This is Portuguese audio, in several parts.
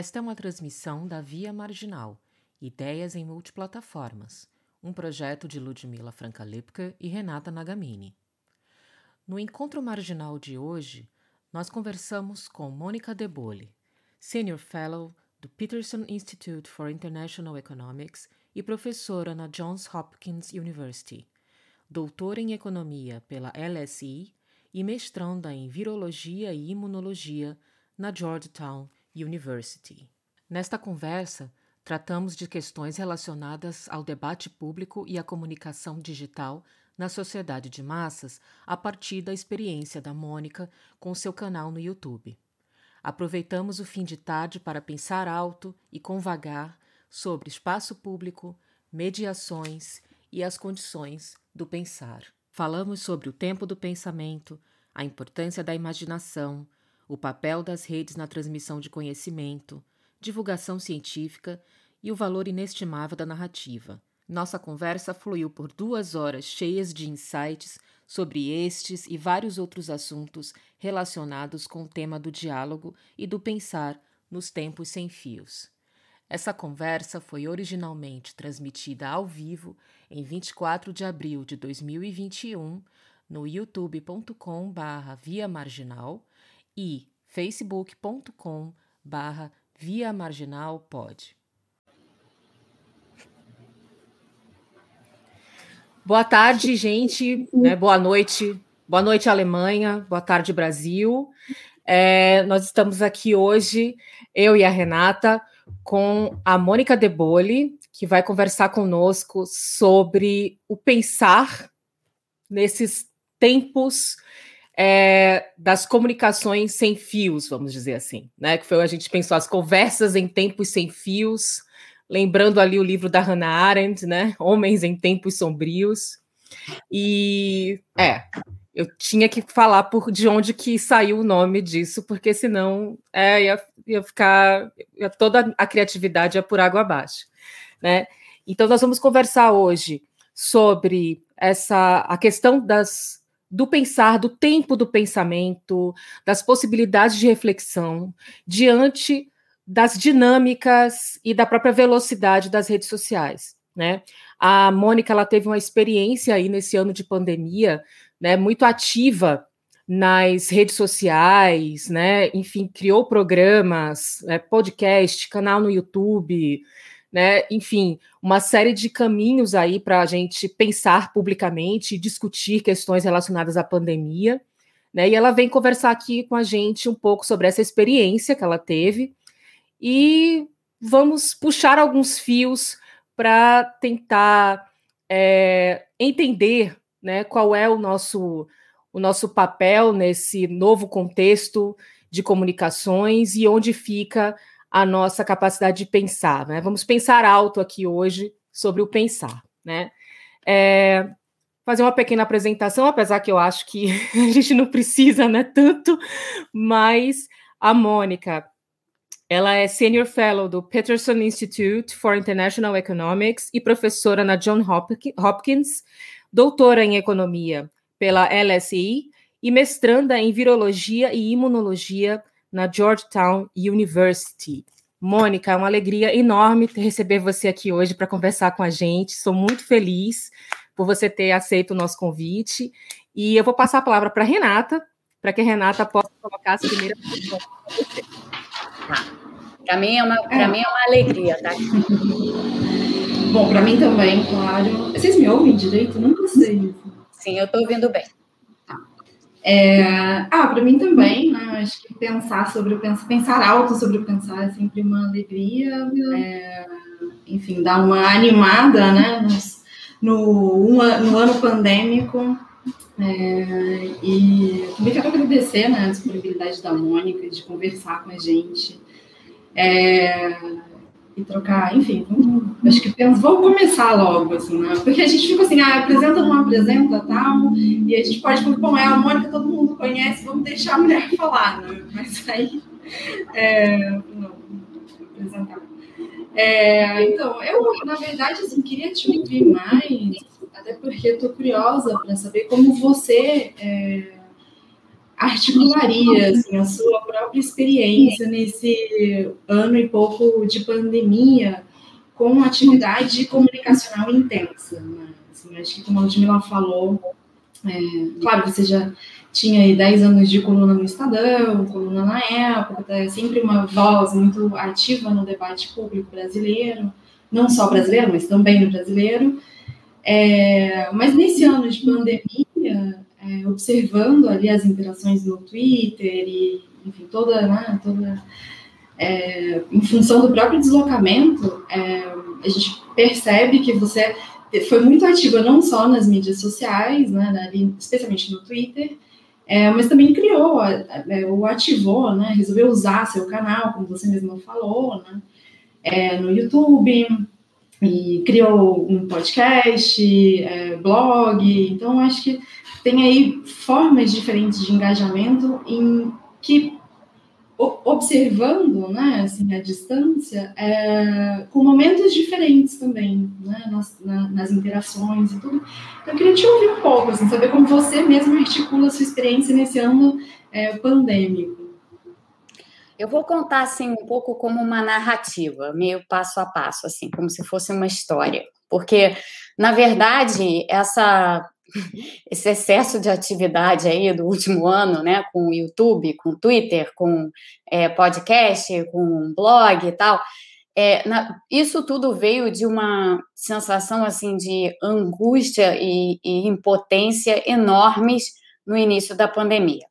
Esta é uma transmissão da Via Marginal, Ideias em Multiplataformas, um projeto de Ludmila Franca-Lipka e Renata Nagamini. No encontro marginal de hoje, nós conversamos com Mônica Debole, Senior Fellow do Peterson Institute for International Economics e professora na Johns Hopkins University, doutora em Economia pela LSE e mestranda em Virologia e Imunologia na Georgetown University. Nesta conversa, tratamos de questões relacionadas ao debate público e à comunicação digital na sociedade de massas a partir da experiência da Mônica com seu canal no YouTube. Aproveitamos o fim de tarde para pensar alto e convagar sobre espaço público, mediações e as condições do pensar. Falamos sobre o tempo do pensamento, a importância da imaginação, o papel das redes na transmissão de conhecimento, divulgação científica e o valor inestimável da narrativa. Nossa conversa fluiu por duas horas cheias de insights sobre estes e vários outros assuntos relacionados com o tema do diálogo e do pensar nos tempos sem fios. Essa conversa foi originalmente transmitida ao vivo em 24 de abril de 2021 no youtube.com/via marginal e facebook.com barra via marginal pode. Boa tarde, gente. Né? Boa noite. Boa noite, Alemanha. Boa tarde, Brasil. É, nós estamos aqui hoje, eu e a Renata, com a Mônica Debole, que vai conversar conosco sobre o pensar nesses tempos é, das comunicações sem fios, vamos dizer assim, né? Que foi a gente pensou as conversas em tempos sem fios, lembrando ali o livro da Hannah Arendt, né? Homens em tempos sombrios. E é, eu tinha que falar por de onde que saiu o nome disso, porque senão é, ia, ia ficar toda a criatividade ia por água abaixo, né? Então nós vamos conversar hoje sobre essa a questão das do pensar, do tempo do pensamento, das possibilidades de reflexão diante das dinâmicas e da própria velocidade das redes sociais, né? A Mônica ela teve uma experiência aí nesse ano de pandemia, né, muito ativa nas redes sociais, né? Enfim, criou programas, né, podcast, canal no YouTube, né? Enfim, uma série de caminhos aí para a gente pensar publicamente discutir questões relacionadas à pandemia. Né? E ela vem conversar aqui com a gente um pouco sobre essa experiência que ela teve e vamos puxar alguns fios para tentar é, entender né, qual é o nosso, o nosso papel nesse novo contexto de comunicações e onde fica a nossa capacidade de pensar. Né? Vamos pensar alto aqui hoje sobre o pensar. Né? É, fazer uma pequena apresentação, apesar que eu acho que a gente não precisa né, tanto, mas a Mônica, ela é Senior Fellow do Peterson Institute for International Economics e professora na John Hopkins, doutora em Economia pela LSE e mestranda em Virologia e Imunologia na Georgetown University. Mônica, é uma alegria enorme receber você aqui hoje para conversar com a gente. Sou muito feliz por você ter aceito o nosso convite. E eu vou passar a palavra para a Renata, para que a Renata possa colocar as primeiras questões para você. Para mim, é uma, é. mim é uma alegria estar tá aqui. Bom, para mim também, claro. Vocês me ouvem direito? Não sei. Sim, eu estou ouvindo bem. É, ah, para mim também, né? Acho que pensar sobre o pensar, pensar alto sobre o pensar é sempre uma alegria. É, enfim, dar uma animada, né? No, no ano pandêmico. É, e também quero agradecer né, a disponibilidade da Mônica de conversar com a gente. É, e trocar, enfim, vamos, acho que penso, vamos começar logo, assim, né? Porque a gente fica assim, ah, apresenta, não apresenta, tal, e a gente pode falar, bom, é a Mônica, todo mundo conhece, vamos deixar a mulher falar, né? Mas aí, é, não, apresentar. É, então, eu, na verdade, assim, queria te ouvir mais, até porque estou curiosa para saber como você é, articularia assim, a sua própria experiência nesse ano e pouco de pandemia com atividade comunicacional intensa. Né? Assim, acho que, como a Ludmilla falou, é, claro, você já tinha aí 10 anos de coluna no Estadão, coluna na época, é sempre uma voz muito ativa no debate público brasileiro, não só brasileiro, mas também no brasileiro. É, mas nesse ano de pandemia, é, observando ali as interações no Twitter e, enfim, toda, né, toda é, em função do próprio deslocamento, é, a gente percebe que você foi muito ativa não só nas mídias sociais, né, ali, especialmente no Twitter, é, mas também criou, é, ou ativou, né, resolveu usar seu canal, como você mesma falou, né, é, no YouTube, e criou um podcast, blog, então acho que tem aí formas diferentes de engajamento em que observando, né, assim, a distância, é, com momentos diferentes também, né, nas, na, nas interações e tudo. Então, eu queria te ouvir um pouco, assim, saber como você mesmo articula a sua experiência nesse ano é, pandêmico. Eu vou contar, assim, um pouco como uma narrativa, meio passo a passo, assim, como se fosse uma história. Porque, na verdade, essa esse excesso de atividade aí do último ano, né, com o YouTube, com o Twitter, com é, podcast, com blog e tal, é, na, isso tudo veio de uma sensação assim de angústia e, e impotência enormes no início da pandemia.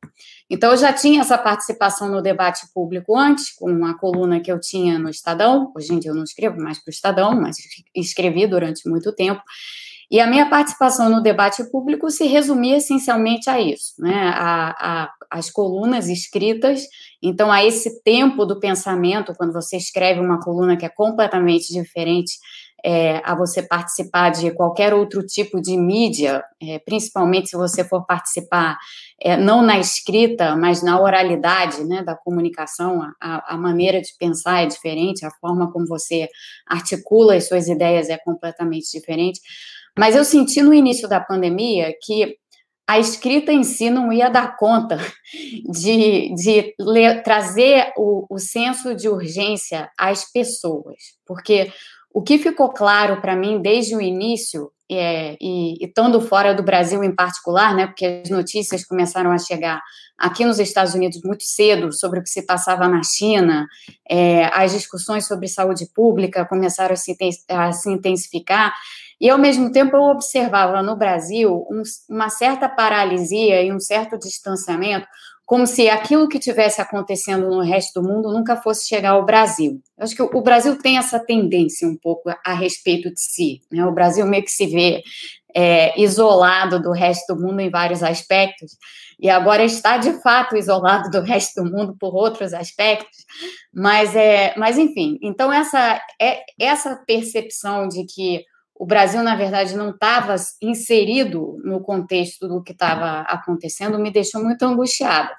Então, eu já tinha essa participação no debate público antes, com uma coluna que eu tinha no Estadão. Hoje em dia eu não escrevo mais para o Estadão, mas escrevi durante muito tempo. E a minha participação no debate público se resumia essencialmente a isso, né? A, a, as colunas escritas, então a esse tempo do pensamento, quando você escreve uma coluna que é completamente diferente é, a você participar de qualquer outro tipo de mídia, é, principalmente se você for participar é, não na escrita, mas na oralidade né, da comunicação, a, a, maneira de pensar é diferente, a forma como você articula as suas ideias é completamente diferente. Mas eu senti no início da pandemia que a escrita em si não ia dar conta de, de ler, trazer o, o senso de urgência às pessoas, porque o que ficou claro para mim desde o início, é, e, estando fora do Brasil em particular, né, porque as notícias começaram a chegar aqui nos Estados Unidos muito cedo sobre o que se passava na China, é, as discussões sobre saúde pública começaram a se, a se intensificar, e, ao mesmo tempo, eu observava no Brasil um, uma certa paralisia e um certo distanciamento, como se aquilo que tivesse acontecendo no resto do mundo nunca fosse chegar ao Brasil. Eu acho que o Brasil tem essa tendência um pouco a respeito de si. Né? O Brasil meio que se vê é, isolado do resto do mundo em vários aspectos, e agora está de fato isolado do resto do mundo por outros aspectos, mas, é, mas enfim, então essa, é, essa percepção de que o Brasil, na verdade, não estava inserido no contexto do que estava acontecendo, me deixou muito angustiada.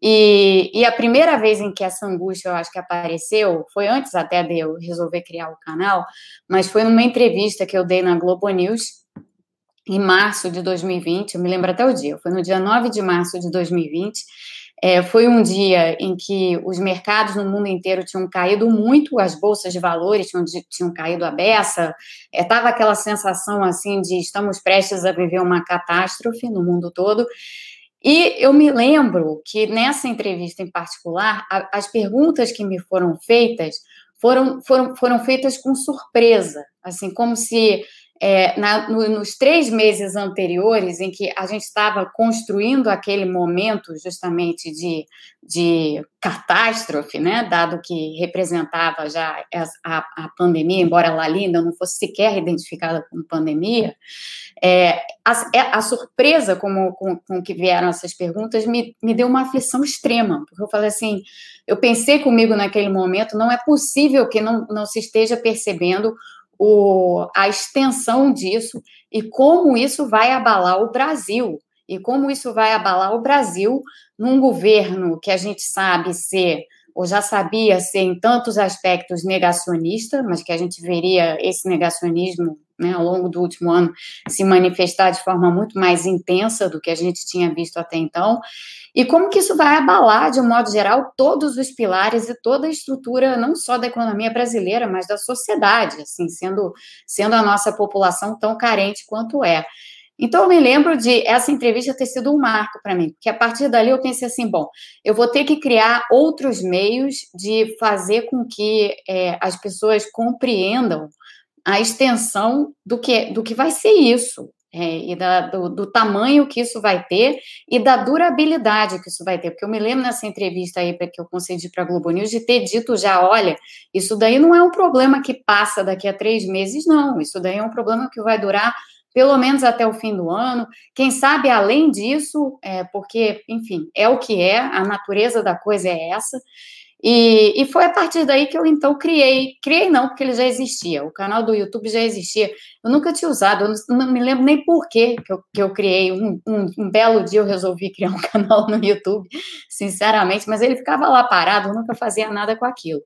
E, e, a primeira vez em que essa angústia, eu acho que apareceu, foi antes até de eu resolver criar o canal, mas foi numa entrevista que eu dei na Globo News, em março de 2020, eu me lembro até o dia, foi no dia 9 de março de 2020, é, foi um dia em que os mercados no mundo inteiro tinham caído muito, as bolsas de valores tinham, tinham caído a beça, estava é, aquela sensação assim de estamos prestes a viver uma catástrofe no mundo todo. E eu me lembro que nessa entrevista em particular, a, as perguntas que me foram feitas foram, foram, foram feitas com surpresa, assim, como se é, na, no, nos três meses anteriores, em que a gente estava construindo aquele momento justamente de, de catástrofe, né, dado que representava já a, a pandemia, embora ela ainda não fosse sequer identificada como pandemia, é, a, é, a, surpresa com, com, com, que vieram essas perguntas me, me deu uma aflição extrema, porque eu falei assim, eu pensei comigo naquele momento, não é possível que não, não se esteja percebendo o, a extensão disso e como isso vai abalar o Brasil. E como isso vai abalar o Brasil num governo que a gente sabe ser ou já sabia ser em tantos aspectos negacionista, mas que a gente veria esse negacionismo né, ao longo do último ano se manifestar de forma muito mais intensa do que a gente tinha visto até então, e como que isso vai abalar, de um modo geral, todos os pilares e toda a estrutura, não só da economia brasileira, mas da sociedade, assim, sendo, sendo a nossa população tão carente quanto é. Então, eu me lembro de essa entrevista ter sido um marco para mim, porque a partir dali eu pensei assim: bom, eu vou ter que criar outros meios de fazer com que é, as pessoas compreendam a extensão do que, do que vai ser isso, é, e da, do, do, tamanho que isso vai ter e da durabilidade que isso vai ter. Porque eu me lembro nessa entrevista aí que eu concedi para a Globo News de ter dito já: olha, isso daí não é um problema que passa daqui a três meses, não. Isso daí é um problema que vai durar pelo menos até o fim do ano. Quem sabe além disso, é, porque, enfim, é o que é, a natureza da coisa é essa. E, e, foi a partir daí que eu então criei. Criei não, porque ele já existia. O canal do YouTube já existia. Eu nunca tinha usado, eu não, não me lembro nem por que eu, que eu criei. Um, um, um, belo dia eu resolvi criar um canal no YouTube, sinceramente, mas ele ficava lá parado, eu nunca fazia nada com aquilo.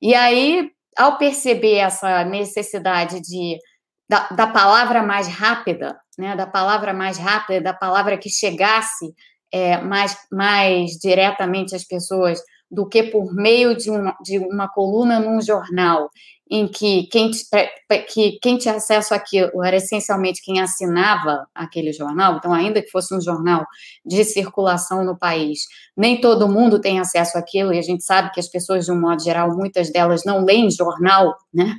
E aí, ao perceber essa necessidade de da, da palavra mais rápida, né, da palavra mais rápida, da palavra que chegasse é, mais, mais diretamente às pessoas do que por meio de uma, de uma coluna num jornal, em que quem, que quem tinha acesso àquilo era essencialmente quem assinava aquele jornal, então, ainda que fosse um jornal de circulação no país, nem todo mundo tem acesso àquilo, e a gente sabe que as pessoas, de um modo geral, muitas delas não leem jornal, né?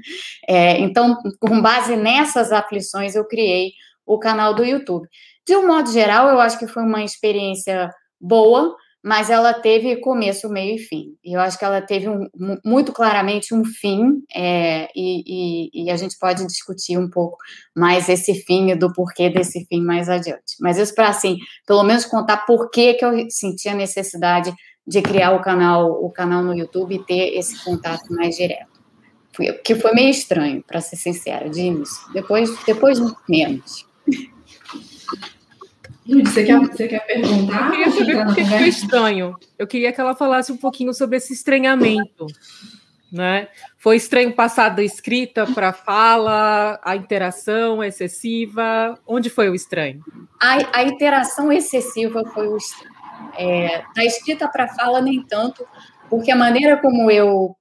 É, então, com base nessas aflições, eu criei o canal do YouTube. De um modo geral, eu acho que foi uma experiência boa, mas ela teve começo, meio e fim. E eu acho que ela teve um, muito claramente um fim, é, e, e, e, a gente pode discutir um pouco mais esse fim e do porquê desse fim mais adiante. Mas isso para, assim, pelo menos contar por que, que eu senti a necessidade de criar o canal, o canal no YouTube e ter esse contato mais direto. Que foi meio estranho, para ser sincera, de início. Depois, depois menos. Você quer, você quer perguntar? Eu queria saber por que foi estranho. Eu queria que ela falasse um pouquinho sobre esse estranhamento. Né? Foi estranho passar da escrita para fala, a interação excessiva. Onde foi o estranho? A, a interação excessiva foi o estranho. É, da escrita para fala, nem tanto, porque a maneira como eu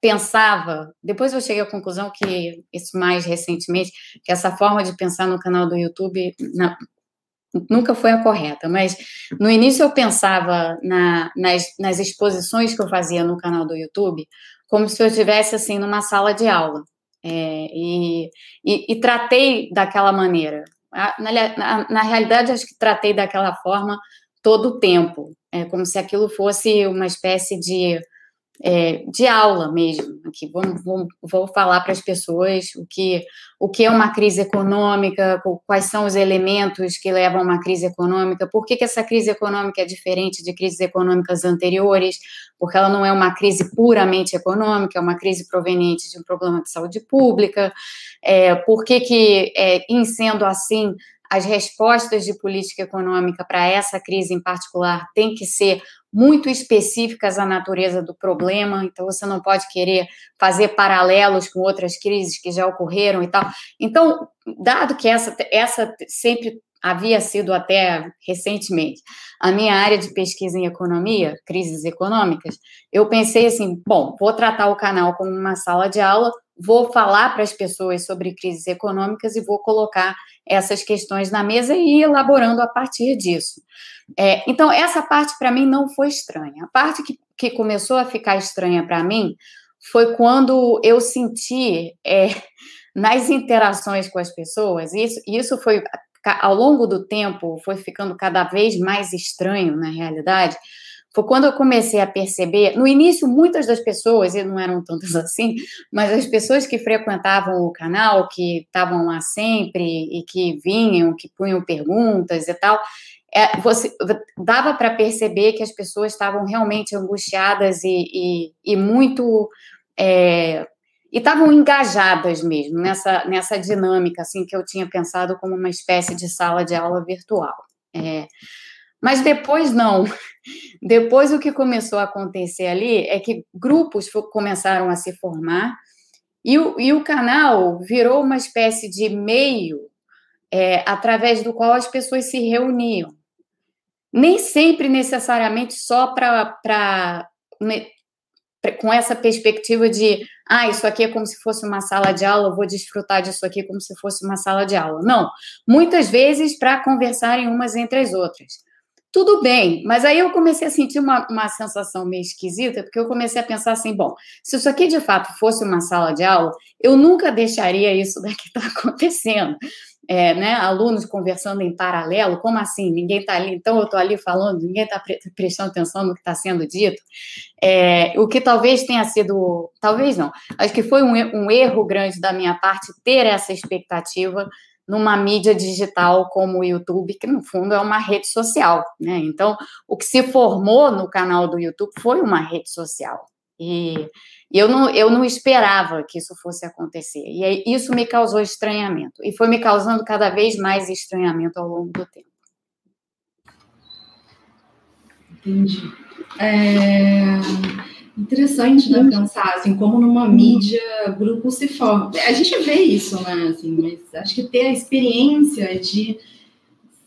pensava, depois eu cheguei à conclusão que isso mais recentemente, que essa forma de pensar no canal do YouTube, na, nunca foi a correta, mas no início eu pensava na, nas, nas exposições que eu fazia no canal do YouTube como se eu estivesse assim numa sala de aula é, e, e, e, tratei daquela maneira. Na, na, na, realidade, acho que tratei daquela forma todo o tempo, é, como se aquilo fosse uma espécie de é, de aula mesmo. Aqui vamos, vamos vou falar para as pessoas o que, o que é uma crise econômica, quais são os elementos que levam a uma crise econômica, por que, que essa crise econômica é diferente de crises econômicas anteriores, porque ela não é uma crise puramente econômica, é uma crise proveniente de um problema de saúde pública, é, por que, que é, em sendo assim, as respostas de política econômica para essa crise em particular têm que ser muito específicas à natureza do problema, então você não pode querer fazer paralelos com outras crises que já ocorreram e tal. Então, dado que essa, essa sempre havia sido até recentemente a minha área de pesquisa em economia, crises econômicas, eu pensei assim, bom, vou tratar o canal como uma sala de aula, vou falar para as pessoas sobre crises econômicas e vou colocar essas questões na mesa e ir elaborando a partir disso. É, então, essa parte para mim não foi estranha. A parte que, que começou a ficar estranha para mim foi quando eu senti é, nas interações com as pessoas, isso, isso foi ao longo do tempo, foi ficando cada vez mais estranho na realidade, foi quando eu comecei a perceber, no início, muitas das pessoas, e não eram tantas assim, mas as pessoas que frequentavam o canal, que estavam lá sempre e que vinham, que punham perguntas e tal, é, você dava para perceber que as pessoas estavam realmente angustiadas e, e, e muito é, e estavam engajadas mesmo nessa nessa dinâmica assim que eu tinha pensado como uma espécie de sala de aula virtual. É, Mas depois não. Depois o que começou a acontecer ali é que grupos começaram a se formar e o, e o canal virou uma espécie de meio é, através do qual as pessoas se reuniam. Nem sempre necessariamente só para né, com essa perspectiva de ah, isso aqui é como se fosse uma sala de aula, vou desfrutar disso aqui como se fosse uma sala de aula. Não, muitas vezes para conversarem umas entre as outras. Tudo bem, mas aí eu comecei a sentir uma, uma sensação meio esquisita, porque eu comecei a pensar assim: bom, se isso aqui de fato fosse uma sala de aula, eu nunca deixaria isso daqui estar tá acontecendo. É, né, alunos conversando em paralelo, como assim? Ninguém está ali, então eu estou ali falando, ninguém está pre prestando atenção no que está sendo dito. É, o que talvez tenha sido, talvez não, acho que foi um, um erro grande da minha parte ter essa expectativa numa mídia digital como o YouTube, que no fundo é uma rede social, né? Então, o que se formou no canal do YouTube foi uma rede social. E, eu, não, eu não esperava que isso fosse acontecer. E isso me causou estranhamento. E foi me causando cada vez mais estranhamento ao longo do tempo. Entendi. É... Interessante, né, pensar, assim, como numa mídia grupo se forma. A gente vê isso, né, assim, mas acho que ter a experiência de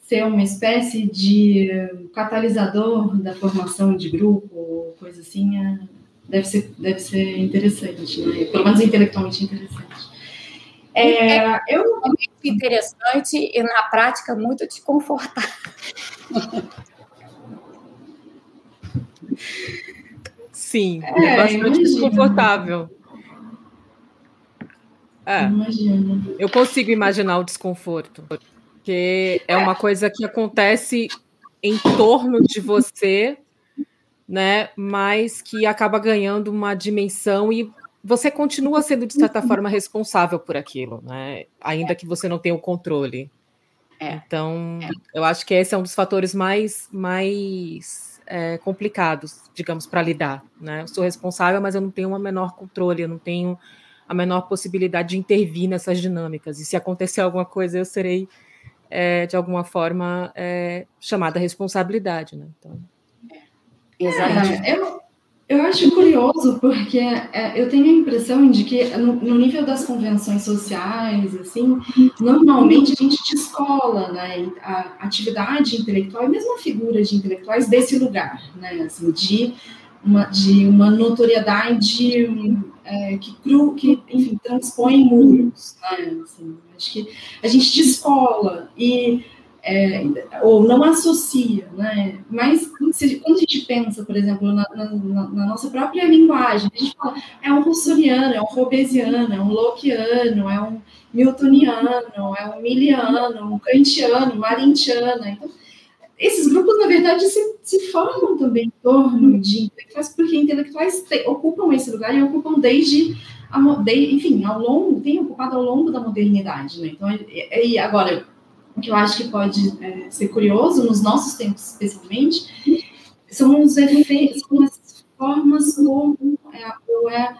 ser uma espécie de catalisador da formação de grupo, coisa assim, é, deve, ser, deve ser interessante, né, pelo menos intelectualmente interessante. É, é eu... muito interessante e, na prática, muito desconfortável. Sim, é, é bastante imagina. desconfortável. É. Imagina. Eu consigo imaginar o desconforto, porque é uma coisa que acontece em torno de você, né? Mas que acaba ganhando uma dimensão e você continua sendo de certa forma responsável por aquilo, né? Ainda que você não tenha o controle. É. Então, é. eu acho que esse é um dos fatores mais mais é, complicados, digamos, para lidar. Né? Eu sou responsável, mas eu não tenho o menor controle, eu não tenho a menor possibilidade de intervir nessas dinâmicas. E se acontecer alguma coisa, eu serei, é, de alguma forma, é, chamada responsabilidade. Né? Então... Exatamente. Eu, eu acho curioso porque é, eu tenho a impressão de que no, no, nível das convenções sociais, assim, normalmente a gente descola né, a atividade intelectual e mesmo a figura de intelectuais desse lugar, né, assim, de uma, de uma notoriedade é, que, que, enfim, transpõe muros, né, assim, acho que a gente descola e é, ou não associa, né? Mas se, quando a gente pensa, por exemplo, na, na, na, nossa própria linguagem, a gente fala é um russoniano, é um hobbesiano, é um lockeano, é um miltoniano, é um miliano, um kantiano, marintiano. Então, esses grupos, na verdade, se, se formam também em torno de intelectuais, porque intelectuais te, ocupam esse lugar e ocupam desde, a, de, enfim, ao longo, têm ocupado ao longo da modernidade, né? Então, e, e agora que eu acho que pode é, ser curioso, nos nossos tempos especialmente, são os efeitos, são as formas como é, é,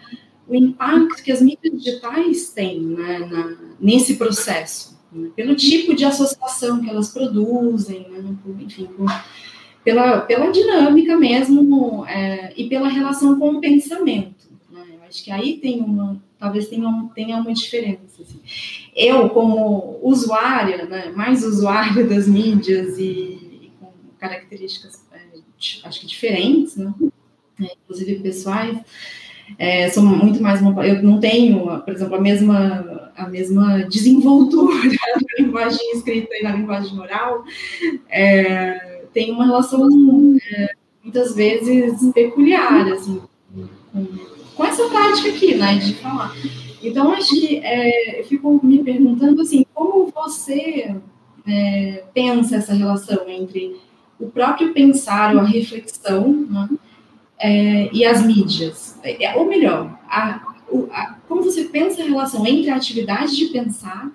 o impacto que as mídias digitais têm né, na, nesse processo, né, pelo tipo de associação que elas produzem, né, por, enfim, por, pela, pela dinâmica mesmo é, e pela relação com o pensamento. Né, eu acho que aí tem uma, talvez tenha, tenha uma diferença. Assim. Eu, como usuária, né, mais usuária das mídias e, e com características, é, acho que diferentes, né, é, inclusive pessoais, é, sou muito mais uma, eu não tenho, por exemplo, a mesma a mesma desenvoltura na linguagem escrita e na linguagem oral, é, tem uma relação é, muitas vezes peculiar, assim, com, com essa prática aqui, né, de falar. Então, acho que é, eu fico me perguntando assim, como você é, pensa essa relação entre o próprio pensar ou a reflexão né, é, e as mídias? É, ou melhor, a, a, como você pensa a relação entre a atividade de pensar,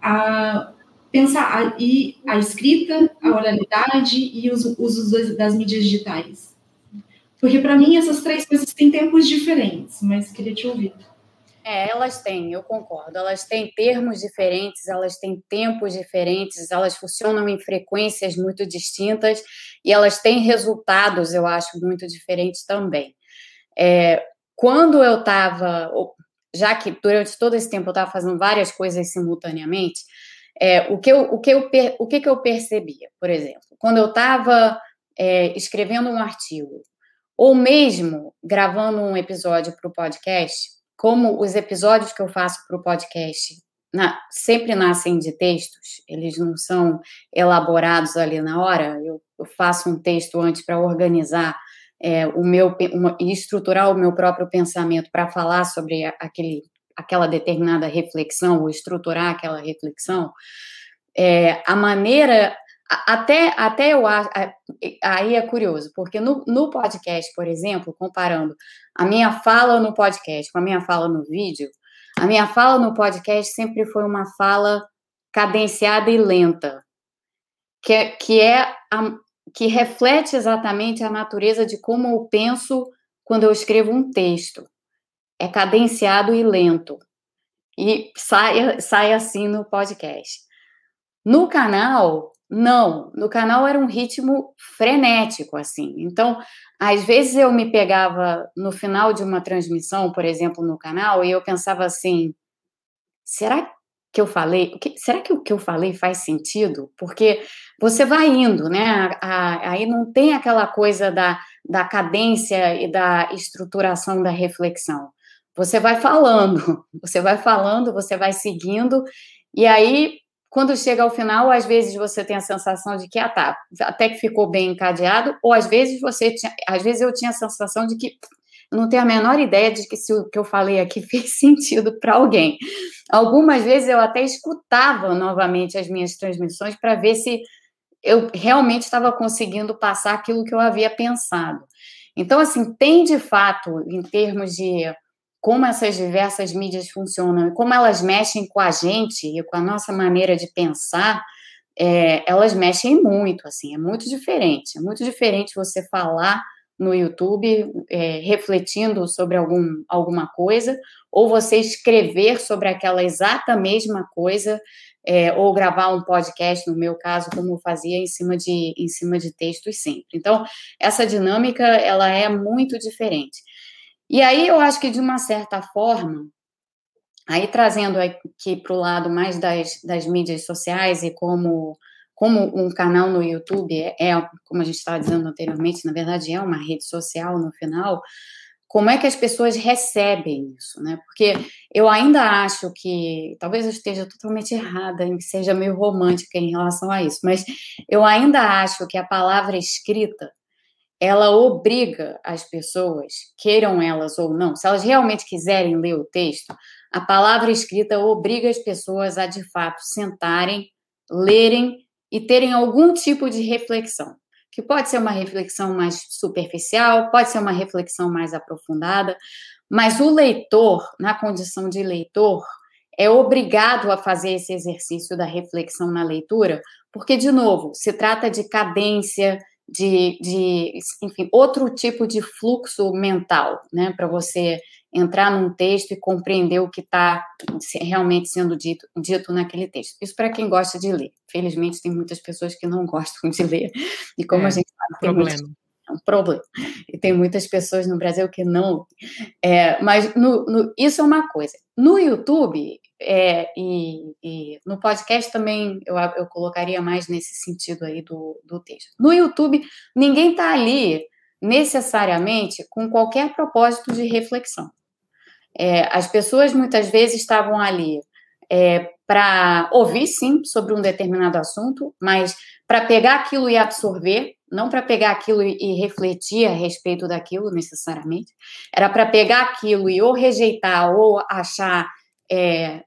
a, pensar e a escrita, a oralidade e os usos das mídias digitais? Porque para mim essas três coisas têm tempos diferentes, mas queria te ouvir. É, elas têm, eu concordo. Elas têm termos diferentes, elas têm tempos diferentes, elas funcionam em frequências muito distintas e elas têm resultados, eu acho, muito diferentes também. É, quando eu estava, já que durante todo esse tempo eu estava fazendo várias coisas simultaneamente, é, o, que eu, o, que eu, o que, que eu percebia, por exemplo, quando eu estava é, escrevendo um artigo, ou mesmo gravando um episódio para o podcast, como os episódios que eu faço para o podcast na, sempre nascem de textos, eles não são elaborados ali na hora. Eu, eu faço um texto antes para organizar é, o meu e estruturar o meu próprio pensamento para falar sobre aquele, aquela determinada reflexão ou estruturar aquela reflexão. É, a maneira até, até eu acho. Aí é curioso, porque no, no podcast, por exemplo, comparando a minha fala no podcast com a minha fala no vídeo, a minha fala no podcast sempre foi uma fala cadenciada e lenta, que é, que, é a, que reflete exatamente a natureza de como eu penso quando eu escrevo um texto. É cadenciado e lento. E sai, sai assim no podcast. No canal, não, no canal era um ritmo frenético, assim. Então, às vezes eu me pegava no final de uma transmissão, por exemplo, no canal, e eu pensava assim: será que eu falei? será que o que eu falei faz sentido? Porque você vai indo, né? aí não tem aquela coisa da, da cadência e da estruturação da reflexão. Você vai falando, você vai falando, você vai seguindo, e aí quando chega ao final, às vezes você tem a sensação de que, ah, tá, até que ficou bem encadeado, ou às vezes você tinha, às vezes eu tinha a sensação de que não tenho a menor ideia de que se o que eu falei aqui fez sentido para alguém. Algumas vezes eu até escutava novamente as minhas transmissões para ver se eu realmente estava conseguindo passar aquilo que eu havia pensado. Então, assim, tem de fato, em termos de como essas diversas mídias funcionam e como elas mexem com a gente e com a nossa maneira de pensar, é, elas mexem muito, assim, é muito diferente. É muito diferente você falar no YouTube é, refletindo sobre algum, alguma coisa, ou você escrever sobre aquela exata mesma coisa, é, ou gravar um podcast, no meu caso, como eu fazia, em cima de, em cima de textos sempre. Então, essa dinâmica, ela é muito diferente. E aí eu acho que, de uma certa forma, aí trazendo aqui para o lado mais das, das mídias sociais e como, como um canal no YouTube é, é como a gente estava dizendo anteriormente, na verdade é uma rede social no final, como é que as pessoas recebem isso, né? Porque eu ainda acho que, talvez eu esteja totalmente errada, em seja meio romântica em relação a isso, mas eu ainda acho que a palavra escrita ela obriga as pessoas, queiram elas ou não, se elas realmente quiserem ler o texto, a palavra escrita obriga as pessoas a de fato sentarem, lerem e terem algum tipo de reflexão, que pode ser uma reflexão mais superficial, pode ser uma reflexão mais aprofundada, mas o leitor, na condição de leitor, é obrigado a fazer esse exercício da reflexão na leitura, porque, de novo, se trata de cadência, de, de enfim, outro tipo de fluxo mental, né, para você entrar num texto e compreender o que está realmente sendo dito, dito naquele texto. Isso para quem gosta de ler. Felizmente, tem muitas pessoas que não gostam de ler, e como é, a gente sabe, tem problema. Muitos, é um problema. E tem muitas pessoas no Brasil que não. É, mas no, no, isso é uma coisa. No YouTube é, e, e, no podcast também eu, eu colocaria mais nesse sentido aí do, do texto. No YouTube, ninguém está ali necessariamente com qualquer propósito de reflexão. É, as pessoas muitas vezes estavam ali é, para ouvir, sim, sobre um determinado assunto, mas para pegar aquilo e absorver, não para pegar aquilo e, refletir a respeito daquilo necessariamente, era para pegar aquilo e ou rejeitar ou achar é,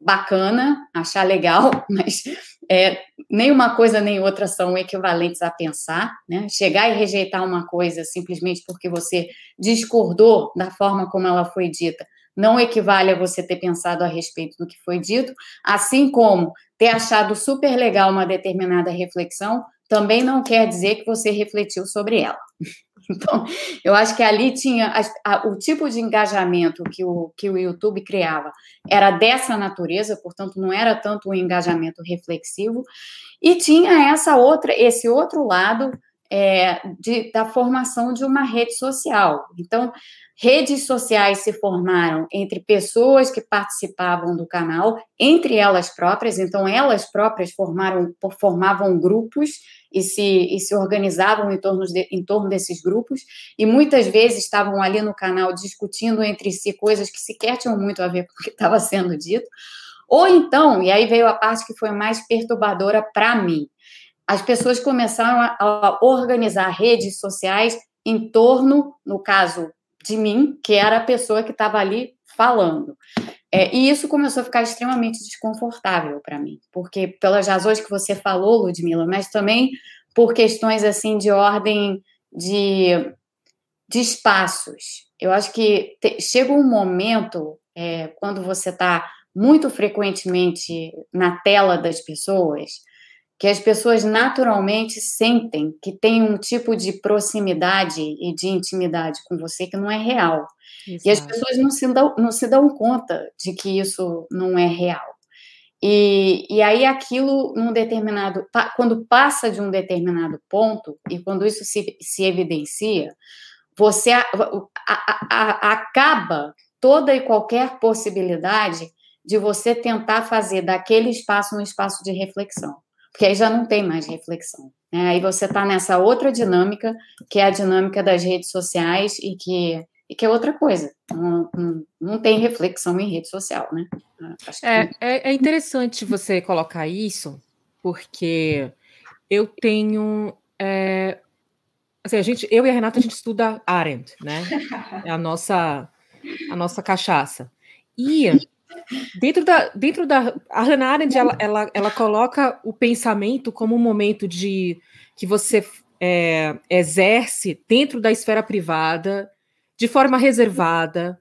bacana, achar legal, mas é, nem uma coisa nem outra são equivalentes a pensar, né? Chegar e rejeitar uma coisa simplesmente porque você discordou da forma como ela foi dita, não equivale a você ter pensado a respeito do que foi dito, assim como ter achado super legal uma determinada reflexão, também não quer dizer que você refletiu sobre ela. Então, eu acho que ali tinha a, a, o tipo de engajamento que o, que o YouTube criava era dessa natureza, portanto, não era tanto um engajamento reflexivo, e tinha essa outra, esse outro lado é, de, da formação de uma rede social. Então, redes sociais se formaram entre pessoas que participavam do canal, entre elas próprias, então elas próprias formaram, formavam grupos e se, e se organizavam em torno, de, em torno desses grupos, e muitas vezes estavam ali no canal discutindo entre si coisas que sequer tinham muito a ver com o que estava sendo dito. Ou então, e aí veio a parte que foi mais perturbadora para mim, as pessoas começaram a, a organizar redes sociais em torno, no caso de mim, que era a pessoa que estava ali falando. É, e isso começou a ficar extremamente desconfortável para mim, porque pelas razões que você falou, Ludmila, mas também por questões assim de ordem de, de espaços. Eu acho que te, chega um momento, é, quando você está muito frequentemente na tela das pessoas, que as pessoas naturalmente sentem que tem um tipo de proximidade e de intimidade com você que não é real. Exato. E as pessoas não se, dão, não se dão conta de que isso não é real. E, e aí aquilo, num determinado, quando passa de um determinado ponto e quando isso se, se evidencia, você a, a, a, acaba toda e qualquer possibilidade de você tentar fazer daquele espaço um espaço de reflexão porque aí já não tem mais reflexão. Né? Aí você está nessa outra dinâmica, que é a dinâmica das redes sociais e que, e que é outra coisa. Não, não, não tem reflexão em rede social, né? É, é, é interessante você colocar isso, porque eu tenho. É, assim, a gente, eu e a Renata, a gente estuda Arendt, né? É a nossa, a nossa cachaça. E Dentro da, dentro da a Hannah Arendt, ela, ela, ela coloca o pensamento como um momento de que você é, exerce dentro da esfera privada, de forma reservada,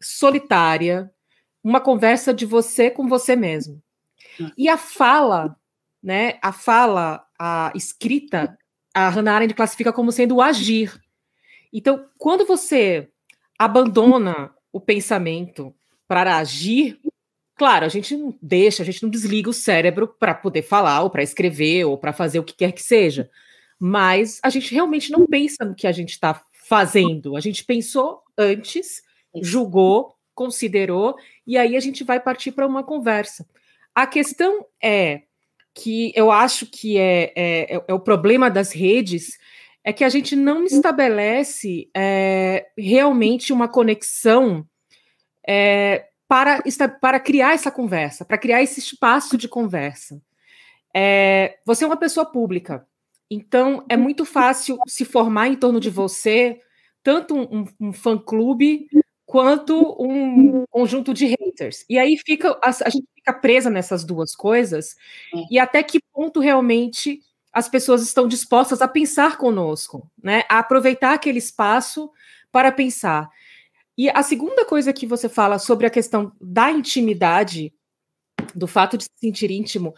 solitária, uma conversa de você com você mesmo. E a fala, né, a fala, a escrita, a Hannah Arendt classifica como sendo o agir. Então, quando você abandona o pensamento para agir, claro, a gente não deixa, a gente não desliga o cérebro para poder falar, ou para escrever, ou para fazer o que quer que seja. Mas a gente realmente não pensa no que a gente está fazendo. A gente pensou antes, julgou, considerou, e aí a gente vai partir para uma conversa. A questão é que eu acho que é, é, é, é o problema das redes é que a gente não estabelece é, realmente uma conexão é, para, para criar essa conversa, para criar esse espaço de conversa. É, você é uma pessoa pública, então é muito fácil se formar em torno de você, tanto um, um fã-clube quanto um conjunto de haters. E aí fica a, a, gente fica presa nessas duas coisas, é. e até que ponto realmente as pessoas estão dispostas a pensar conosco, né? A aproveitar aquele espaço para pensar. E a segunda coisa que você fala sobre a questão da intimidade, do fato de se sentir íntimo,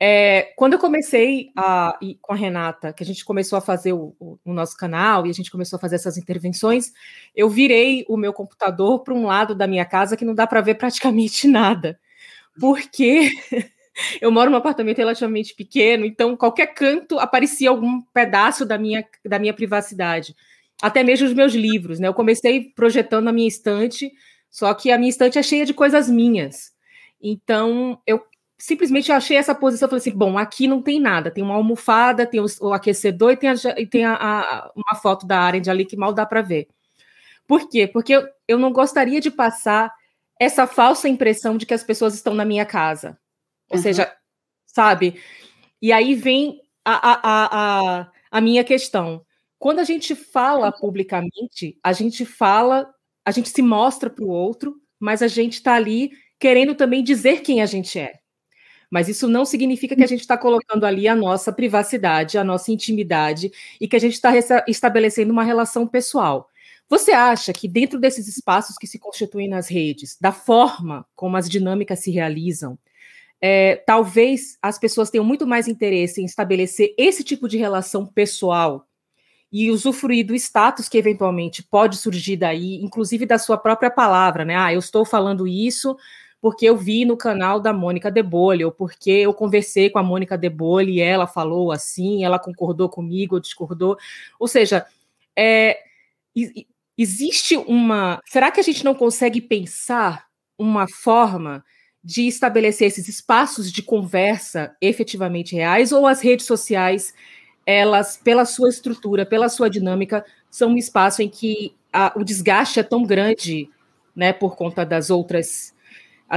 é, quando eu comecei a, com a Renata, que a gente começou a fazer o, o, o, nosso canal e a gente começou a fazer essas intervenções, eu virei o meu computador para um lado da minha casa que não dá para ver praticamente nada, porque eu moro num apartamento relativamente pequeno, então qualquer canto aparecia algum pedaço da minha, da minha privacidade até mesmo os meus livros, né? Eu comecei projetando a minha estante, só que a minha estante é cheia de coisas minhas. Então, eu simplesmente achei essa posição, falei assim, bom, aqui não tem nada, tem uma almofada, tem o, aquecedor e tem, a, e tem a, a, uma foto da Arendt ali que mal dá para ver. Por quê? Porque eu, eu não gostaria de passar essa falsa impressão de que as pessoas estão na minha casa. Ou uhum. seja, sabe? E aí vem a, a, a, a minha questão. Quando a gente fala publicamente, a gente fala, a gente se mostra para o outro, mas a gente está ali querendo também dizer quem a gente é. Mas isso não significa que a gente está colocando ali a nossa privacidade, a nossa intimidade e que a gente está estabelecendo uma relação pessoal. Você acha que dentro desses espaços que se constituem nas redes, da forma como as dinâmicas se realizam, é, talvez as pessoas tenham muito mais interesse em estabelecer esse tipo de relação pessoal e usufruir do status que eventualmente pode surgir daí, inclusive da sua própria palavra, né? Ah, eu estou falando isso porque eu vi no canal da Mônica Debole, ou porque eu conversei com a Mônica Debole e ela falou assim, ela concordou comigo ou discordou. Ou seja, é, existe uma. Será que a gente não consegue pensar uma forma de estabelecer esses espaços de conversa efetivamente reais, ou as redes sociais, elas, pela sua estrutura, pela sua dinâmica, são um espaço em que a, o desgaste é tão grande, né, por conta das outras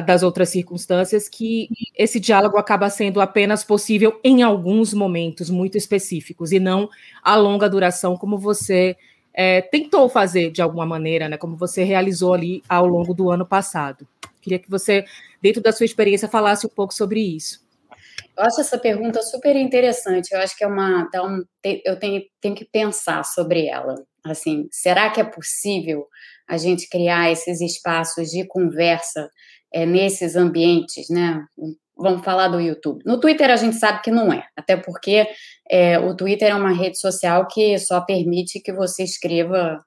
das outras circunstâncias, que esse diálogo acaba sendo apenas possível em alguns momentos muito específicos e não a longa duração, como você é, tentou fazer de alguma maneira, né? Como você realizou ali ao longo do ano passado. Queria que você, dentro da sua experiência, falasse um pouco sobre isso. Eu acho essa pergunta super interessante. Eu acho que é uma. Dá um, eu tenho, tenho que pensar sobre ela. Assim, será que é possível a gente criar esses espaços de conversa é, nesses ambientes, né? Vamos falar do YouTube. No Twitter a gente sabe que não é, até porque é, o Twitter é uma rede social que só permite que você escreva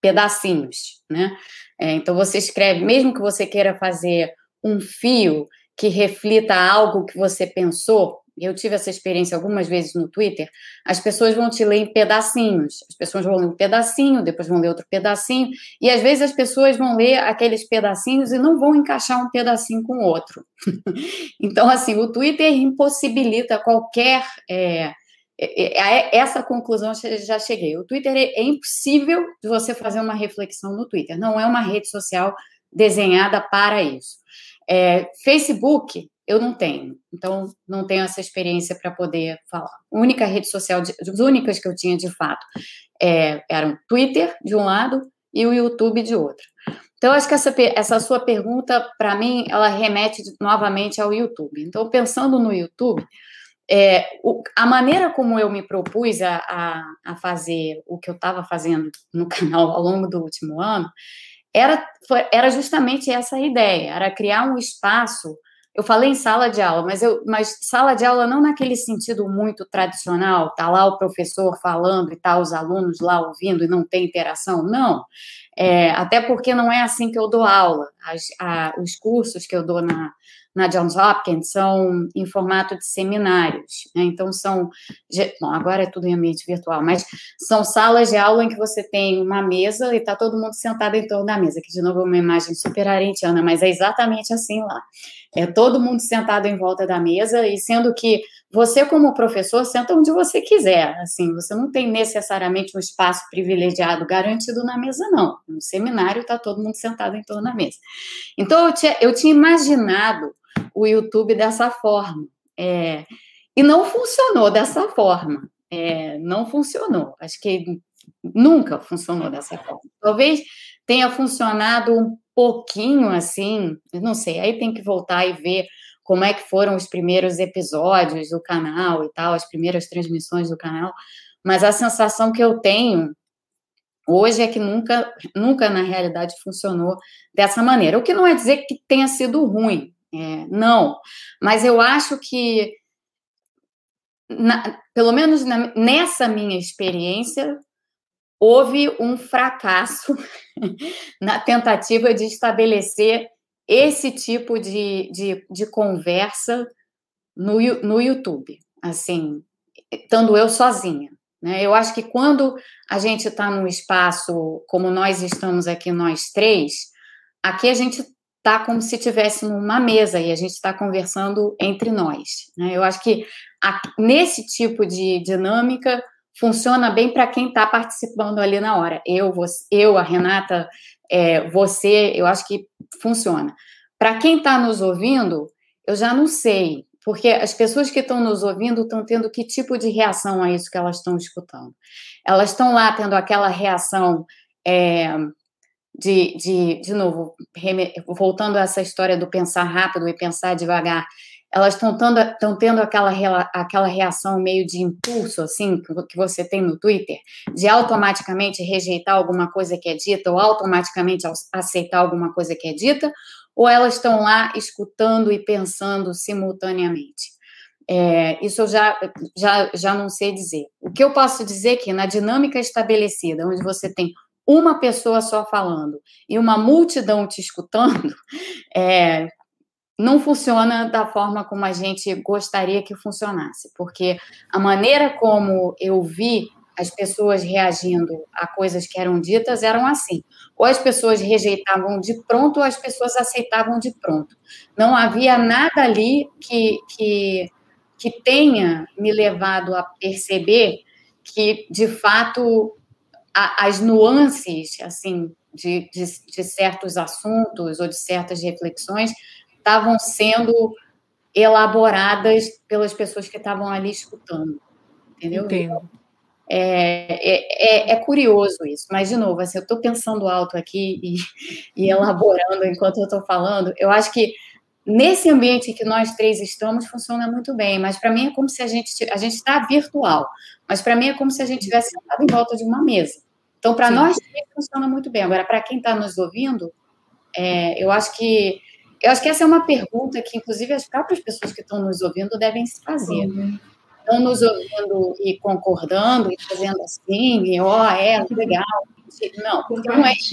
pedacinhos, né? É, então você escreve, mesmo que você queira fazer um fio que reflita algo que você pensou, eu tive essa experiência algumas vezes no Twitter, as pessoas vão te ler em pedacinhos. As pessoas vão ler um pedacinho, depois vão ler outro pedacinho, e às vezes as pessoas vão ler aqueles pedacinhos e não vão encaixar um pedacinho com o outro. então, assim, o Twitter impossibilita qualquer. É, é, é, essa conclusão já cheguei. O Twitter é, é impossível de você fazer uma reflexão no Twitter. Não é uma rede social desenhada para isso. É, Facebook, eu não tenho. Então, não tenho essa experiência para poder falar. A única rede social, de, as únicas que eu tinha de fato, é, eram Twitter, de um lado, e o YouTube, de outro. Então, acho que essa, essa sua pergunta, para mim, ela remete novamente ao YouTube. Então, pensando no YouTube, é, o, a maneira como eu me propus a, a, a fazer o que eu estava fazendo no canal ao longo do último ano era, foi, era justamente essa ideia, era criar um espaço eu falei em sala de aula, mas, eu, mas sala de aula não naquele sentido muito tradicional, tá lá o professor falando e tá os alunos lá ouvindo e não tem interação, não. É, até porque não é assim que eu dou aula. As, a, os cursos que eu dou na, na Johns Hopkins são em formato de seminários, né? então são, bom, agora é tudo em ambiente virtual, mas são salas de aula em que você tem uma mesa e está todo mundo sentado em torno da mesa, que de novo é uma imagem super arentiana, mas é exatamente assim lá. É todo mundo sentado em volta da mesa e sendo que você como professor senta onde você quiser, assim, você não tem necessariamente um espaço privilegiado garantido na mesa não. No seminário está todo mundo sentado em torno da mesa. Então eu tinha, eu tinha imaginado o YouTube dessa forma. É, e não funcionou dessa forma. É, não funcionou. Acho que nunca funcionou dessa forma. Talvez tenha funcionado um pouquinho assim, não sei, aí tem que voltar e ver como é que foram os primeiros episódios do canal e tal, as primeiras transmissões do canal, mas a sensação que eu tenho hoje é que nunca, nunca na realidade funcionou dessa maneira. O que não é dizer que tenha sido ruim, é, não, mas eu acho que, na, pelo menos na, nessa minha experiência, houve um fracasso na tentativa de estabelecer esse tipo de, de, de conversa no, no YouTube, assim, estando eu sozinha. Né? Eu acho que quando a gente está num espaço como nós estamos aqui, nós três, aqui a gente está como se estivéssemos numa mesa e a gente está conversando entre nós. Né? Eu acho que a, nesse tipo de dinâmica funciona bem para quem está participando ali na hora. Eu, você, eu a Renata, é, você, eu acho que funciona. Para quem está nos ouvindo, eu já não sei, porque as pessoas que estão nos ouvindo estão tendo que tipo de reação a isso que elas estão escutando? Elas estão lá tendo aquela reação. É, de, de, de novo, voltando a essa história do pensar rápido e pensar devagar, elas estão tendo aquela, aquela reação meio de impulso, assim, que você tem no Twitter, de automaticamente rejeitar alguma coisa que é dita ou automaticamente aceitar alguma coisa que é dita, ou elas estão lá escutando e pensando simultaneamente? É, isso eu já, já, já não sei dizer. O que eu posso dizer é que na dinâmica estabelecida, onde você tem uma pessoa só falando e uma multidão te escutando, é, não funciona da forma como a gente gostaria que funcionasse, porque a maneira como eu vi as pessoas reagindo a coisas que eram ditas eram assim. Ou as pessoas rejeitavam de pronto, ou as pessoas aceitavam de pronto. Não havia nada ali que, que, que tenha me levado a perceber que, de fato, a, as nuances assim de, de, de certos assuntos ou de certas reflexões estavam sendo elaboradas pelas pessoas que estavam ali escutando. Entendeu? Entendo. É, é, é, curioso isso, mas, de novo, assim, eu estou pensando alto aqui e, e elaborando enquanto eu estou falando. Eu acho que nesse ambiente que nós três estamos funciona muito bem, mas para mim é como se a gente a gente está virtual, mas para mim é como se a gente tivesse sentado em volta de uma mesa. Então, para nós três funciona muito bem. Agora, para quem está nos ouvindo, é, eu acho que eu acho que essa é uma pergunta que, inclusive, as próprias pessoas que estão nos ouvindo devem se fazer. Uhum. Estão nos ouvindo e concordando e fazendo assim, e ó, oh, é, legal. Não, porque não é isso.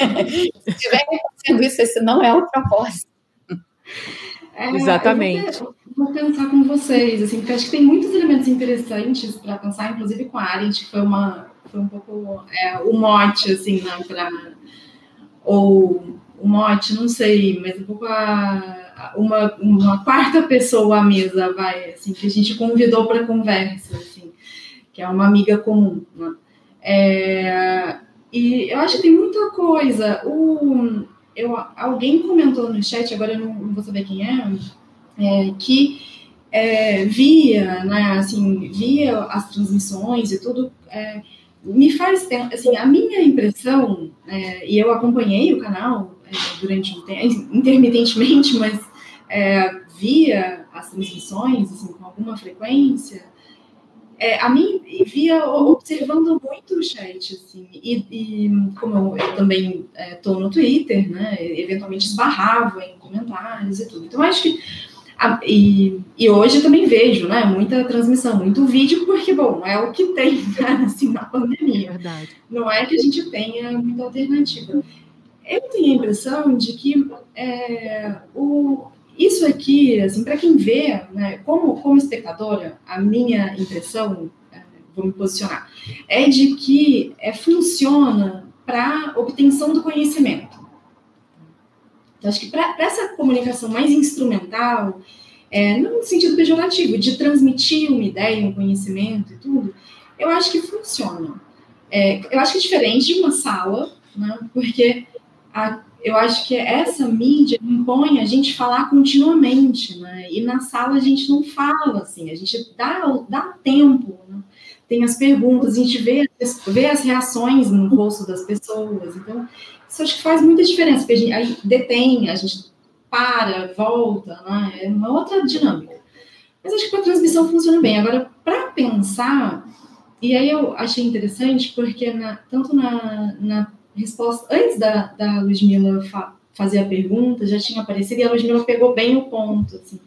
Se estiverem fazendo isso, esse não é o propósito. É, Exatamente. Vou, vou, pensar com vocês, assim, porque acho que tem muitos elementos interessantes para pensar, inclusive com a Arendt, que foi uma foi um pouco é, o mote, assim, né, para ou o mote, não sei, mas um pouco a, uma, uma quarta pessoa à mesa, vai, assim, que a gente convidou para conversa, assim, que é uma amiga comum. Né? É, e eu acho que tem muita coisa. O, eu, alguém comentou no chat, agora eu não, não vou saber quem é, é que é, via, né, assim, via as transmissões e tudo, é, me faz, assim, a minha impressão, é, e eu acompanhei o canal durante um tempo, intermitentemente, mas é, via as transmissões, assim, com alguma frequência, é, a mim via observando muito o chat, assim, e, e como eu, eu também estou é, no Twitter, né, eventualmente esbarrava em comentários e tudo. Então, acho que e, e, hoje eu também vejo, né, muita transmissão, muito vídeo, porque, bom, é o que tem, né, assim, na pandemia. Verdade. Não é que a gente tenha muita alternativa. Eu tenho a impressão de que é, o, isso aqui, assim, para quem vê, né, como, como espectadora, a minha impressão, é, vou me posicionar, é de que é, funciona para obtenção do conhecimento. Então, acho que para essa comunicação mais instrumental, é, não no sentido pejorativo, de transmitir uma ideia, um conhecimento e tudo, eu acho que funciona. É, eu acho que é diferente de uma sala, né, porque a, eu acho que essa mídia impõe a gente falar continuamente, né, e na sala a gente não fala, assim, a gente dá, dá tempo, né, tem as perguntas, a gente vê, vê as reações no rosto das pessoas, então isso acho que faz muita diferença, porque a gente, a gente detém, a gente para, volta, né? é uma outra dinâmica. Mas acho que a transmissão funciona bem. Agora, para pensar, e aí eu achei interessante, porque na, tanto na, na resposta, antes da, da Ludmilla fa, fazer a pergunta, já tinha aparecido, e a Ludmilla pegou bem o ponto. Assim.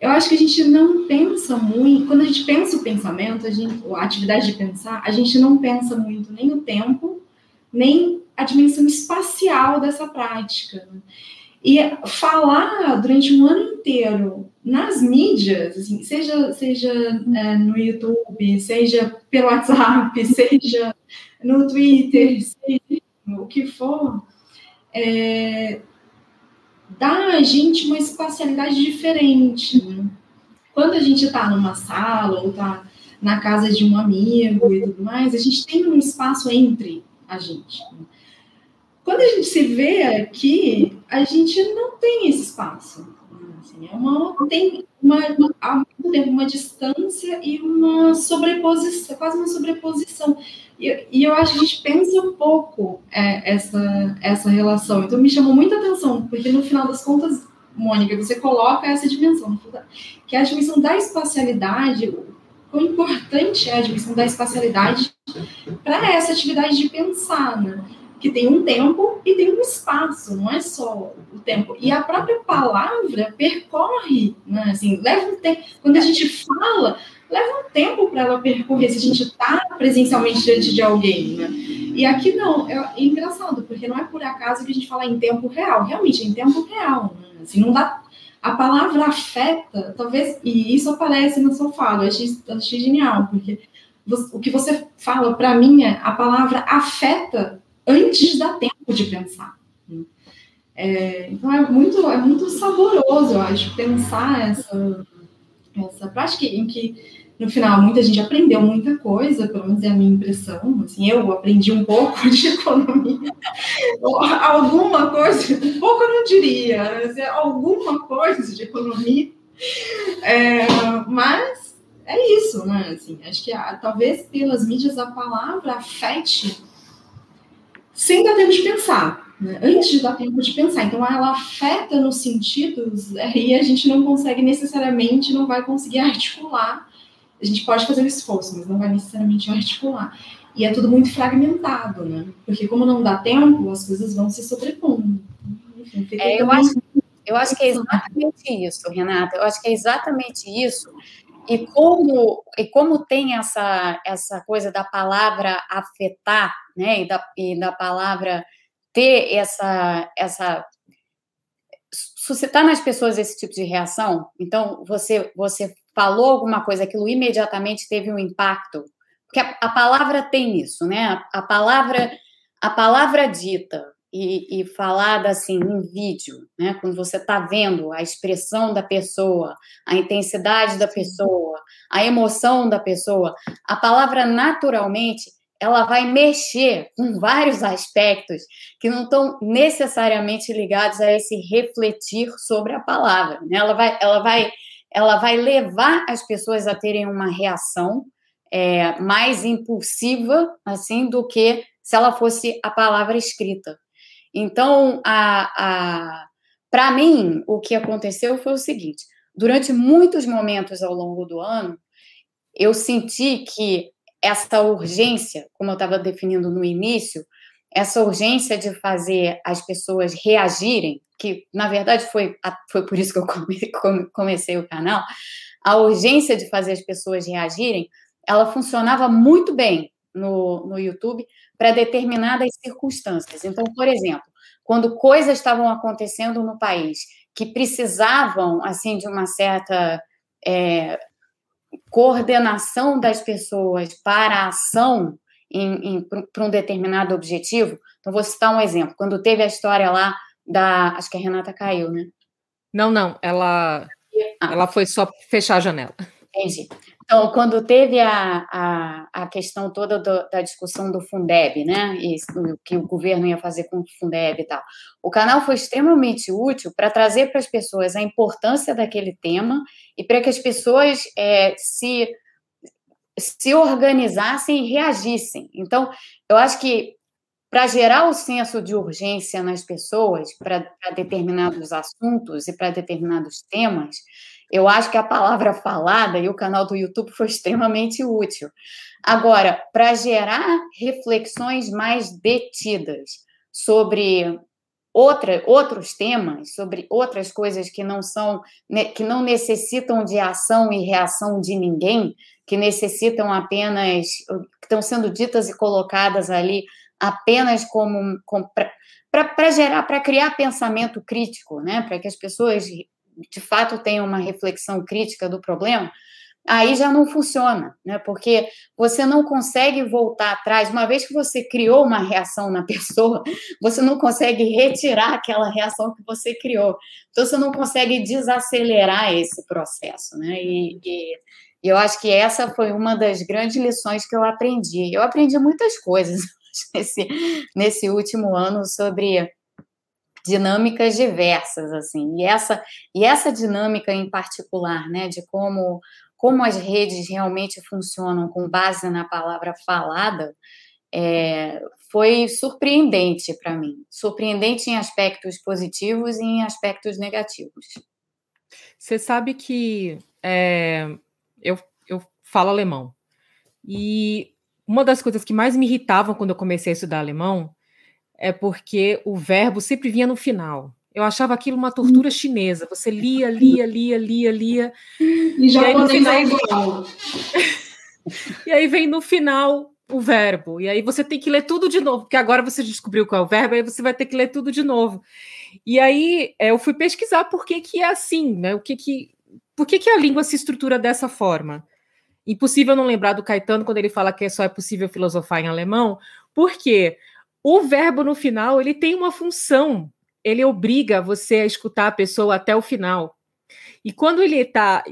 Eu acho que a gente não pensa muito, quando a gente pensa o pensamento, a, gente, a atividade de pensar, a gente não pensa muito nem o tempo, nem a dimensão espacial dessa prática. Né? E falar durante um ano inteiro nas mídias, assim, seja, seja é, no YouTube, seja pelo WhatsApp, seja no Twitter, o que for, é, dá a gente uma espacialidade diferente. Né? Quando a gente está numa sala ou está na casa de um amigo e tudo mais, a gente tem um espaço entre a gente. Né? Quando a gente se vê aqui, a gente não tem esse espaço. Assim, é uma, tem uma, ao mesmo tempo uma distância e uma sobreposição, quase uma sobreposição. E, e eu acho que a gente pensa um pouco é, essa, essa relação. Então me chamou muita atenção, porque no final das contas, Mônica, você coloca essa dimensão, que é a dimensão da espacialidade, quão importante é a dimensão da espacialidade para essa atividade de pensar, né? Que tem um tempo e tem um espaço, não é só o tempo. E a própria palavra percorre, né? Assim, leva um tempo. Quando a gente fala, leva um tempo para ela percorrer se a gente está presencialmente diante de alguém, né? E aqui não, é, engraçado, porque não é por acaso que a gente fala em tempo real, realmente é em tempo real, né? Assim, não dá. A palavra afeta, talvez, e isso aparece na sua fala, eu achei, achei genial, porque o que você fala para mim é a palavra afeta antes da tempo de pensar. É, então é muito, é muito saboroso, eu acho, pensar essa, essa prática em que no final, muita gente aprendeu muita coisa, pelo menos é a minha impressão. Assim, eu aprendi um pouco de economia, alguma coisa, um pouco eu não diria, alguma coisa de economia, é, mas é isso, né? Assim, acho que a, talvez pelas mídias a palavra afete sem dar tempo de pensar, né? antes de dar tempo de pensar. Então, ela afeta nos sentidos e a gente não consegue necessariamente, não vai conseguir articular a gente pode fazer o esforço, mas não vai necessariamente articular. E é tudo muito fragmentado, né? Porque como não dá tempo, as coisas vão se sobrepondo. Enfim, é, eu, acho, eu acho que é exatamente isso, Renata. Eu acho que é exatamente isso. E como, e como tem essa, essa coisa da palavra afetar, né? E da, e da palavra ter essa, essa suscitar nas pessoas esse tipo de reação. Então, você, você falou alguma coisa, aquilo imediatamente teve um impacto. Porque a, a palavra tem isso, né? A, a, palavra a palavra dita e, e falada assim em vídeo, né? Quando você está vendo a expressão da pessoa, a intensidade da pessoa, a emoção da pessoa, a palavra naturalmente ela vai mexer com vários aspectos que não estão necessariamente ligados a esse refletir sobre a palavra. Né? Ela, vai, ela, vai, ela vai levar as pessoas a terem uma reação é, mais impulsiva, assim, do que se ela fosse a palavra escrita. Então, a, a para mim, o que aconteceu foi o seguinte: durante muitos momentos ao longo do ano, eu senti que essa urgência, como eu estava definindo no início, essa urgência de fazer as pessoas reagirem, que na verdade foi, foi por isso que eu comecei o canal, a urgência de fazer as pessoas reagirem, ela funcionava muito bem no, no YouTube para determinadas circunstâncias. Então, por exemplo, quando coisas estavam acontecendo no país que precisavam assim de uma certa é, coordenação das pessoas para a ação para um determinado objetivo. Então, vou citar um exemplo. Quando teve a história lá da. Acho que a Renata caiu, né? Não, não. Ela, ah. ela foi só fechar a janela. Entendi. Então, quando teve a, a, a questão toda do, da discussão do Fundeb, né, e o que o governo ia fazer com o Fundeb e tal, o canal foi extremamente útil para trazer para as pessoas a importância daquele tema e para que as pessoas é, se, se organizassem e reagissem. Então, eu acho que para gerar o senso de urgência nas pessoas para determinados assuntos e para determinados temas, eu acho que a palavra falada e o canal do YouTube foi extremamente útil. Agora, para gerar reflexões mais detidas sobre outra, outros temas, sobre outras coisas que não são, né, que não necessitam de ação e reação de ninguém, que necessitam apenas, que estão sendo ditas e colocadas ali apenas como, como para gerar, para criar pensamento crítico, né? Para que as pessoas de fato tenha uma reflexão crítica do problema, aí já não funciona, né? Porque você não consegue voltar atrás. Uma vez que você criou uma reação na pessoa, você não consegue retirar aquela reação que você criou. Então você não consegue desacelerar esse processo, né? E, e, e eu acho que essa foi uma das grandes lições que eu aprendi. Eu aprendi muitas coisas nesse, nesse último ano sobre dinâmicas diversas assim. E essa e essa dinâmica em particular né de como como as redes realmente funcionam com base na palavra falada é, foi surpreendente para mim. Surpreendente em aspectos positivos e em aspectos negativos. Você sabe que é, eu, eu falo alemão. E uma das coisas que mais me irritavam quando eu comecei a estudar alemão é porque o verbo sempre vinha no final. Eu achava aquilo uma tortura chinesa. Você lia, lia, lia, lia, lia. E já e aí, no final... é igual. e aí vem no final o verbo. E aí você tem que ler tudo de novo, porque agora você descobriu qual é o verbo, aí você vai ter que ler tudo de novo. E aí é, eu fui pesquisar por que, que é assim, né? O que que, por que, que a língua se estrutura dessa forma? Impossível não lembrar do Caetano quando ele fala que só é possível filosofar em alemão, porque o verbo no final ele tem uma função ele obriga você a escutar a pessoa até o final. E quando ele está,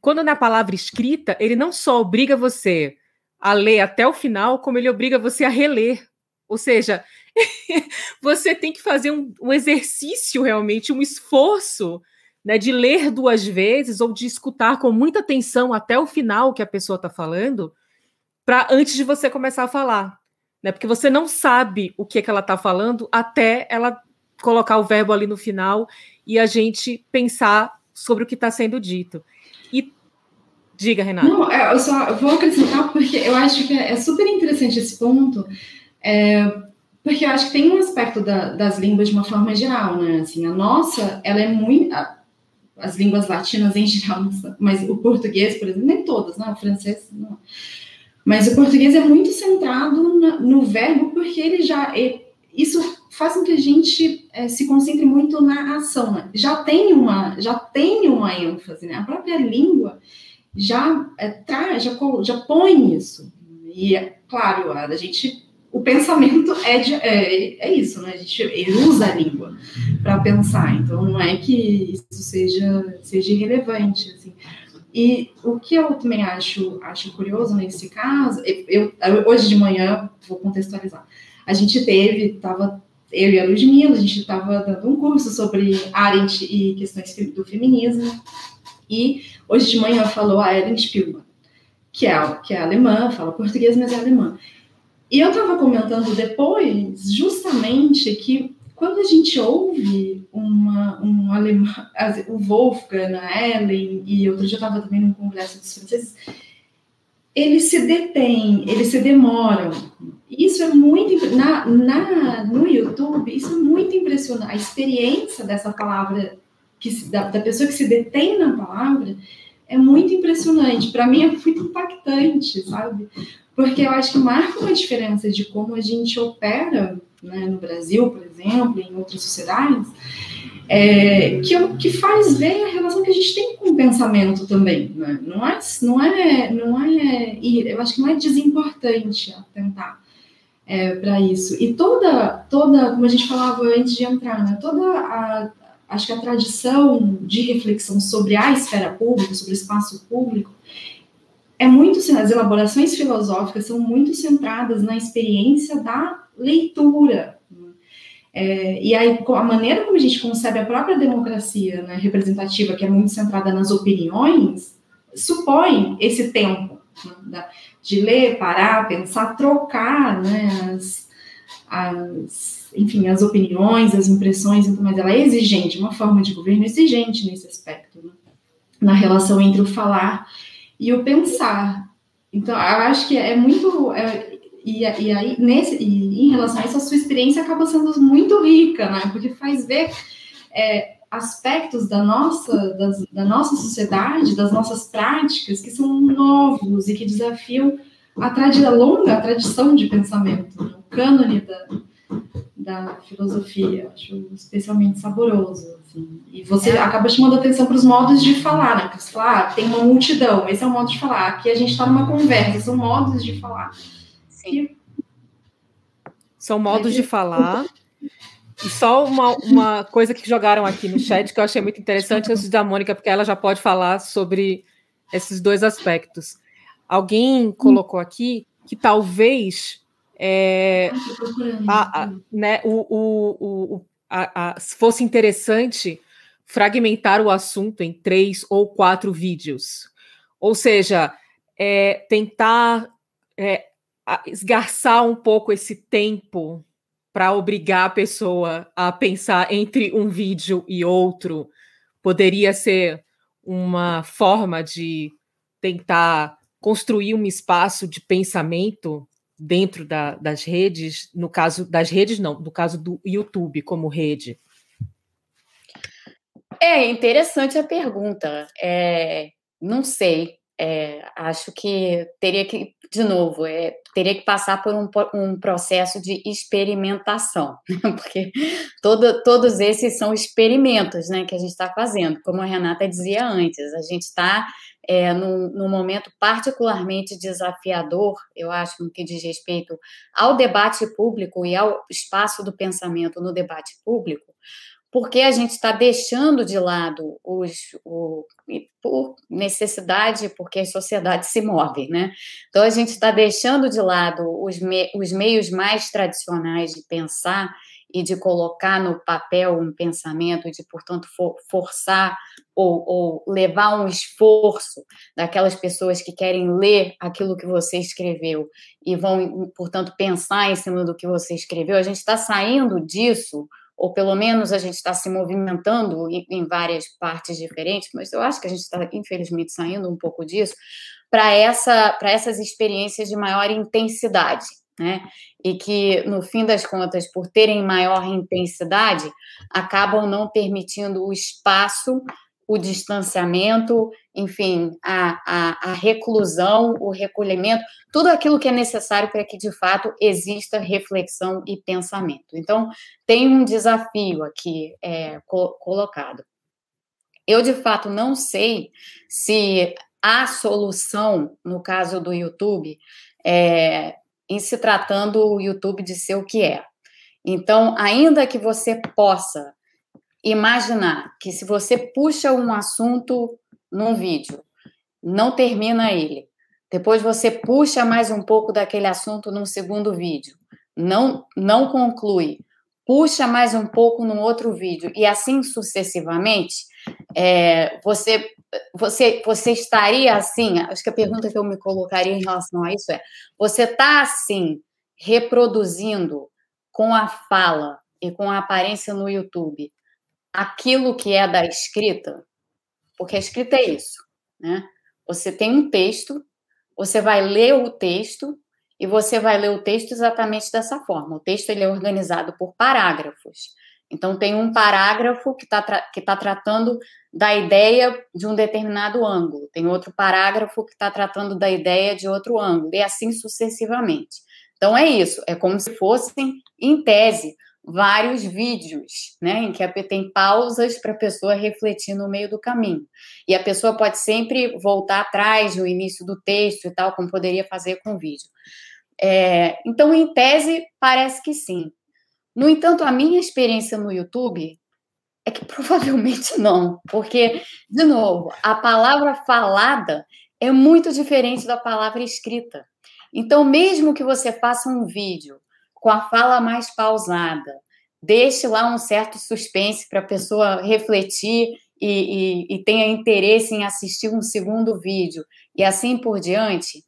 quando na palavra escrita, ele não só obriga você a ler até o final, como ele obriga você a reler. Ou seja, você tem que fazer um, um exercício realmente, um esforço né, de ler duas vezes ou de escutar com muita atenção até o final que a pessoa está falando, para antes de você começar a falar. Né, porque você não sabe o que, é que ela está falando até ela colocar o verbo ali no final e a gente pensar sobre o que está sendo dito. E diga, Renata. Não, é, eu só vou acrescentar porque eu acho que é super interessante esse ponto, é, porque eu acho que tem um aspecto da, das línguas de uma forma geral, né? Assim, a nossa, ela é muito as línguas latinas em geral, mas o português, por exemplo, nem todas, não, o francês não. Mas o português é muito centrado no, verbo porque ele já isso faz com que a gente é, se concentre muito na ação. Né? Já tem uma, já tem uma ênfase, né? A própria língua já é, já, já põe isso. E é claro, a gente, o pensamento é, de, é, é isso, né? A gente usa a língua para pensar. Então não é que isso seja seja irrelevante, assim. E o que eu também acho, acho curioso nesse caso, eu, eu hoje de manhã vou contextualizar. A gente teve, estava eu e a Ludmilla, a gente estava dando um curso sobre Arendt e questões do feminismo, e hoje de manhã falou a Ellen Spielmann, que é, que é alemã, fala português, mas é alemã. E eu estava comentando depois, justamente, que quando a gente ouve uma, um alemão, o Wolfgang, a Ellen, e outro dia eu estava também no congresso dos franceses, eles se detêm, eles se demoram. Isso é muito na, na no YouTube, isso é muito impressionante. A experiência dessa palavra que se, da, da pessoa que se detém na palavra é muito impressionante. Para mim é muito impactante, sabe? Porque eu acho que marca uma diferença de como a gente opera né, no Brasil, por exemplo, em outras sociedades é, que, que faz ver a relação que a gente tem com o pensamento também. Né? Não é, não é, não é, eu acho que não é desimportante atentar é, para isso. E toda, toda, como a gente falava antes de entrar, né, toda a, acho que a tradição de reflexão sobre a esfera pública, sobre o espaço público, é muito, as elaborações filosóficas são muito centradas na experiência da leitura, é, e aí, a maneira como a gente concebe a própria democracia né, representativa, que é muito centrada nas opiniões, supõe esse tempo né, de ler, parar, pensar, trocar né, as, as, enfim, as opiniões, as impressões, então, mas ela é exigente, uma forma de governo exigente nesse aspecto, né, na relação entre o falar e o pensar. Então, eu acho que é muito. É, e, e aí, nesse, e em relação a isso, a sua experiência acaba sendo muito rica, né? Porque faz ver é, aspectos da nossa, das, da nossa sociedade, das nossas práticas, que são novos e que desafiam a, tradi a longa tradição de pensamento, né? o cânone da, da filosofia. Acho especialmente saboroso. Assim. E você é. acaba chamando atenção para os modos de falar, né? Porque, ah, tem uma multidão, esse é o modo de falar. Aqui a gente está numa conversa, são modos de falar. Sim. São modos de falar. E só uma, uma coisa que jogaram aqui no chat que eu achei muito interessante antes da Mônica, porque ela já pode falar sobre esses dois aspectos. Alguém colocou aqui que talvez é, a, a, né, o, o, o, a, fosse interessante fragmentar o assunto em três ou quatro vídeos. Ou seja, é, tentar é, esgarçar um pouco esse tempo para obrigar a pessoa a pensar entre um vídeo e outro poderia ser uma forma de tentar construir um espaço de pensamento dentro da, das redes, no caso das redes, não, no caso do YouTube como rede? É interessante a pergunta. É, não sei. É, acho que teria que, de novo, é, teria que passar por um, um processo de experimentação, né? porque todo, todos esses são experimentos né, que a gente está fazendo. Como a Renata dizia antes, a gente está é, num, num, momento particularmente desafiador, eu acho, no que diz respeito ao debate público e ao espaço do pensamento no debate público, porque a gente está deixando de lado os, o, por necessidade, porque a sociedade se move, né? Então a gente está deixando de lado os, me, os meios mais tradicionais de pensar e de colocar no papel um pensamento, de, portanto, for, forçar ou, ou, levar um esforço daquelas pessoas que querem ler aquilo que você escreveu e vão, portanto, pensar em cima do que você escreveu. A gente está saindo disso ou pelo menos a gente está se movimentando em, várias partes diferentes, mas eu acho que a gente está, infelizmente, saindo um pouco disso, para essa, essas experiências de maior intensidade. Né? E que, no fim das contas, por terem maior intensidade, acabam não permitindo o espaço o distanciamento, enfim, a, a, a, reclusão, o recolhimento, tudo aquilo que é necessário para que, de fato, exista reflexão e pensamento. Então, tem um desafio aqui é, co colocado. Eu, de fato, não sei se a solução, no caso do YouTube, é, em se tratando o YouTube de ser o que é. Então, ainda que você possa imaginar que se você puxa um assunto num vídeo, não termina ele, depois você puxa mais um pouco daquele assunto num segundo vídeo, não não conclui, puxa mais um pouco num outro vídeo. E assim sucessivamente, é, você você você estaria assim? Acho que a pergunta que eu me colocaria em relação a isso é: você está assim reproduzindo com a fala e com a aparência no YouTube aquilo que é da escrita, porque a escrita é isso, né? Você tem um texto, você vai ler o texto e você vai ler o texto exatamente dessa forma. O texto ele é organizado por parágrafos. Então tem um parágrafo que está que tá tratando da ideia de um determinado ângulo, tem outro parágrafo que está tratando da ideia de outro ângulo, e assim sucessivamente. Então é isso, é como se fossem, em tese, vários vídeos, né, em que tem pausas para a pessoa refletir no meio do caminho. E a pessoa pode sempre voltar atrás no início do texto e tal, como poderia fazer com o vídeo. É, então, em tese, parece que sim. No entanto, a minha experiência no YouTube é que provavelmente não, porque, de novo, a palavra falada é muito diferente da palavra escrita. Então, mesmo que você faça um vídeo com a fala mais pausada. Deixe lá um certo suspense para a pessoa refletir e, e, e tenha interesse em assistir um segundo vídeo e assim por diante.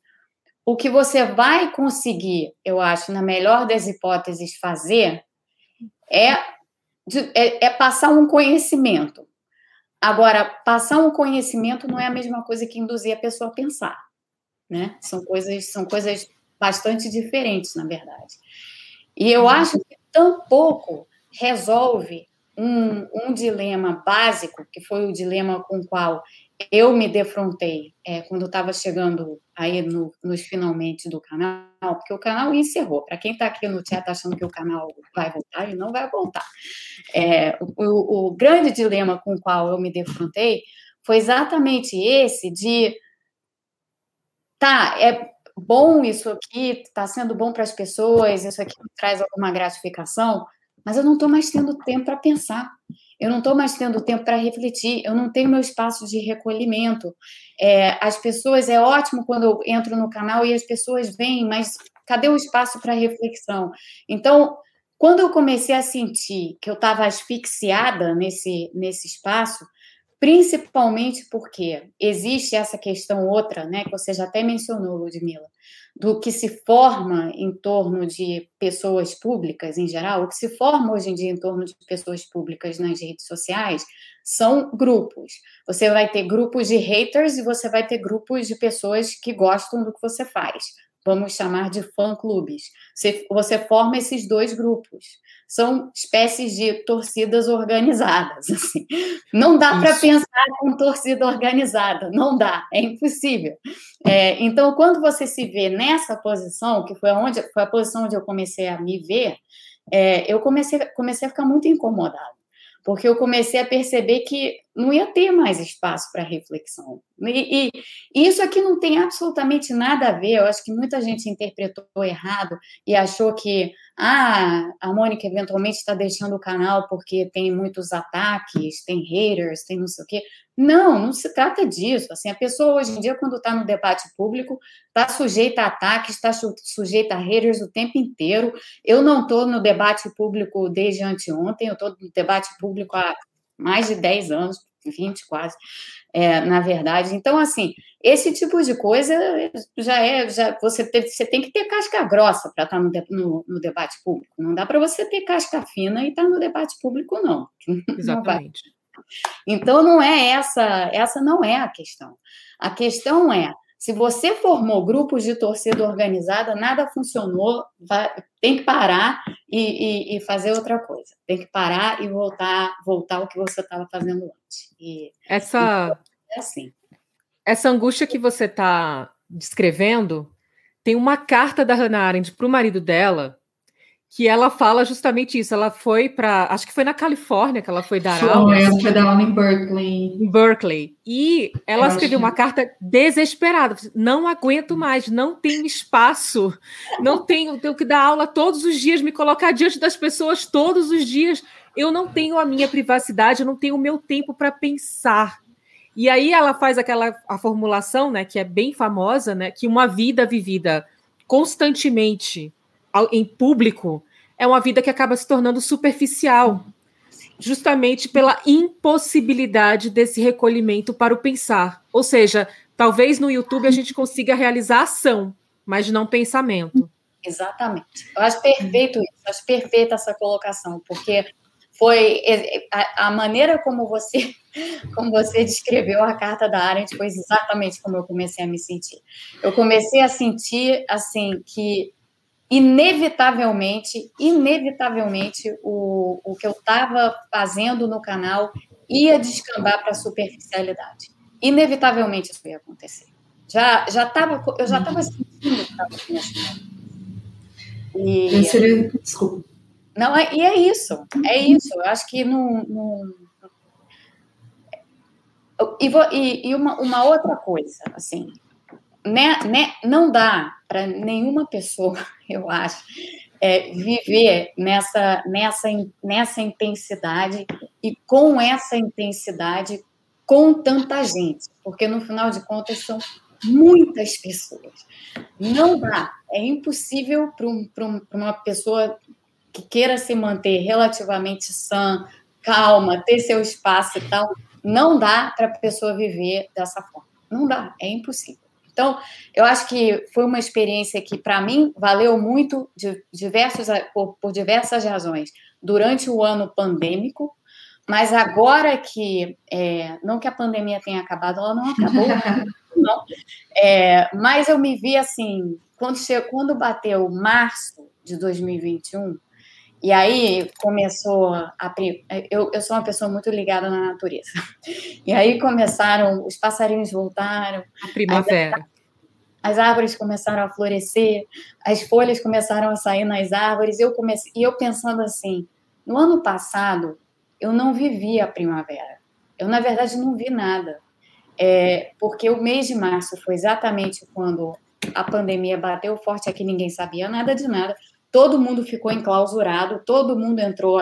O que você vai conseguir, eu acho, na melhor das hipóteses, fazer é, é, é passar um conhecimento. Agora, passar um conhecimento não é a mesma coisa que induzir a pessoa a pensar, né? São coisas, são coisas bastante diferentes, na verdade. E eu uhum. acho que tampouco resolve um, um dilema básico, que foi o dilema com o qual eu me defrontei é, quando estava chegando aí no, nos finalmente do canal, porque o canal encerrou. Para quem está aqui no chat achando que o canal vai voltar, ele não vai voltar. É, o, o grande dilema com o qual eu me defrontei foi exatamente esse de tá, é, bom isso aqui, está sendo bom para as pessoas, isso aqui traz alguma gratificação, mas eu não estou mais tendo tempo para pensar, eu não estou mais tendo tempo para refletir, eu não tenho meu espaço de recolhimento. É, as pessoas, é ótimo quando eu entro no canal e as pessoas vêm, mas cadê o espaço para reflexão? Então, quando eu comecei a sentir que eu estava asfixiada nesse, nesse espaço, principalmente porque existe essa questão outra, né, que você já até mencionou, Ludmila, do que se forma em torno de pessoas públicas em geral, o que se forma hoje em dia em torno de pessoas públicas nas redes sociais são grupos. Você vai ter grupos de haters e você vai ter grupos de pessoas que gostam do que você faz. Vamos chamar de fã-clubes. Você, você forma esses dois grupos. São espécies de torcidas organizadas. Assim. Não dá para pensar com torcida organizada, não dá, é impossível. É, então, quando você se vê nessa posição, que foi, onde, foi a posição onde eu comecei a me ver, é, eu comecei, comecei a ficar muito incomodada porque eu comecei a perceber que não ia ter mais espaço para reflexão. E, e, isso aqui não tem absolutamente nada a ver. Eu acho que muita gente interpretou errado e achou que ah, a Mônica eventualmente está deixando o canal porque tem muitos ataques, tem haters, tem não sei o quê. Não, não se trata disso. Assim, a pessoa hoje em dia, quando está no debate público, está sujeita a ataques, está sujeita a haters o tempo inteiro. Eu não estou no debate público desde anteontem, eu estou no debate público há mais de 10 anos, 20 quase, é, na verdade. Então, assim, esse tipo de coisa já é, já você, teve, você tem que ter casca grossa para estar tá no, no, no, debate público. Não dá para você ter casca fina e estar tá no debate público, não. Exatamente. Não então, não é essa, essa não é a questão. A questão é, se você formou grupos de torcida organizada, nada funcionou, vai, tem que parar e, e, e, fazer outra coisa. Tem que parar e voltar, voltar ao que você estava fazendo antes. E, essa, é assim. Essa angústia que você está descrevendo tem uma carta da Hannah Arendt para o marido dela que ela fala justamente isso. Ela foi para, acho que foi na Califórnia que ela foi dar foi, aula. Ela foi dar aula em Berkeley. Em Berkeley. E ela escreveu uma carta desesperada. Não aguento mais, não tenho espaço, não tenho, tenho que dar aula todos os dias, me colocar diante das pessoas todos os dias. Eu não tenho a minha privacidade, eu não tenho o meu tempo para pensar. E aí ela faz aquela a formulação, né, que é bem famosa, né, que uma vida vivida constantemente em público é uma vida que acaba se tornando superficial, justamente pela impossibilidade desse recolhimento para o pensar. Ou seja, talvez no YouTube a gente consiga realizar ação, mas não pensamento. Exatamente. Eu acho perfeito isso, eu acho perfeita essa colocação, porque foi a, a, maneira como você como você descreveu a carta da Arendt foi exatamente como eu comecei a me sentir. Eu comecei a sentir assim que inevitavelmente, inevitavelmente, o, o que eu estava fazendo no canal ia descambar para a superficialidade. Inevitavelmente isso ia acontecer. Já, já tava, eu já estava sentindo que estava começando. E, seria, desculpa. Não, é, e é isso, é isso. Eu acho que não. não e, vou, e, e uma, uma outra coisa, assim, né, né, não dá para nenhuma pessoa, eu acho, é, viver nessa, nessa, nessa intensidade e com essa intensidade com tanta gente, porque no final de contas são muitas pessoas. Não dá, é impossível para um, um, uma pessoa que queira se manter relativamente sã, calma, ter seu espaço e tal, não dá para a pessoa viver dessa forma. Não dá, é impossível. Então, eu acho que foi uma experiência que, para mim, valeu muito de diversos, por, por diversas razões durante o ano pandêmico, mas agora que, é, não que a pandemia tenha acabado, ela não acabou, não. É, mas eu me vi assim, quando, chegou, quando bateu março de 2021, e aí começou a. Eu, eu sou uma pessoa muito ligada na natureza. E aí começaram, os passarinhos voltaram. A primavera. As, as árvores começaram a florescer, as folhas começaram a sair nas árvores. Eu comecei, e eu pensando assim: no ano passado, eu não vivi a primavera. Eu, na verdade, não vi nada. É, porque o mês de março foi exatamente quando a pandemia bateu forte aqui, ninguém sabia nada de nada todo mundo ficou enclausurado, todo mundo entrou,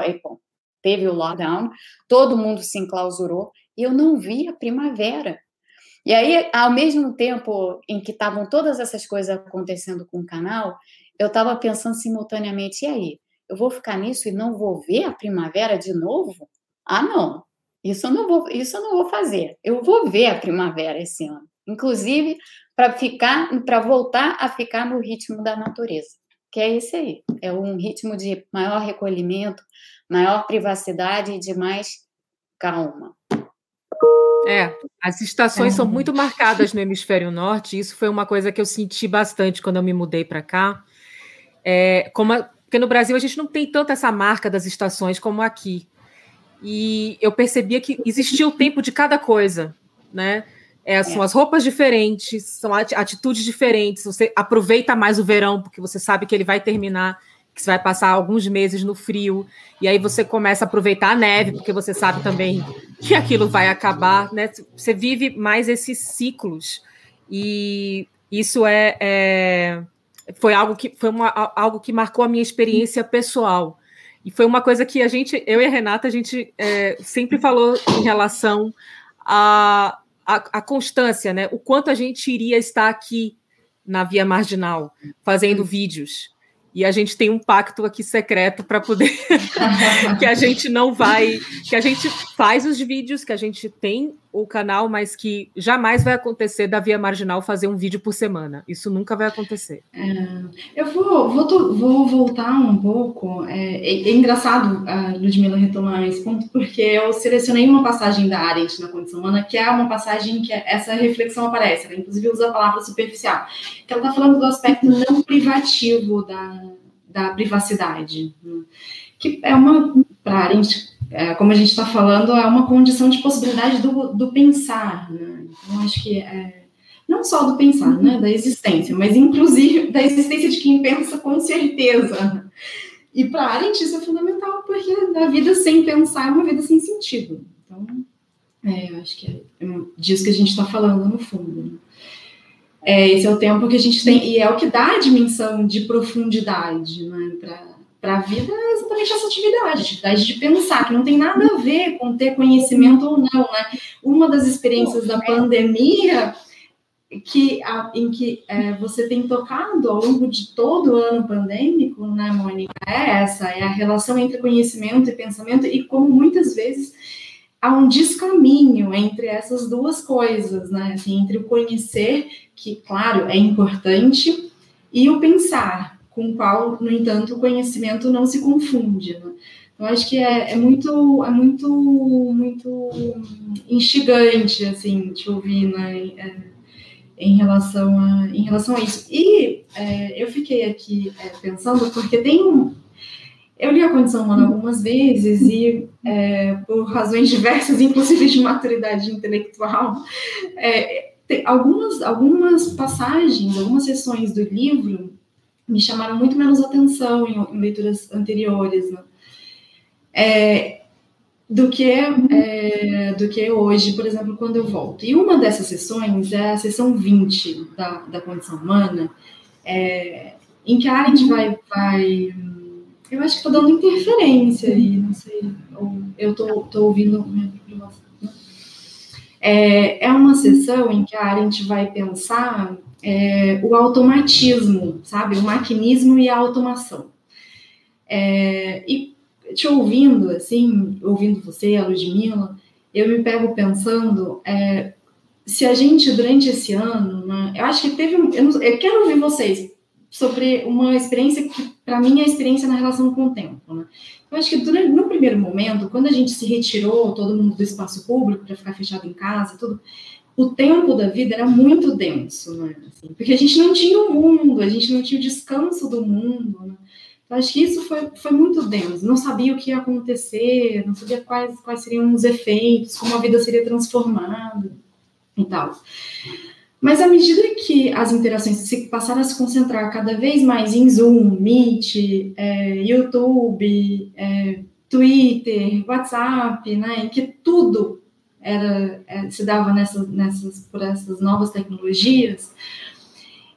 teve o lockdown, todo mundo se enclausurou, e eu não vi a primavera. E aí, ao mesmo tempo em que estavam todas essas coisas acontecendo com o canal, eu estava pensando simultaneamente, e aí, eu vou ficar nisso e não vou ver a primavera de novo? Ah, não, isso eu não vou, isso eu não vou fazer. Eu vou ver a primavera esse ano, inclusive para ficar, para voltar a ficar no ritmo da natureza que é esse aí. É um ritmo de maior recolhimento, maior privacidade e de mais calma. É, as estações é. são muito marcadas no hemisfério norte. Isso foi uma coisa que eu senti bastante quando eu me mudei para cá. É, como a, porque no Brasil a gente não tem tanto essa marca das estações como aqui. E eu percebia que existia o tempo de cada coisa, né? É, são é. as roupas diferentes, são atitudes diferentes. Você aproveita mais o verão, porque você sabe que ele vai terminar, que você vai passar alguns meses no frio, e aí você começa a aproveitar a neve, porque você sabe também que aquilo vai acabar. Né? Você vive mais esses ciclos. E isso é, é foi algo que foi uma, algo que marcou a minha experiência pessoal. E foi uma coisa que a gente, eu e a Renata, a gente é, sempre falou em relação a a, a, constância, né? O quanto a gente iria estar aqui na Via Marginal, fazendo vídeos, e a gente tem um pacto aqui secreto para poder que a gente não vai, que a gente faz os vídeos, que a gente tem o canal, mas que jamais vai acontecer da Via Marginal fazer um vídeo por semana. Isso nunca vai acontecer. É, eu vou, vou, vou, voltar um pouco. É, é, é, engraçado a Ludmilla retomar esse ponto, porque eu selecionei uma passagem da Arendt na Condição Humana, que é uma passagem que essa reflexão aparece. Ela, inclusive, usa a palavra superficial. Que ela está falando do aspecto não privativo da, da privacidade. Né? Que é uma, para Arendt, é, como a gente está falando, é uma condição de possibilidade do, do pensar. Né? Então, acho que é, não só do pensar, né, da existência, mas inclusive da existência de quem pensa com certeza. E para Arendt isso é fundamental, porque a vida sem pensar é uma vida sem sentido. Então, é, eu acho que é, é disso que a gente está falando no fundo. Né? É, esse é o tempo que a gente tem, e é o que dá a dimensão de profundidade né, para a vida, é exatamente essa atividade, atividade de pensar, que não tem nada a ver com ter conhecimento ou não. Né? Uma das experiências da pandemia que, a, em que é, você tem tocado ao longo de todo o ano pandêmico, né, Mônica, é essa, é a relação entre conhecimento e pensamento, e como muitas vezes há um descaminho entre essas duas coisas, né? Assim, entre o conhecer, que, claro, é importante, e o pensar, com o qual, no entanto, o conhecimento não se confunde. Né? Eu acho que é, é, muito, é muito, muito instigante, assim, te ouvir, né? É, em relação a, em relação a isso. E é, eu fiquei aqui é, pensando, porque tem um, eu li a condição humana algumas vezes e, é, por razões diversas, inclusive de maturidade intelectual, é, algumas, algumas passagens, algumas sessões do livro me chamaram muito menos atenção em, em leituras anteriores, né? é, do que é, do que hoje, por exemplo, quando eu volto. E uma dessas sessões é a sessão 20 da, da condição humana, é, em que a Arendt vai, vai eu acho que estou dando interferência aí, não sei. Ou eu estou ouvindo minha né? É, é uma sessão em que a Arendt vai pensar é, o automatismo, sabe? O maquinismo e a automação. É, e te ouvindo, assim, ouvindo você, a Ludmilla, eu me pego pensando é, se a gente, durante esse ano, né, eu acho que teve. Eu, não, eu quero ouvir vocês, sobre uma experiência que, para mim, é a experiência na relação com o tempo. Né? Eu acho que durante, no primeiro momento, quando a gente se retirou, todo mundo do espaço público para ficar fechado em casa, tudo, o tempo da vida era muito denso, né? Assim, porque a gente não tinha o mundo, a gente não tinha o descanso do mundo. Né? Então, acho que isso foi, foi muito denso. Não sabia o que ia acontecer, não sabia quais, quais seriam os efeitos, como a vida seria transformada e tal. Mas à medida que as interações se passaram a se concentrar cada vez mais em Zoom, Meet, é, YouTube, é, Twitter, WhatsApp, né, em que tudo era, é, se dava nessas, nessas, por essas novas tecnologias,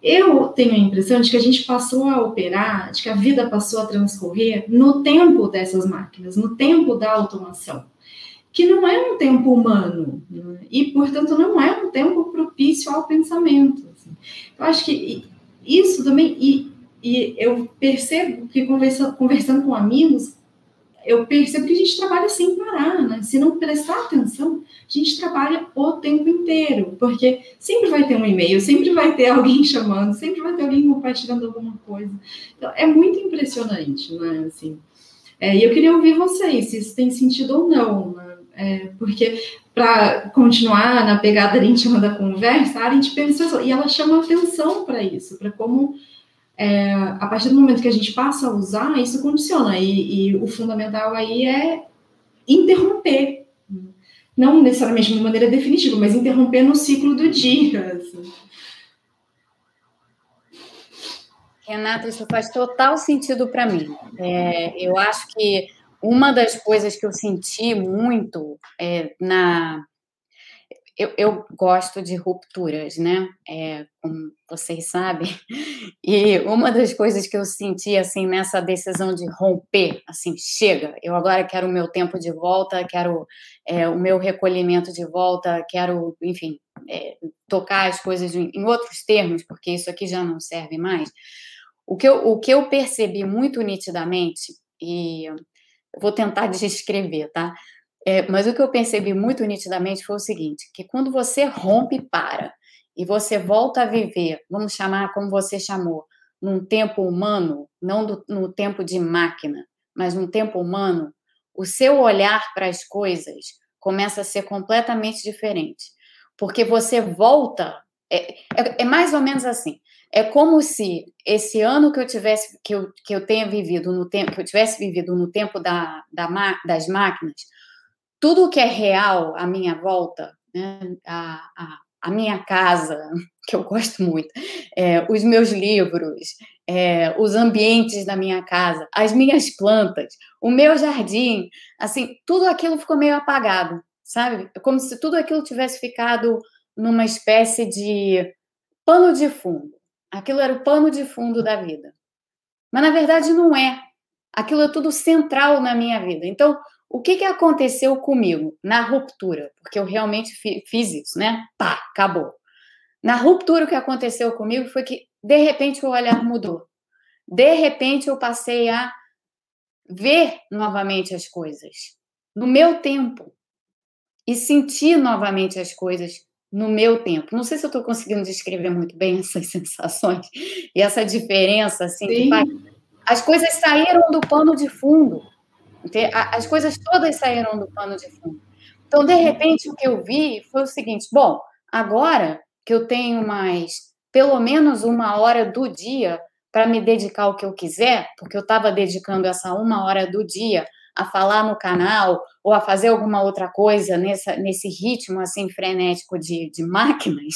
eu tenho a impressão de que a gente passou a operar, de que a vida passou a transcorrer no tempo dessas máquinas, no tempo da automação que não é um tempo humano né? e, portanto, não é um tempo propício ao pensamento. Assim. Eu acho que isso também, e, e eu percebo que conversa, conversando com amigos, eu percebo que a gente trabalha sem parar, né? Se não prestar atenção, a gente trabalha o tempo inteiro, porque sempre vai ter um e-mail, sempre vai ter alguém chamando, sempre vai ter alguém compartilhando alguma coisa. Então, é muito impressionante, né? Assim, é, e eu queria ouvir vocês, se isso tem sentido ou não, né? É, porque, para continuar na pegada íntima da conversa, a Arendt pensou e ela chama atenção para isso, para como, é, a partir do momento que a gente passa a usar, isso condiciona. E, e o fundamental aí é interromper. Não necessariamente de maneira definitiva, mas interromper no ciclo do dia. Renata, isso faz total sentido para mim. É, eu acho que uma das coisas que eu senti muito é, na. Eu, eu, gosto de rupturas, né? É, como vocês sabem. E uma das coisas que eu senti, assim, nessa decisão de romper, assim, chega, eu agora quero o meu tempo de volta, quero é, o meu recolhimento de volta, quero, enfim, é, tocar as coisas em, outros termos, porque isso aqui já não serve mais. O que eu, o que eu percebi muito nitidamente, e vou tentar descrever, tá? É, mas o que eu percebi muito nitidamente foi o seguinte: que quando você rompe e para, e você volta a viver, vamos chamar como você chamou, num tempo humano, não do, no tempo de máquina, mas num tempo humano, o seu olhar para as coisas começa a ser completamente diferente. Porque você volta. É, é, é mais ou menos assim. É como se esse ano que eu tivesse que eu, que eu tenha vivido no tempo que eu tivesse vivido no tempo da, da das máquinas, tudo que é real à minha volta, né, a, a, a minha casa, que eu gosto muito, é, os meus livros, é, os ambientes da minha casa, as minhas plantas, o meu jardim, assim, tudo aquilo ficou meio apagado, sabe? Como se tudo aquilo tivesse ficado numa espécie de pano de fundo. Aquilo era o pano de fundo da vida. Mas na verdade não é. Aquilo é tudo central na minha vida. Então, o que, que aconteceu comigo na ruptura? Porque eu realmente fiz isso, né? Pá, acabou. Na ruptura, o que aconteceu comigo foi que, de repente, o olhar mudou. De repente, eu passei a ver novamente as coisas no meu tempo e sentir novamente as coisas no meu tempo. Não sei se eu estou conseguindo descrever muito bem essas sensações e essa diferença, assim, as coisas saíram do pano de fundo. As coisas todas saíram do pano de fundo. Então, de repente, o que eu vi foi o seguinte: bom, agora que eu tenho mais pelo menos uma hora do dia para me dedicar ao que eu quiser, porque eu estava dedicando essa uma hora do dia a falar no canal ou a fazer alguma outra coisa nessa, nesse ritmo assim frenético de, de máquinas,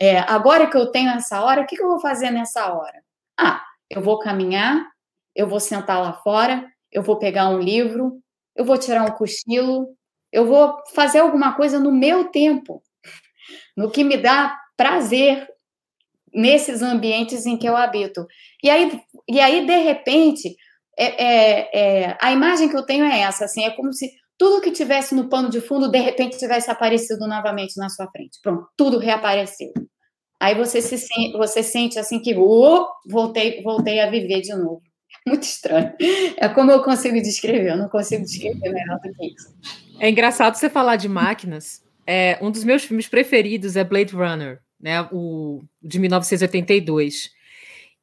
é, agora que eu tenho essa hora, o que, que eu vou fazer nessa hora? Ah, eu vou caminhar, eu vou sentar lá fora, eu vou pegar um livro, eu vou tirar um cochilo, eu vou fazer alguma coisa no meu tempo, no que me dá prazer nesses ambientes em que eu habito. E aí, e aí de repente, é, é, é, a imagem que eu tenho é essa, assim, é como se tudo que tivesse no pano de fundo, de repente, tivesse aparecido novamente na sua frente. Pronto, tudo reapareceu. Aí você se você sente assim que oh, voltei, voltei a viver de novo. Muito estranho. É como eu consigo descrever, eu não consigo descrever melhor do que isso. É engraçado você falar de máquinas. É, um dos meus filmes preferidos é Blade Runner, né, o de 1982.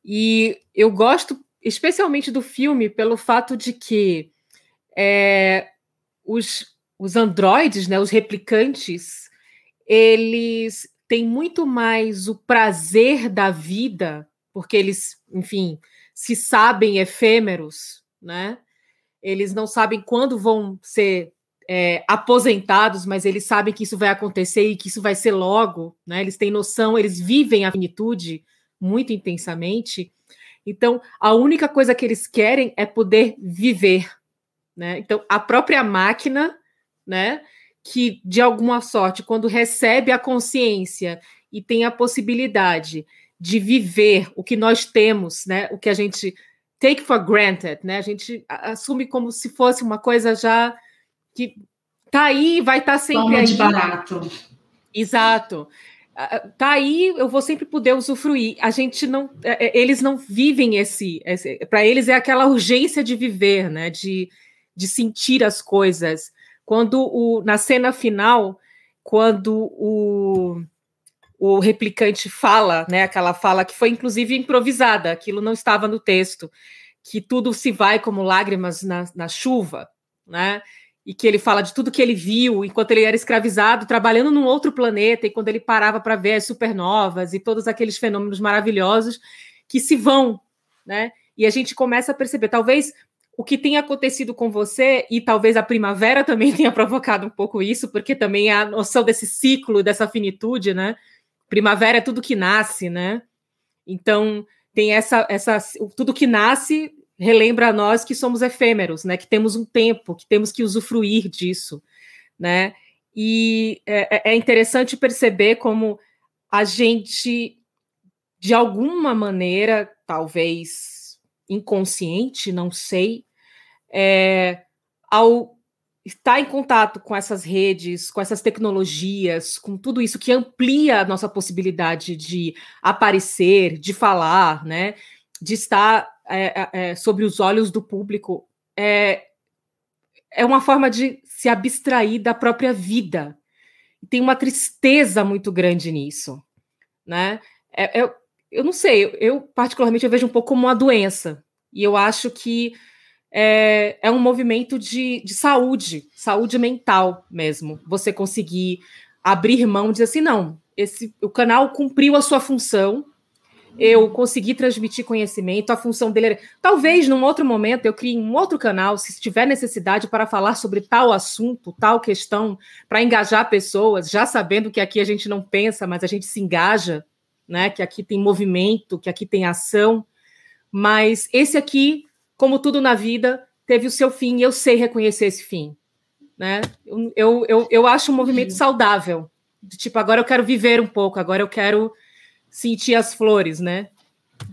E eu gosto especialmente do filme, pelo fato de que é, os, os androides, né, os replicantes, eles têm muito mais o prazer da vida, porque eles, enfim, se sabem efêmeros, né? Eles não sabem quando vão ser é, aposentados, mas eles sabem que isso vai acontecer e que isso vai ser logo, né? Eles têm noção, eles vivem a finitude muito intensamente. Então, a única coisa que eles querem é poder viver, né? Então, a própria máquina, né, que de alguma sorte, quando recebe a consciência e tem a possibilidade de viver o que nós temos, né, o que a gente take for granted, né? A gente assume como se fosse uma coisa já que tá aí, vai estar tá sempre Toma aí. de barato. Exato tá aí, eu vou sempre poder usufruir. A gente não, é, é, eles não vivem esse, esse para eles é aquela urgência de viver, né? De, de sentir as coisas. Quando o, na cena final, quando o, o replicante fala, né? Aquela fala que foi inclusive improvisada, aquilo não estava no texto, que tudo se vai como lágrimas na, na chuva, né? e que ele fala de tudo que ele viu enquanto ele era escravizado, trabalhando num outro planeta, e quando ele parava para ver as supernovas e todos aqueles fenômenos maravilhosos que se vão, né? E a gente começa a perceber, talvez o que tem acontecido com você, e talvez a primavera também tenha provocado um pouco isso, porque também a noção desse ciclo, dessa finitude, né? Primavera é tudo que nasce, né? Então, tem essa, essa tudo que nasce relembra a nós que somos efêmeros, né? Que temos um tempo, que temos que usufruir disso, né? E é, é, é interessante perceber como a gente, de alguma maneira, talvez inconsciente, não sei, é, ao estar em contato com essas redes, com essas tecnologias, com tudo isso que amplia a nossa possibilidade de aparecer, de falar, né? De estar é, é, é, sobre os olhos do público é, é uma forma de se abstrair da própria vida. Tem uma tristeza muito grande nisso, né? É, eu, eu não sei, eu particularmente eu vejo um pouco como uma doença, e eu acho que é, é um movimento de, de saúde, saúde mental mesmo. Você conseguir abrir mão e dizer assim, não, esse, o canal cumpriu a sua função, eu consegui transmitir conhecimento, a função dele era... Talvez, num outro momento, eu crie um outro canal, se tiver necessidade, para falar sobre tal assunto, tal questão, para engajar pessoas, já sabendo que aqui a gente não pensa, mas a gente se engaja, né? Que aqui tem movimento, que aqui tem ação. Mas esse aqui, como tudo na vida, teve o seu fim, e eu sei reconhecer esse fim. Né? Eu, eu, eu, eu acho um movimento saudável. De, tipo, agora eu quero viver um pouco, agora eu quero sentir as flores, né?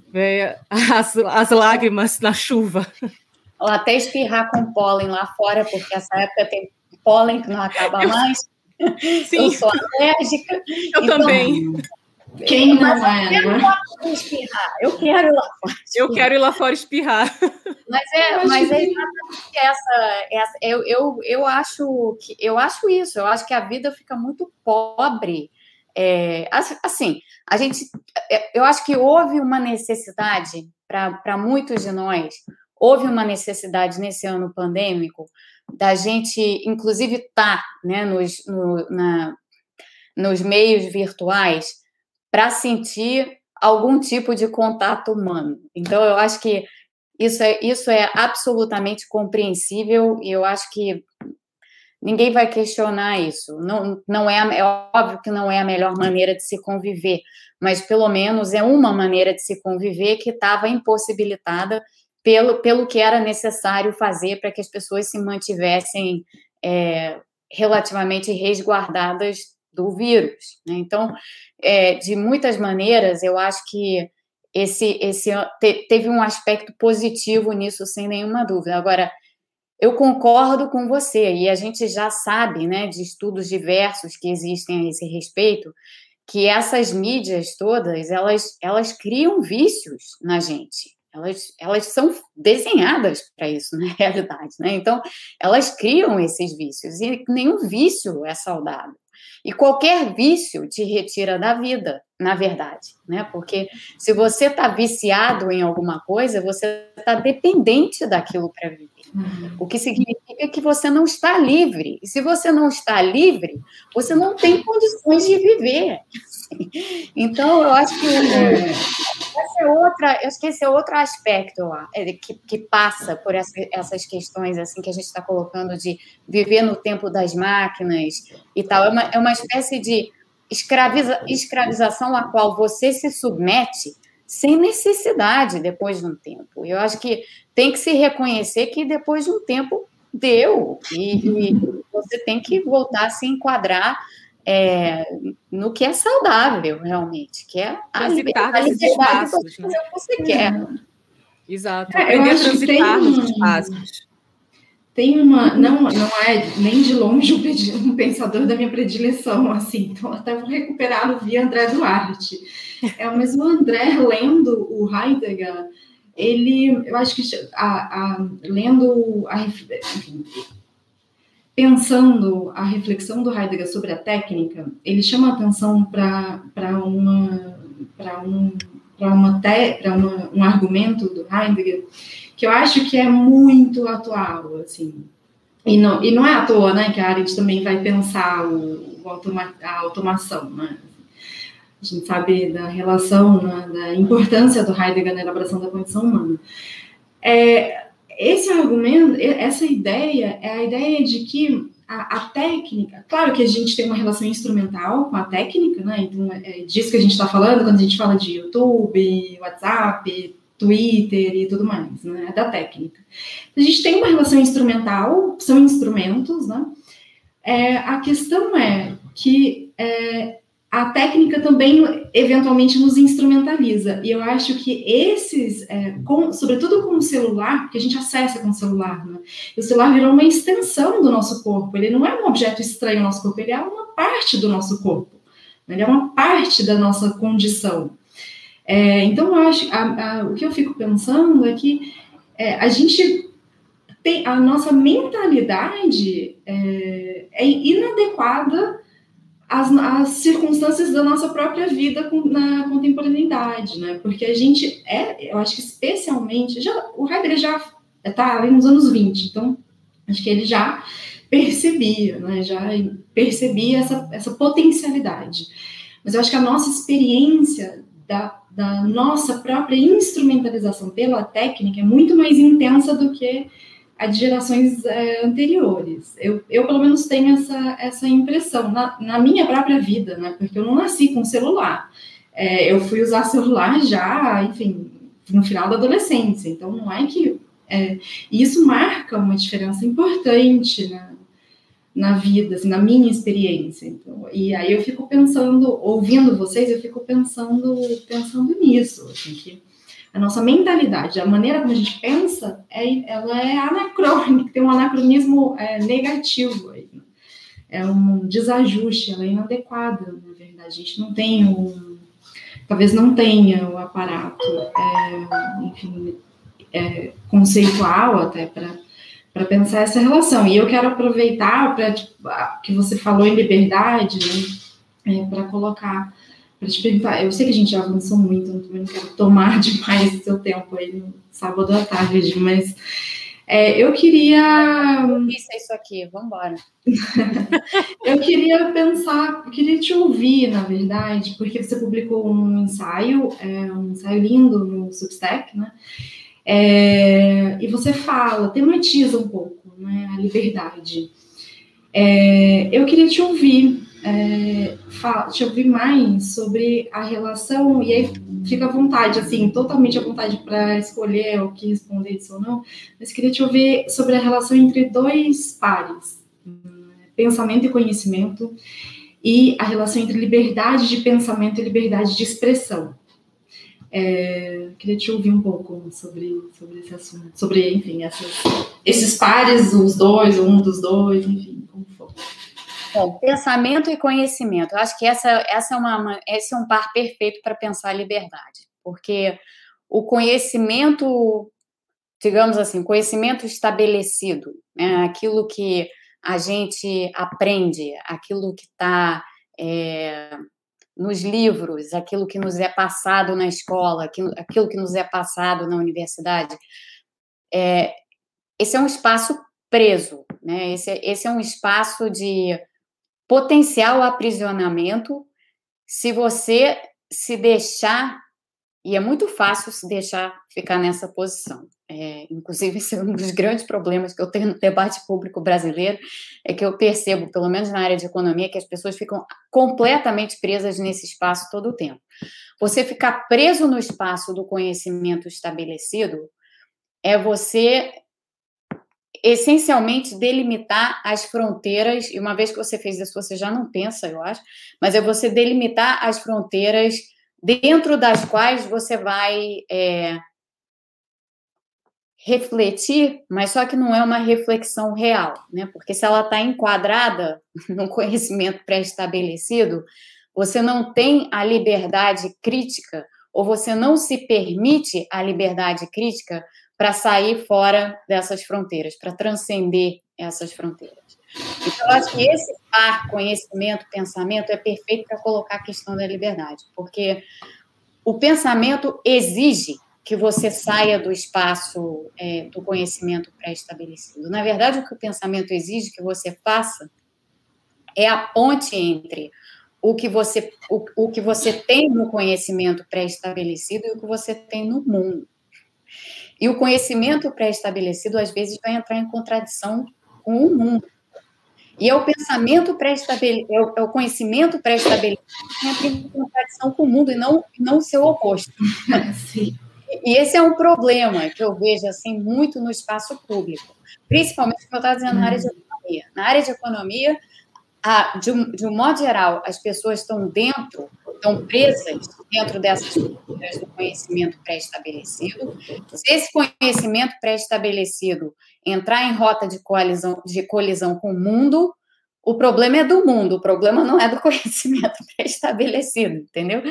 Ver as, as lágrimas na chuva. Ou até espirrar com pólen lá fora, porque essa época tem pólen que não acaba mais. Sim. Eu sou alérgica. Eu então, também. Quem não é? Eu né? quero espirrar. Eu quero ir lá fora. Espirrar. Eu quero ir lá fora espirrar. Mas é, mas é exatamente essa. essa eu, eu, eu, acho que, eu acho isso. Eu acho que a vida fica muito pobre. É, assim, a gente, é, eu acho que houve uma necessidade para muitos de nós, houve uma necessidade nesse ano pandêmico da gente, inclusive, estar tá, né, nos, no, na, nos meios virtuais para sentir algum tipo de contato humano. Então, eu acho que isso é, isso é absolutamente compreensível e eu acho que ninguém vai questionar isso. Não, não é, é óbvio que não é a melhor maneira de se conviver, mas pelo menos é uma maneira de se conviver que estava impossibilitada pelo, pelo que era necessário fazer para que as pessoas se mantivessem é, relativamente resguardadas do vírus. Né? Então, é, de muitas maneiras, eu acho que esse, esse te, teve um aspecto positivo nisso, sem nenhuma dúvida. Agora, eu concordo com você, e a gente já sabe, né, de estudos diversos que existem a esse respeito, que essas mídias todas, elas, elas criam vícios na gente. Elas, elas são desenhadas para isso, na realidade, né? Então, elas criam esses vícios, e nenhum vício é saudável. E qualquer vício te retira da vida, na verdade, né? Porque se você está viciado em alguma coisa, você está dependente daquilo para viver. Uhum. O que significa que você não está livre. E se você não está livre, você não tem condições de viver. Então, eu acho que é. Essa é outra, eu esse é outro aspecto lá, é, que, que passa por essa, essas questões assim que a gente está colocando de viver no tempo das máquinas e tal. É uma, é uma espécie de escraviza, escravização a qual você se submete sem necessidade depois de um tempo. Eu acho que tem que se reconhecer que depois de um tempo deu e, e você tem que voltar a se enquadrar é, no que é saudável, realmente, que é a, a liberdade espaços, de fazer né? o que você quer. Exato. É, eu acho que tem um, espaços. Tem uma, não, não é nem de longe um, pensador da minha predileção, assim, então até vou recuperar no via André Duarte. É o mesmo André lendo o Heidegger, ele, eu acho que a, a, lendo, a, enfim, pensando a reflexão do Heidegger sobre a técnica, ele chama atenção para uma para um para uma, uma um argumento do Heidegger que eu acho que é muito atual, assim, e não, e não é à toa, né, que a Arendt também vai pensar o, o automa, a automação, né? A gente sabe da relação, né, da importância do Heidegger na elaboração da condição humana. É, esse argumento, essa ideia é a ideia de que a, a, técnica, claro que a gente tem uma relação instrumental com a técnica, né? Então é, é disso que a gente está falando quando a gente fala de YouTube, WhatsApp, Twitter e tudo mais, né? Da técnica. A gente tem uma relação instrumental, são instrumentos, né? É, a questão é que é, a técnica também eventualmente nos instrumentaliza. E eu acho que esses, é, com, sobretudo com o celular, que a gente acessa com o celular, né? o celular virou uma extensão do nosso corpo. Ele não é um objeto estranho ao nosso corpo, ele é uma parte do nosso corpo. Ele é uma parte da nossa condição. É, então, eu acho, a, a, o que eu fico pensando é que é, a gente tem a nossa mentalidade é, é inadequada as, as circunstâncias da nossa própria vida na contemporaneidade, né? Porque a gente é, eu acho que especialmente, já, o Heidegger já está ali nos anos 20, então acho que ele já percebia, né? Já percebia essa, essa potencialidade. Mas eu acho que a nossa experiência da, da nossa própria instrumentalização pela técnica é muito mais intensa do que a de gerações é, anteriores. Eu, eu, pelo menos, tenho essa, essa impressão na, na minha própria vida, né? Porque eu não nasci com celular. É, eu fui usar celular já, enfim, no final da adolescência. Então, não é que. É, isso marca uma diferença importante na, na vida, assim, na minha experiência. Então, e aí eu fico pensando, ouvindo vocês, eu fico pensando, pensando nisso, assim, que a nossa mentalidade, a maneira como a gente pensa, é, ela é anacrônica, tem um anacronismo é, negativo aí. Né? É um desajuste, ela é inadequada, na verdade. A gente não tem um. Talvez não tenha o aparato, é, enfim, é, conceitual até para pensar essa relação. E eu quero aproveitar para tipo, que você falou em liberdade, né, é, para colocar para te perguntar, eu sei que a gente já avançou muito, não quero tomar demais o seu tempo aí no sábado à tarde, mas é, eu queria. Isso é isso aqui, vamos embora. eu queria pensar, eu queria te ouvir, na verdade, porque você publicou um ensaio, é, um ensaio lindo no Substack, né? É, e você fala, tematiza um pouco né, a liberdade. É, eu queria te ouvir é, te ouvir mais sobre a relação, e aí fica à vontade, assim, totalmente à vontade para escolher o que responder isso ou não, mas queria te ouvir sobre a relação entre dois pares, pensamento e conhecimento, e a relação entre liberdade de pensamento e liberdade de expressão. É, queria te ouvir um pouco sobre, sobre esse assunto, sobre, enfim, essas, esses pares, os dois, um dos dois, enfim, como for. Bom, pensamento e conhecimento. Eu acho que essa, essa é uma, esse é um par perfeito para pensar a liberdade, porque o conhecimento, digamos assim, conhecimento estabelecido, né, aquilo que a gente aprende, aquilo que está é, nos livros, aquilo que nos é passado na escola, aquilo, aquilo que nos é passado na universidade, é, esse é um espaço preso, né? Esse, é, esse é um espaço de potencial aprisionamento se você se deixar, e é muito fácil se deixar ficar nessa posição. É, inclusive, esse é um dos grandes problemas que eu tenho no debate público brasileiro, é que eu percebo, pelo menos na área de economia, que as pessoas ficam completamente presas nesse espaço todo o tempo. Você ficar preso no espaço do conhecimento estabelecido é você essencialmente delimitar as fronteiras, e uma vez que você fez isso, você já não pensa, eu acho, mas é você delimitar as fronteiras dentro das quais você vai é, refletir, mas só que não é uma reflexão real, né? Porque se ela está enquadrada no conhecimento pré-estabelecido, você não tem a liberdade crítica, ou você não se permite a liberdade crítica para sair fora dessas fronteiras, para transcender essas fronteiras. Então, eu acho que esse par conhecimento, pensamento é perfeito para colocar a questão da liberdade, porque o pensamento exige que você saia do espaço é, do conhecimento pré-estabelecido. Na verdade, o que o pensamento exige que você faça é a ponte entre o que você, o, o que você tem no conhecimento pré-estabelecido e o que você tem no mundo. E o conhecimento pré-estabelecido, às vezes, vai entrar em contradição com o mundo. E é o pensamento pré-estabelecido, é, é o conhecimento pré-estabelecido que entra em contradição com o mundo e não, não o seu oposto. Sim. E esse é um problema que eu vejo assim muito no espaço público, principalmente como eu estava dizendo na área de economia. Na área de economia, a, de, um, de um modo geral, as pessoas estão dentro, estão presas dentro dessas estruturas do conhecimento pré-estabelecido. Se esse conhecimento pré-estabelecido entrar em rota de colisão, de colisão com o mundo, o problema é do mundo, o problema não é do conhecimento pré-estabelecido, entendeu?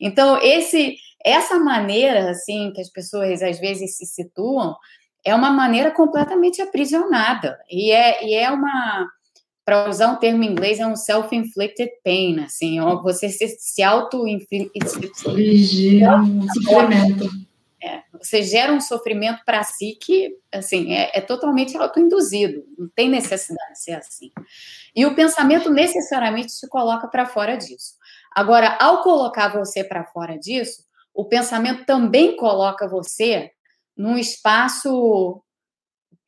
Então, esse, essa maneira, assim, que as pessoas às vezes se situam, é uma maneira completamente aprisionada, e é, e é uma para usar um termo em inglês, é um self-inflicted pain, assim, você se, se sofrimento. É, você gera um sofrimento para si que, assim, é, é totalmente autoinduzido, não tem necessidade de ser assim. E o pensamento necessariamente te coloca para fora disso. Agora, ao colocar você para fora disso, o pensamento também coloca você num espaço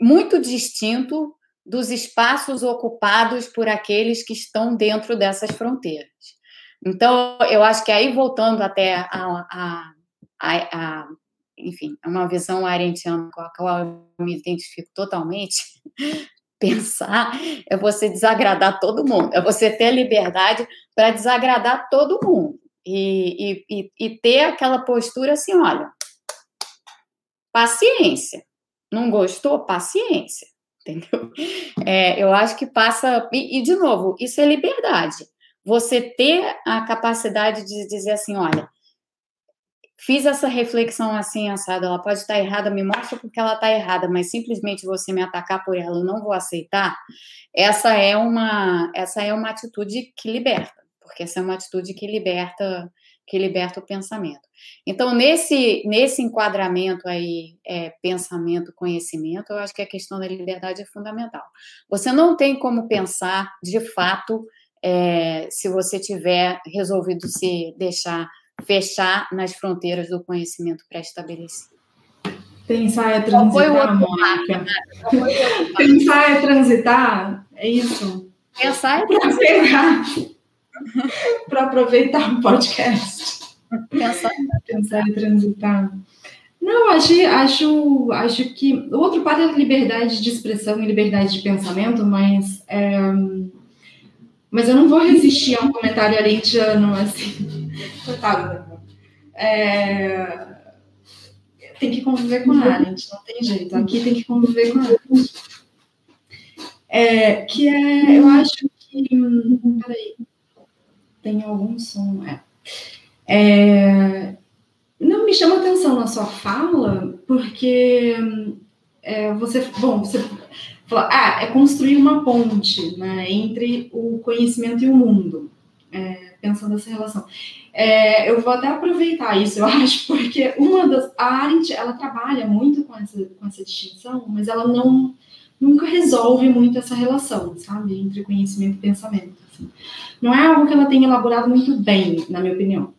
muito distinto dos espaços ocupados por aqueles que estão dentro dessas fronteiras. Então, eu acho que aí, voltando até a, a, a, a enfim, uma visão arentiana com a qual eu me identifico totalmente, pensar é você desagradar todo mundo, é você ter liberdade para desagradar todo mundo e, e, e, ter aquela postura assim, olha, paciência, não gostou? Paciência entendeu? É, eu acho que passa. E, e, de novo, isso é liberdade. Você ter a capacidade de dizer assim: olha, fiz essa reflexão assim, assada, ela pode estar errada, me mostra porque ela está errada, mas simplesmente você me atacar por ela, eu não vou aceitar. Essa é uma, essa é uma atitude que liberta, porque essa é uma atitude que liberta que liberta o pensamento. Então, nesse, nesse enquadramento aí, é, pensamento, conhecimento, eu acho que a questão da liberdade é fundamental. Você não tem como pensar, de fato, é, se você tiver resolvido se deixar fechar nas fronteiras do conhecimento pré-estabelecido. Pensar é transitar, Mônica. Né? Pensar é transitar, é isso? Pensar é transitar para aproveitar o podcast. Pensar, pensar e transitar. Não, acho, acho, acho que o outro parte é liberdade de expressão e liberdade de pensamento, mas é, mas eu não vou resistir a um comentário arentiano assim. Coitado, é, tem que conviver com a Arendt, não tem jeito. Aqui tem que conviver com a Arendt. É, que é, eu acho que. Peraí tem algum som. É. é. não me chama atenção na sua fala, porque é, você, bom, você fala, ah, é construir uma ponte né, entre o conhecimento e o mundo, é, pensando nessa relação. É, eu vou até aproveitar isso, eu acho, porque uma das. A Arendt, ela trabalha muito com essa, com essa distinção, mas ela não nunca resolve muito essa relação, sabe, entre conhecimento e pensamento. Assim. Não é algo que ela tenha elaborado muito bem, na minha opinião.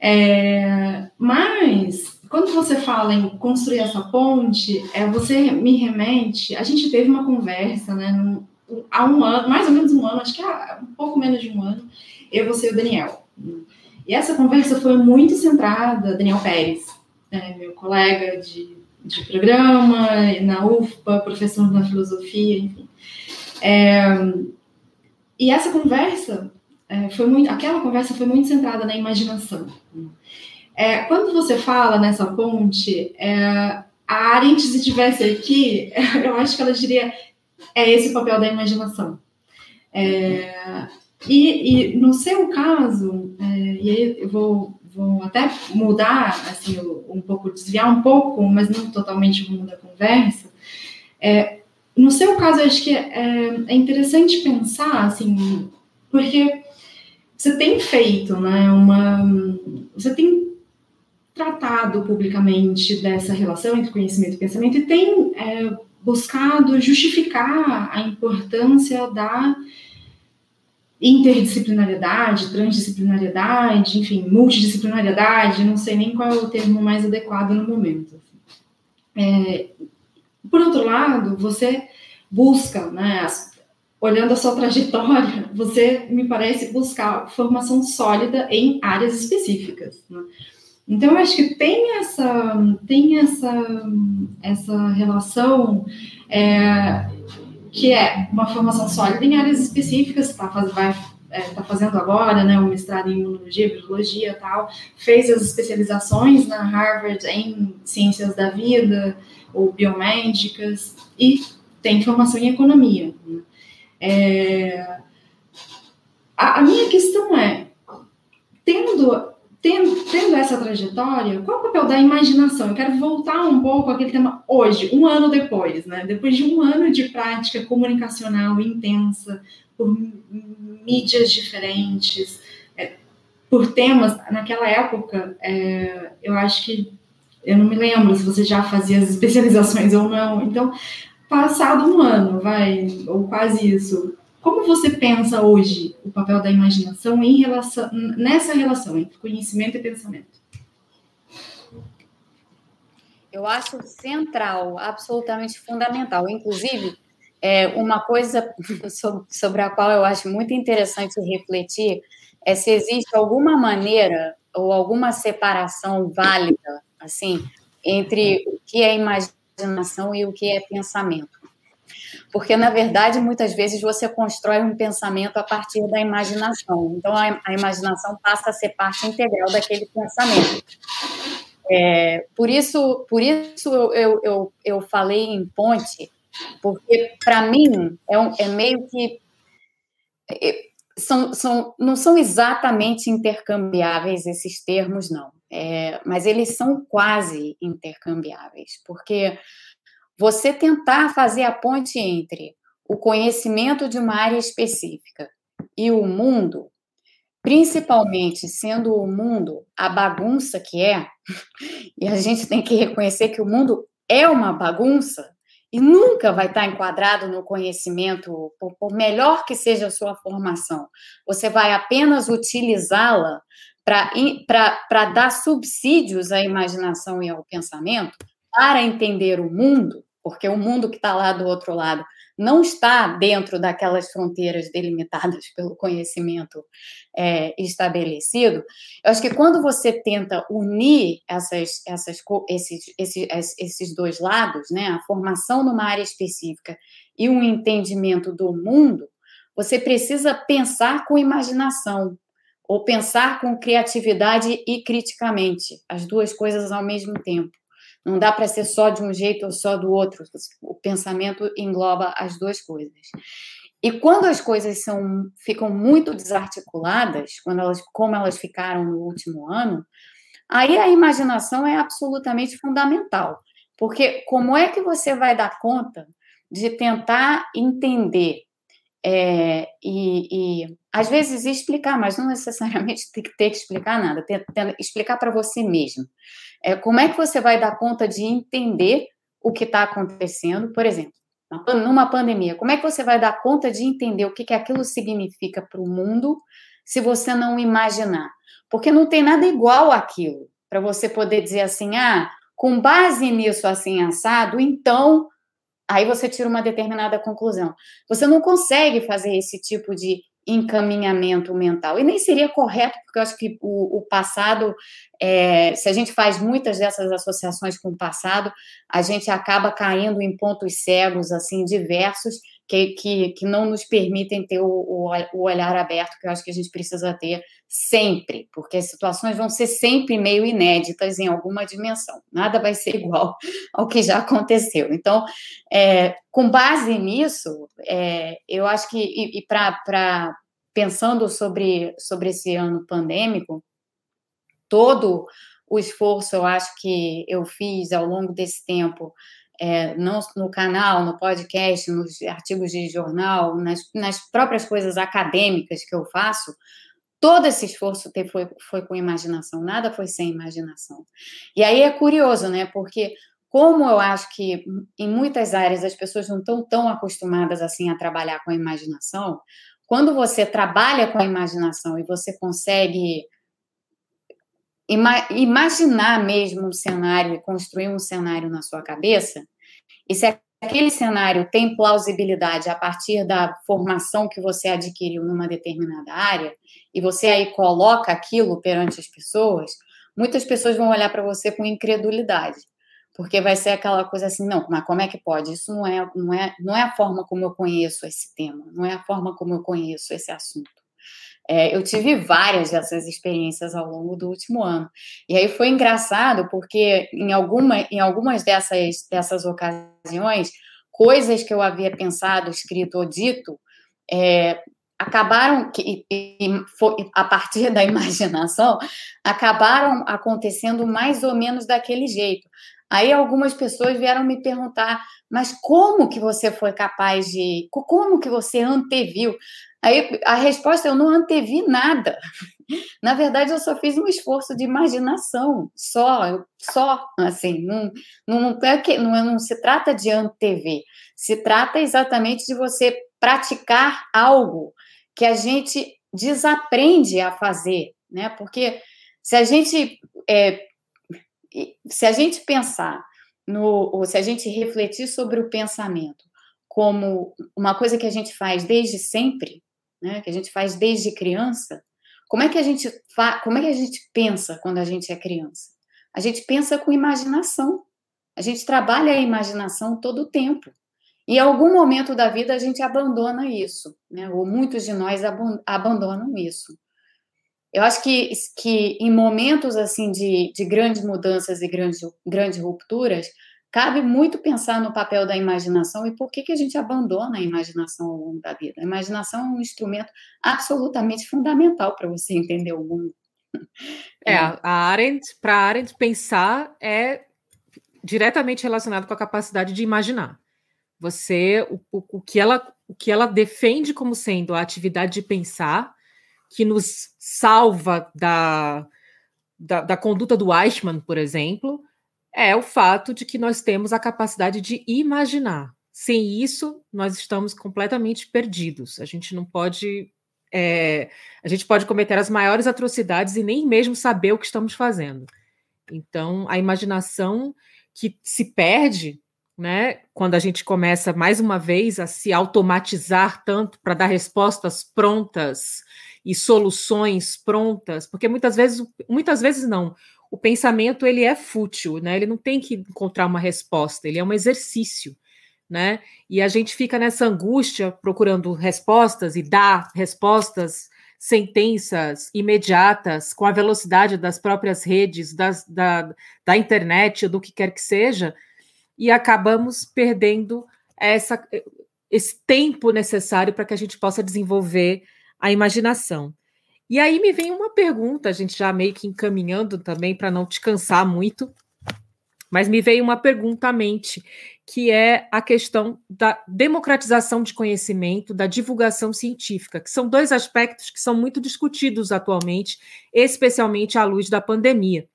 É, mas, quando você fala em construir essa ponte, é, você me remete. A gente teve uma conversa, né, num, há um ano, mais ou menos um ano, acho que há um pouco menos de um ano, eu, você e o Daniel. E essa conversa foi muito centrada, Daniel Pérez, né, meu colega de, de programa, na UFPA, professor na filosofia, enfim. É, e essa conversa é, foi muito, aquela conversa foi muito centrada na imaginação. É, quando você fala nessa ponte, é, a Arendt, se estivesse aqui, eu acho que ela diria é esse o papel da imaginação. É, e, e, no seu caso, é, e aí eu vou, vou até mudar, assim, um pouco, desviar um pouco, mas não totalmente o rumo da conversa, é, no seu caso, acho que é, é interessante pensar, assim, porque você tem feito, né, uma... Você tem tratado publicamente dessa relação entre conhecimento e pensamento e tem é, buscado justificar a importância da interdisciplinariedade, transdisciplinariedade, enfim, multidisciplinariedade, não sei nem qual é o termo mais adequado no momento. É, por outro lado, você busca, né, olhando a sua trajetória, você me parece buscar formação sólida em áreas específicas. Né? Então, eu acho que tem essa, tem essa, essa relação é, que é uma formação sólida em áreas específicas, tá, vai está é, tá fazendo agora, né, um mestrado em imunologia, biologia tal, fez as especializações na Harvard em ciências da vida ou biomédicas e tem formação em economia. Né? É, a, a minha questão é, tendo tendo, tendo essa trajetória, qual o papel da imaginação? Eu quero voltar um pouco àquele tema hoje, um ano depois, né? Depois de um ano de prática comunicacional intensa, por mídias diferentes, é, por temas, naquela época, é, eu acho que, eu não me lembro se você já fazia as especializações ou não, então, passado um ano, vai, ou quase isso, como você pensa hoje o papel da imaginação em relação, nessa relação entre conhecimento e pensamento? Eu acho central, absolutamente fundamental. Inclusive, é, uma coisa sobre a qual eu acho muito interessante refletir é se existe alguma maneira ou alguma separação válida, assim, entre o que é imaginação e o que é pensamento. Porque, na verdade, muitas vezes você constrói um pensamento a partir da imaginação. Então, a, a imaginação passa a ser parte integral daquele pensamento. É, por isso, por isso eu, eu, eu, eu falei em ponte, porque, para mim, é, um, é meio que. É, são, são, não são exatamente intercambiáveis esses termos, não. É, mas eles são quase intercambiáveis, porque você tentar fazer a ponte entre o conhecimento de uma área específica e o mundo, principalmente sendo o mundo a bagunça que é, e a gente tem que reconhecer que o mundo é uma bagunça e nunca vai estar enquadrado no conhecimento, por, por melhor que seja a sua formação, você vai apenas utilizá-la para dar subsídios à imaginação e ao pensamento para entender o mundo, porque o mundo que está lá do outro lado não está dentro daquelas fronteiras delimitadas pelo conhecimento é, estabelecido. Eu acho que quando você tenta unir essas, essas, esses, esses, esses dois lados, né, a formação numa área específica e um entendimento do mundo, você precisa pensar com imaginação ou pensar com criatividade e criticamente, as duas coisas ao mesmo tempo. Não dá para ser só de um jeito ou só do outro. O pensamento engloba as duas coisas. E quando as coisas são, ficam muito desarticuladas, quando elas, como elas ficaram no último ano, aí a imaginação é absolutamente fundamental. Porque como é que você vai dar conta de tentar entender é, e, e, às vezes explicar, mas não necessariamente tem que ter que explicar nada, tem, tem, explicar para você mesmo. É, como é que você vai dar conta de entender o que está acontecendo, por exemplo, numa pandemia? Como é que você vai dar conta de entender o que, que aquilo significa para o mundo se você não imaginar? Porque não tem nada igual àquilo para você poder dizer assim, ah, com base nisso assim assado, então aí você tira uma determinada conclusão. Você não consegue fazer esse tipo de encaminhamento mental. E nem seria correto, porque eu acho que o, o passado, é, se a gente faz muitas dessas associações com o passado, a gente acaba caindo em pontos cegos, assim, diversos, que, que, que não nos permitem ter o, o, olhar aberto que eu acho que a gente precisa ter sempre, porque as situações vão ser sempre meio inéditas em alguma dimensão. Nada vai ser igual ao que já aconteceu. Então, é, com base nisso, é, eu acho que, e, e para pensando sobre, sobre esse ano pandêmico, todo o esforço, eu acho que eu fiz ao longo desse tempo é, não no canal, no podcast, nos artigos de jornal, nas, nas próprias coisas acadêmicas que eu faço, todo esse esforço foi, foi com imaginação, nada foi sem imaginação. E aí é curioso, né? Porque como eu acho que em muitas áreas as pessoas não estão tão acostumadas assim a trabalhar com a imaginação, quando você trabalha com a imaginação e você consegue ima imaginar mesmo um cenário e construir um cenário na sua cabeça, e se aquele cenário tem plausibilidade a partir da formação que você adquiriu numa determinada área, e você aí coloca aquilo perante as pessoas, muitas pessoas vão olhar para você com incredulidade. Porque vai ser aquela coisa assim, não, mas como é que pode? Isso não é, não é, não é a forma como eu conheço esse tema, não é a forma como eu conheço esse assunto. É, eu tive várias dessas experiências ao longo do último ano. E aí foi engraçado, porque em, alguma, em algumas dessas, dessas ocasiões, coisas que eu havia pensado, escrito ou dito, é, acabaram, que, a partir da imaginação, acabaram acontecendo mais ou menos daquele jeito. Aí algumas pessoas vieram me perguntar, mas como que você foi capaz de, como que você anteviu? Aí a resposta eu não antevi nada. Na verdade, eu só fiz um esforço de imaginação, só, só, assim, não, não, é não, não se trata de antever, se trata exatamente de você praticar algo que a gente desaprende a fazer, né? Porque se a gente é, se a gente pensar no, se a gente refletir sobre o pensamento como uma coisa que a gente faz desde sempre, né, que a gente faz desde criança, como é que a gente fa como é que a gente pensa quando a gente é criança? A gente pensa com imaginação. A gente trabalha a imaginação todo o tempo. E em algum momento da vida a gente abandona isso, né? Ou muitos de nós abandonam isso. Eu acho que, que em momentos assim de, de grandes mudanças e grandes, grandes rupturas, cabe muito pensar no papel da imaginação e por que, que a gente abandona a imaginação ao longo da vida. A imaginação é um instrumento absolutamente fundamental para você entender o mundo. É, a Arendt, para Arendt, pensar é diretamente relacionado com a capacidade de imaginar. Você, o, o, o, que ela, o que ela defende como sendo a atividade de pensar que nos salva da, da, da conduta do Eichmann, por exemplo, é o fato de que nós temos a capacidade de imaginar. Sem isso, nós estamos completamente perdidos. A gente não pode. É, a gente pode cometer as maiores atrocidades e nem mesmo saber o que estamos fazendo. Então, a imaginação que se perde, né, quando a gente começa mais uma vez a se automatizar tanto para dar respostas prontas e soluções prontas, porque muitas vezes, muitas vezes não. O pensamento ele é fútil, né? Ele não tem que encontrar uma resposta, ele é um exercício, né? E a gente fica nessa angústia procurando respostas e dar respostas sentenças imediatas com a velocidade das próprias redes, das, da, da internet, do que quer que seja, e acabamos perdendo essa, esse tempo necessário para que a gente possa desenvolver a imaginação. E aí me vem uma pergunta, a gente já meio que encaminhando também para não te cansar muito, mas me veio uma pergunta à mente, que é a questão da democratização de conhecimento, da divulgação científica, que são dois aspectos que são muito discutidos atualmente, especialmente à luz da pandemia.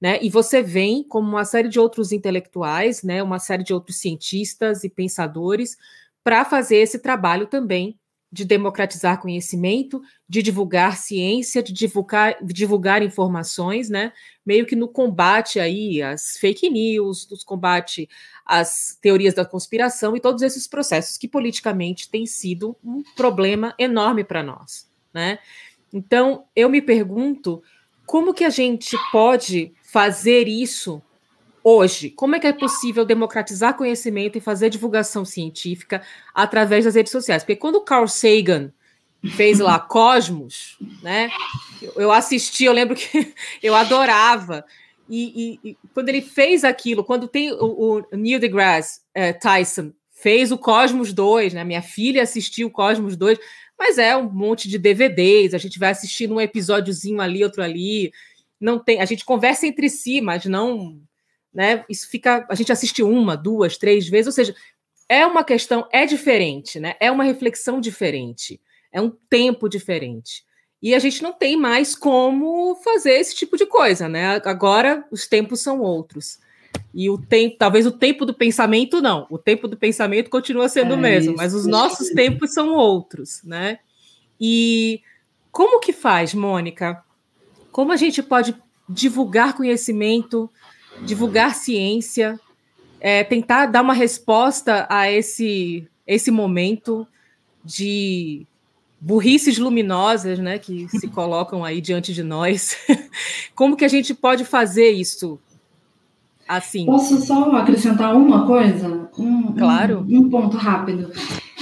Né? E você vem, como uma série de outros intelectuais, né, uma série de outros cientistas e pensadores, para fazer esse trabalho também de democratizar conhecimento, de divulgar ciência, de divulgar, divulgar informações, né? Meio que no combate aí às fake news, no combate às teorias da conspiração e todos esses processos que politicamente têm sido um problema enorme para nós, né? Então, eu me pergunto como que a gente pode fazer isso hoje, como é que é possível democratizar conhecimento e fazer divulgação científica através das redes sociais? Porque quando o Carl Sagan fez lá Cosmos, né? Eu assisti, eu lembro que eu adorava. E, e, e quando ele fez aquilo, quando tem o, o Neil deGrasse é, Tyson fez o Cosmos 2, né? Minha filha assistiu o Cosmos 2, mas é um monte de DVDs, a gente vai assistindo um episódiozinho ali, outro ali. Não tem, a gente conversa entre si, mas não né? Isso fica, a gente assiste uma, duas, três vezes, ou seja, é uma questão, é diferente, né? É uma reflexão diferente, é um tempo diferente. e a gente não tem mais como fazer esse tipo de coisa, né? Agora os tempos são outros. E o tempo, talvez o tempo do pensamento não, o tempo do pensamento continua sendo é, o mesmo, isso, mas os nossos tempos são outros, né? E como que faz, Mônica? Como a gente pode divulgar conhecimento, divulgar ciência, é, tentar dar uma resposta a esse, esse momento de burrices luminosas, né, que se colocam aí diante de nós. Como que a gente pode fazer isso? Assim. Posso só acrescentar uma coisa? Um, claro. Um, um ponto rápido.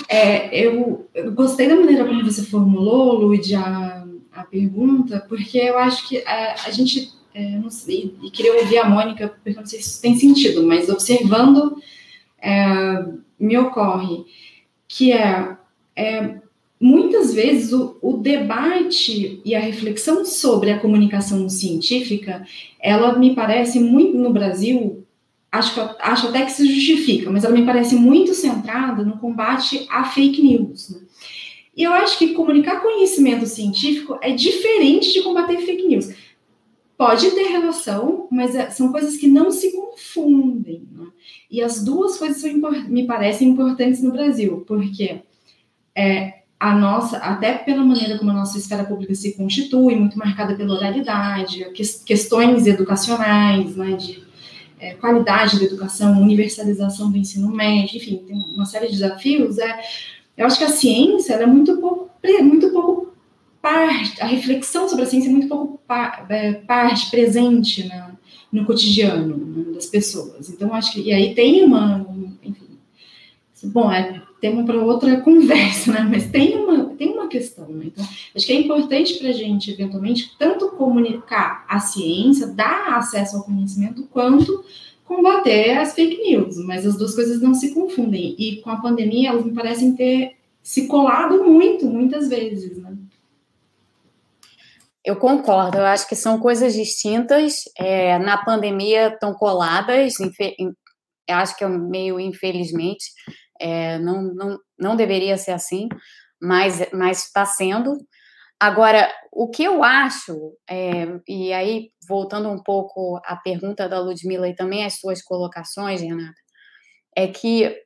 É, eu, eu, gostei da maneira como você formulou, Luiz, a, a pergunta, porque eu acho que a, a gente, é, sei, e queria ouvir a Mônica, porque não sei se isso tem sentido, mas observando, é, me ocorre que é, é muitas vezes o, o, debate e a reflexão sobre a comunicação científica, ela me parece muito no Brasil, acho, acho até que se justifica, mas ela me parece muito centrada no combate à fake news. Né? E eu acho que comunicar conhecimento científico é diferente de combater fake news. Pode ter relação, mas é, são coisas que não se confundem. Né? E as duas coisas são, me parecem importantes no Brasil, porque é, a nossa, até pela maneira como a nossa esfera pública se constitui, muito marcada pela oralidade, questões educacionais, né, de é, qualidade da educação, universalização do ensino médio, enfim, tem uma série de desafios. É, eu acho que a ciência é muito pouco, muito pouco parte, a reflexão sobre a ciência é muito pouco é, parte presente na, no cotidiano né, das pessoas. Então, acho que, e aí tem uma, enfim, bom, é tema para outra conversa, né? Mas tem uma, tem uma questão, né? Então, acho que é importante para a gente, eventualmente, tanto comunicar a ciência, dar acesso ao conhecimento, quanto combater as fake news. Mas as duas coisas não se confundem. E com a pandemia, elas me parecem ter se colado muito, muitas vezes, né? Eu concordo, eu acho que são coisas distintas. É, na pandemia estão coladas, acho que é meio infelizmente, é, não, não, não deveria ser assim, mas está sendo. Agora, o que eu acho, é, e aí voltando um pouco à pergunta da Ludmilla e também às suas colocações, Renata, é que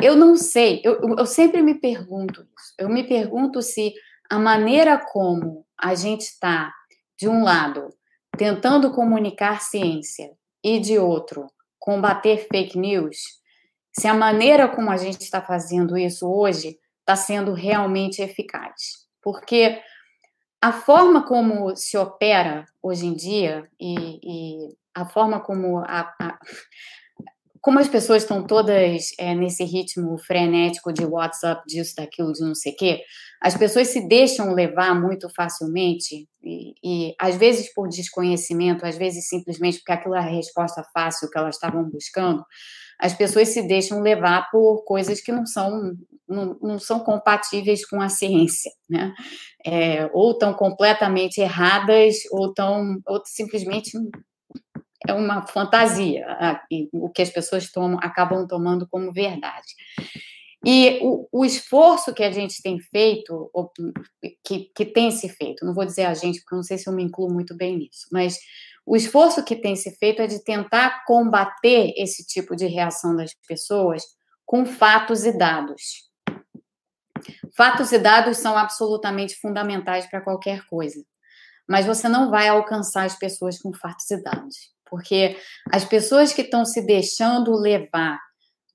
eu não sei, eu, eu sempre me pergunto isso. Eu me pergunto se a maneira como a gente está, de um lado, tentando comunicar ciência e de outro, combater fake news, se a maneira como a gente está fazendo isso hoje está sendo realmente eficaz. Porque a forma como se opera hoje em dia e, e a forma como, a, a, como as pessoas estão todas é, nesse ritmo frenético de WhatsApp, disso, daquilo, de não sei o quê, as pessoas se deixam levar muito facilmente e, e, às vezes por desconhecimento, às vezes simplesmente porque aquilo é resposta fácil que elas estavam buscando, as pessoas se deixam levar por coisas que não são, não, não são compatíveis com a ciência, né? É, ou estão completamente erradas, ou estão ou simplesmente é uma fantasia, o que as pessoas tomam, acabam tomando como verdade. E o, o, esforço que a gente tem feito, que, que tem se feito, não vou dizer a gente, porque eu não sei se eu me incluo muito bem nisso, mas o esforço que tem se feito é de tentar combater esse tipo de reação das pessoas com fatos e dados. Fatos e dados são absolutamente fundamentais para qualquer coisa, mas você não vai alcançar as pessoas com fatos e dados, porque as pessoas que estão se deixando levar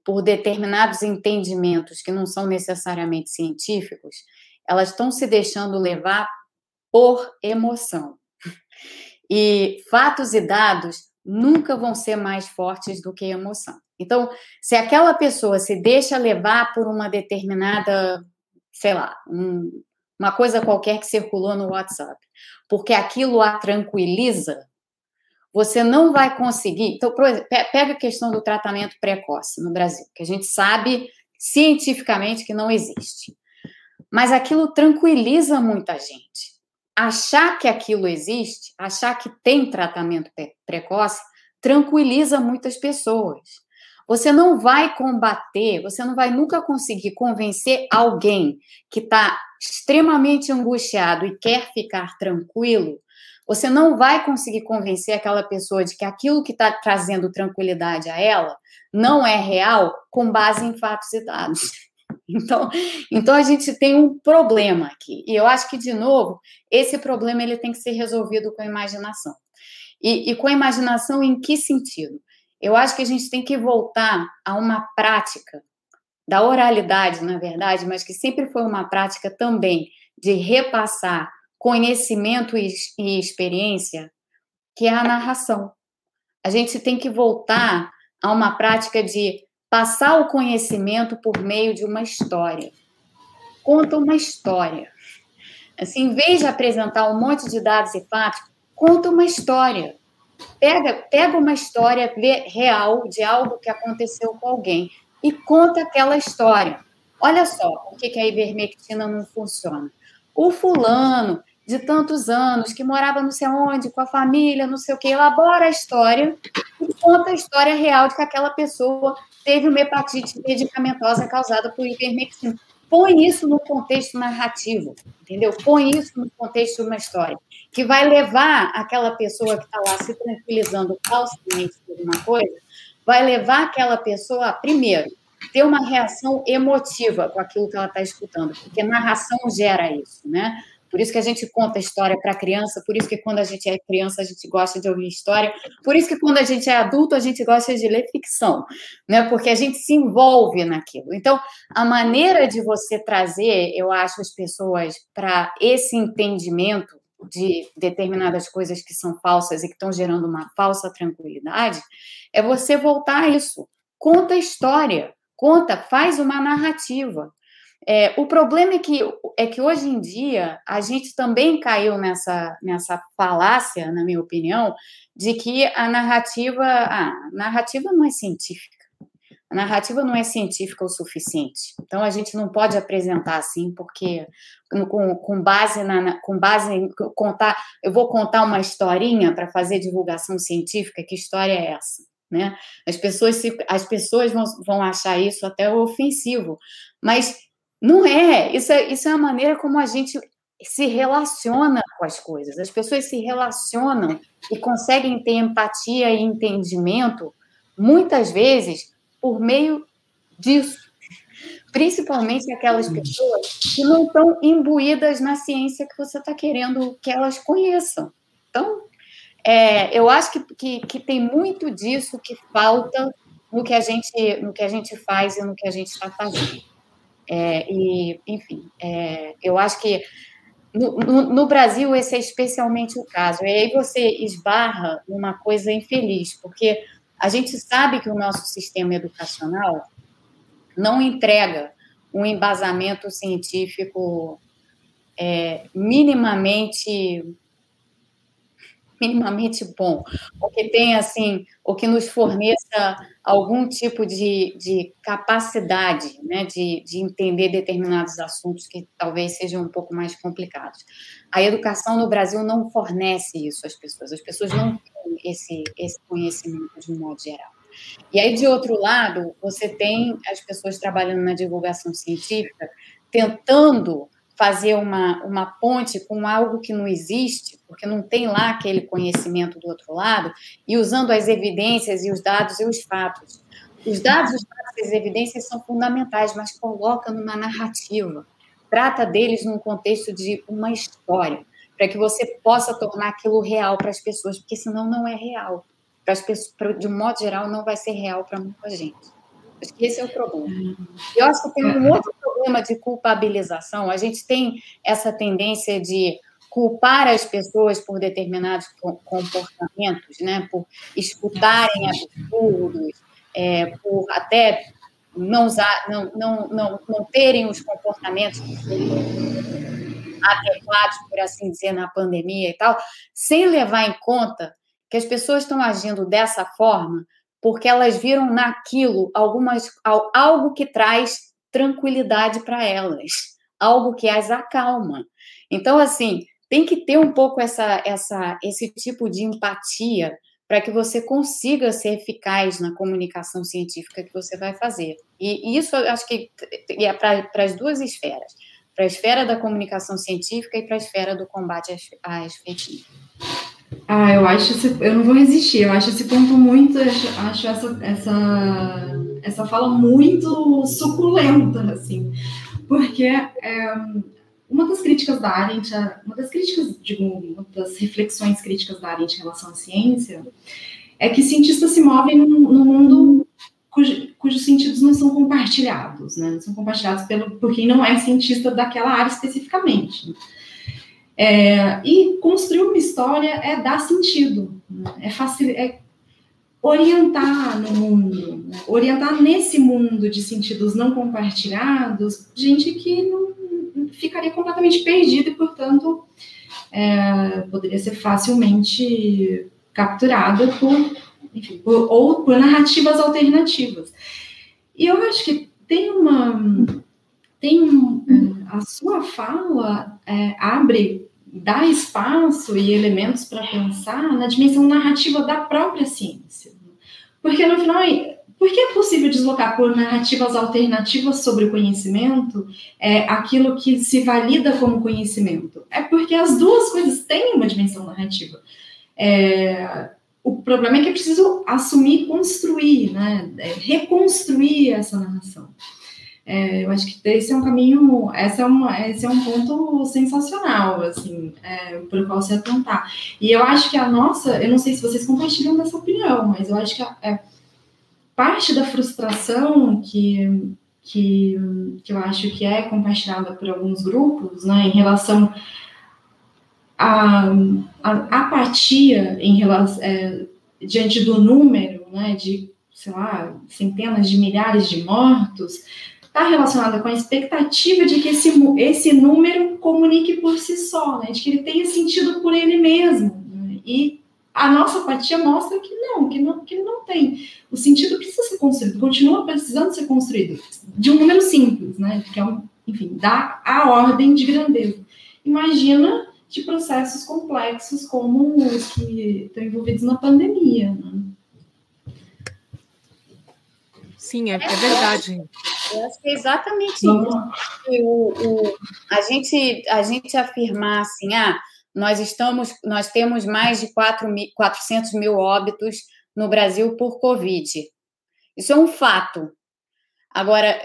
por determinados entendimentos que não são necessariamente científicos, elas estão se deixando levar por emoção. E fatos e dados nunca vão ser mais fortes do que emoção. Então, se aquela pessoa se deixa levar por uma determinada, sei lá, um, uma coisa qualquer que circulou no WhatsApp, porque aquilo a tranquiliza, você não vai conseguir. Então, exemplo, pega a questão do tratamento precoce no Brasil, que a gente sabe cientificamente que não existe. Mas aquilo tranquiliza muita gente achar que aquilo existe, achar que tem tratamento precoce, tranquiliza muitas pessoas. Você não vai combater, você não vai nunca conseguir convencer alguém que está extremamente angustiado e quer ficar tranquilo, você não vai conseguir convencer aquela pessoa de que aquilo que está trazendo tranquilidade a ela não é real com base em fatos e dados. Então, então a gente tem um problema aqui. E eu acho que, de novo, esse problema ele tem que ser resolvido com a imaginação. E, e com a imaginação em que sentido? Eu acho que a gente tem que voltar a uma prática da oralidade, na verdade, mas que sempre foi uma prática também de repassar conhecimento e, experiência, que é a narração. A gente tem que voltar a uma prática de passar o conhecimento por meio de uma história. Conta uma história. Assim, em vez de apresentar um monte de dados e fatos, conta uma história. Pega, pega uma história real de algo que aconteceu com alguém e conta aquela história. Olha só que, que a ivermectina não funciona. O fulano de tantos anos, que morava não sei onde, com a família, não sei o que, elabora a história e conta a história real de que aquela pessoa teve uma hepatite medicamentosa causada por ivermectina. Põe isso no contexto narrativo, entendeu? Põe isso no contexto de uma história, que vai levar aquela pessoa que está lá se tranquilizando falsamente por uma coisa, vai levar aquela pessoa a, primeiro, ter uma reação emotiva com aquilo que ela está escutando, porque narração gera isso, né? Por isso que a gente conta história para criança, por isso que quando a gente é criança a gente gosta de ouvir história, por isso que quando a gente é adulto a gente gosta de ler ficção, né? Porque a gente se envolve naquilo. Então, a maneira de você trazer, eu acho, as pessoas para esse entendimento de determinadas coisas que são falsas e que estão gerando uma falsa tranquilidade, é você voltar a isso. Conta história, conta, faz uma narrativa. É, o problema é que, é que hoje em dia a gente também caiu nessa, nessa falácia, na minha opinião, de que a narrativa, a narrativa não é científica. A narrativa não é científica o suficiente. Então a gente não pode apresentar assim, porque com, com base na com base em contar, eu vou contar uma historinha para fazer divulgação científica. Que história é essa? Né? As pessoas se, as pessoas vão, vão achar isso até ofensivo, mas não é. Isso, é. isso é a maneira como a gente se relaciona com as coisas. As pessoas se relacionam e conseguem ter empatia e entendimento, muitas vezes, por meio disso. Principalmente aquelas pessoas que não estão imbuídas na ciência que você está querendo que elas conheçam. Então, é, eu acho que, que, que, tem muito disso que falta no que a gente, no que a gente faz e no que a gente está fazendo. É, e, enfim, é, eu acho que no, no, no, Brasil esse é especialmente o caso. E aí você esbarra numa coisa infeliz, porque a gente sabe que o nosso sistema educacional não entrega um embasamento científico é, minimamente minimamente bom, ou que tenha assim, ou que nos forneça algum tipo de, de capacidade né, de, de entender determinados assuntos que talvez sejam um pouco mais complicados. A educação no Brasil não fornece isso às pessoas, as pessoas não têm esse, esse conhecimento de um modo geral. E aí, de outro lado, você tem as pessoas trabalhando na divulgação científica tentando fazer uma, uma ponte com algo que não existe, porque não tem lá aquele conhecimento do outro lado, e usando as evidências e os dados e os fatos. Os dados, os fatos e as evidências são fundamentais, mas coloca numa narrativa. Trata deles num contexto de uma história, para que você possa tornar aquilo real para as pessoas, porque senão não é real. Para as pessoas, de um modo geral, não vai ser real para muita gente. Acho que esse é o problema. Eu acho que tem um outro problema de culpabilização. A gente tem essa tendência de culpar as pessoas por determinados comportamentos, né? por escutarem absurdos, é, por até não, usar, não, não, não, não terem os comportamentos adequados, por assim dizer, na pandemia e tal, sem levar em conta que as pessoas estão agindo dessa forma porque elas viram naquilo algumas, algo que traz tranquilidade para elas, algo que as acalma. Então, assim, tem que ter um pouco essa, essa, esse tipo de empatia para que você consiga ser eficaz na comunicação científica que você vai fazer. E, e isso eu acho que é para as duas esferas. para a esfera da comunicação científica e para a esfera do combate às, fake. Ah, eu acho esse, eu não vou resistir. Eu acho esse ponto muito, acho essa essa essa fala muito suculenta, assim, porque é, uma das críticas da Arendt, uma das críticas, digo, uma das reflexões críticas da Arendt em relação à ciência é que cientistas se movem num, num mundo cujo, cujos sentidos não são compartilhados, né? Não são compartilhados pelo, por quem não é cientista daquela área especificamente. É, e construir uma história é dar sentido, né? é, facil, é orientar no mundo, né? orientar nesse mundo de sentidos não compartilhados, gente que não ficaria completamente perdida e, portanto, é, poderia ser facilmente capturada por, enfim, por, ou por narrativas alternativas. E eu acho que tem uma. Tem um, é, a sua fala é, abre, dá espaço e elementos para pensar na dimensão narrativa da própria ciência. Porque, no final, por que é possível deslocar por narrativas alternativas sobre o conhecimento é, aquilo que se valida como conhecimento? É porque as duas coisas têm uma dimensão narrativa. É, o problema é que é preciso assumir, construir, né, é, reconstruir essa narração. É, eu acho que esse é um caminho, esse é, uma, esse é um ponto sensacional, assim, é, por qual se atentar. E eu acho que a nossa, eu não sei se vocês compartilham dessa opinião, mas eu acho que a, é, parte da frustração que, que, que eu acho que é compartilhada por alguns grupos, né, em relação à, apatia em relação, é, diante do número, né, de, sei lá, centenas de milhares de mortos, está relacionada com a expectativa de que esse, esse número comunique por si só, né? de que ele tenha sentido por ele mesmo. Né? E a nossa apatia mostra que não, que não, que não tem. O sentido precisa ser construído, continua precisando ser construído, de um número simples, né? que é, um, enfim, dá a ordem de grandeza. Imagina de processos complexos como os que estão envolvidos na pandemia. Né? Sim, é, é verdade. Eu acho que é exatamente isso. O, o, a, gente, a gente afirmar assim, ah, nós estamos, nós temos mais de 4 mil, 400 mil óbitos no Brasil por Covid. Isso é um fato. Agora,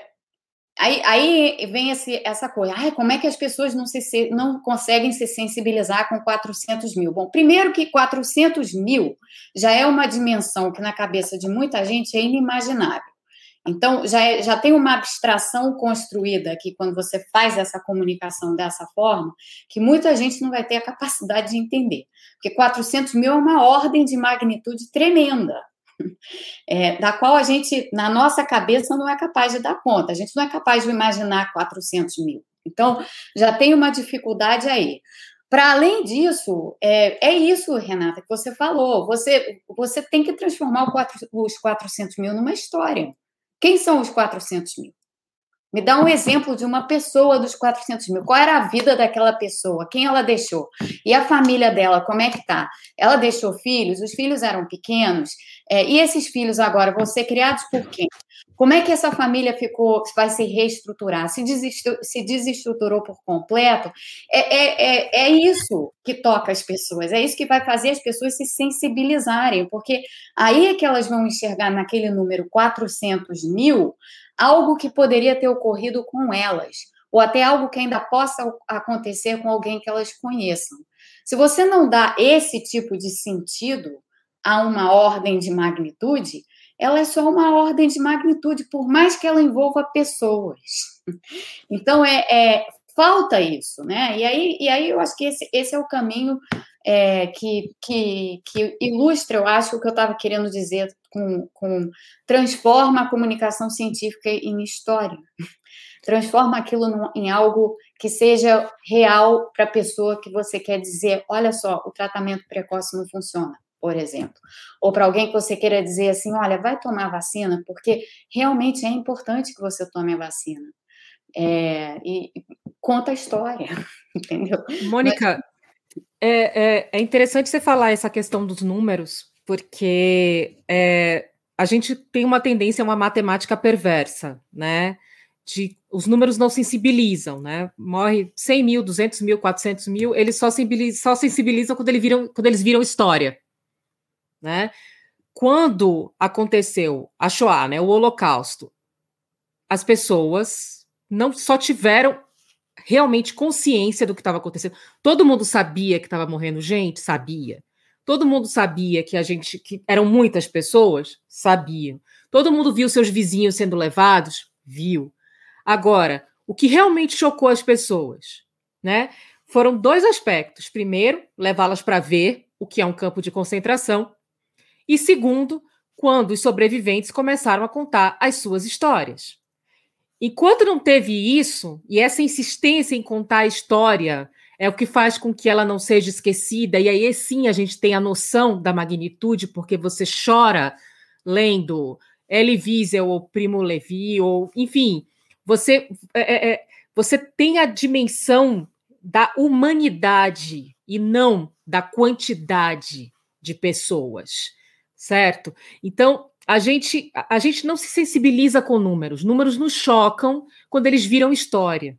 aí, aí vem esse, essa coisa, ah, como é que as pessoas não, se, não conseguem se sensibilizar com 400 mil? Bom, primeiro que 400 mil já é uma dimensão que na cabeça de muita gente é inimaginável. Então, já, é, já tem uma abstração construída aqui quando você faz essa comunicação dessa forma, que muita gente não vai ter a capacidade de entender. Porque 400 mil é uma ordem de magnitude tremenda, é, da qual a gente, na nossa cabeça, não é capaz de dar conta. A gente não é capaz de imaginar 400 mil. Então, já tem uma dificuldade aí. Para além disso, é, é, isso, Renata, que você falou. Você, você tem que transformar quatro, os 400 mil numa história. Quem são os 400 mil? Me dá um exemplo de uma pessoa dos 400 mil. Qual era a vida daquela pessoa? Quem ela deixou? E a família dela, como é que tá? Ela deixou filhos? Os filhos eram pequenos? É, e esses filhos agora vão ser criados por quem? Como é que essa família ficou, vai se reestruturar? Se, se desestruturou por completo? É, é, é, é, isso que toca as pessoas, é isso que vai fazer as pessoas se sensibilizarem, porque aí é que elas vão enxergar naquele número 400 mil algo que poderia ter ocorrido com elas, ou até algo que ainda possa acontecer com alguém que elas conheçam. Se você não dá esse tipo de sentido a uma ordem de magnitude, ela é só uma ordem de magnitude, por mais que ela envolva pessoas. Então, é, é falta isso, né? E aí, e aí eu acho que esse, esse é o caminho é, que, que, que ilustra, eu acho, o que eu estava querendo dizer com, com transforma a comunicação científica em história. Transforma aquilo em algo que seja real para a pessoa que você quer dizer, olha só, o tratamento precoce não funciona por exemplo. Ou para alguém que você queira dizer assim, olha, vai tomar vacina, porque realmente é importante que você tome a vacina. É, e, conta a história, entendeu? Mônica, Mas... é, é, é, interessante você falar essa questão dos números, porque é, a gente tem uma tendência a uma matemática perversa, né? de os números não sensibilizam, né? Morre 100 mil, 200 mil, 400 mil, eles só sensibilizam, só sensibilizam quando, eles viram, quando eles viram história, né? Quando aconteceu a Shoah, né, o Holocausto, as pessoas não só tiveram realmente consciência do que estava acontecendo. Todo mundo sabia que estava morrendo gente, sabia. Todo mundo sabia que a gente que eram muitas pessoas, sabiam. Todo mundo viu seus vizinhos sendo levados, viu. Agora, o que realmente chocou as pessoas, né? Foram dois aspectos. Primeiro, levá-las para ver o que é um campo de concentração, e segundo, quando os sobreviventes começaram a contar as suas histórias. Enquanto não teve isso, e essa insistência em contar a história é o que faz com que ela não seja esquecida, e aí sim a gente tem a noção da magnitude, porque você chora lendo Elie Wiesel ou Primo Levi, ou enfim, você, é, é, é, você tem a dimensão da humanidade e não da quantidade de pessoas, certo? Então, a gente, a gente não se sensibiliza com números. Números nos chocam quando eles viram história.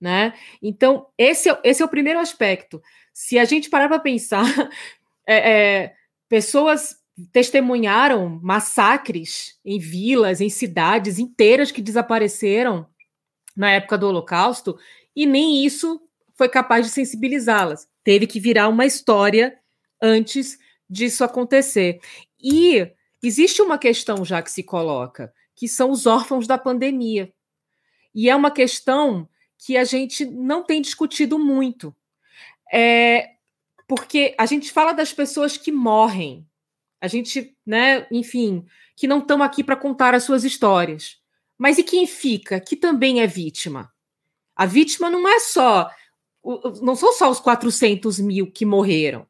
Né? Então, esse é, esse é o primeiro aspecto. Se a gente parar para pensar, é, é, pessoas testemunharam massacres em vilas, em cidades inteiras que desapareceram na época do Holocausto, e nem isso foi capaz de sensibilizá-las. Teve que virar uma história antes disso acontecer. E existe uma questão já que se coloca, que são os órfãos da pandemia. E é uma questão que a gente não tem discutido muito. É, porque a gente fala das pessoas que morrem, a gente, né, enfim, que não estão aqui para contar as suas histórias. Mas e quem fica, que também é vítima? A vítima não é só, não são só os 400 mil que morreram.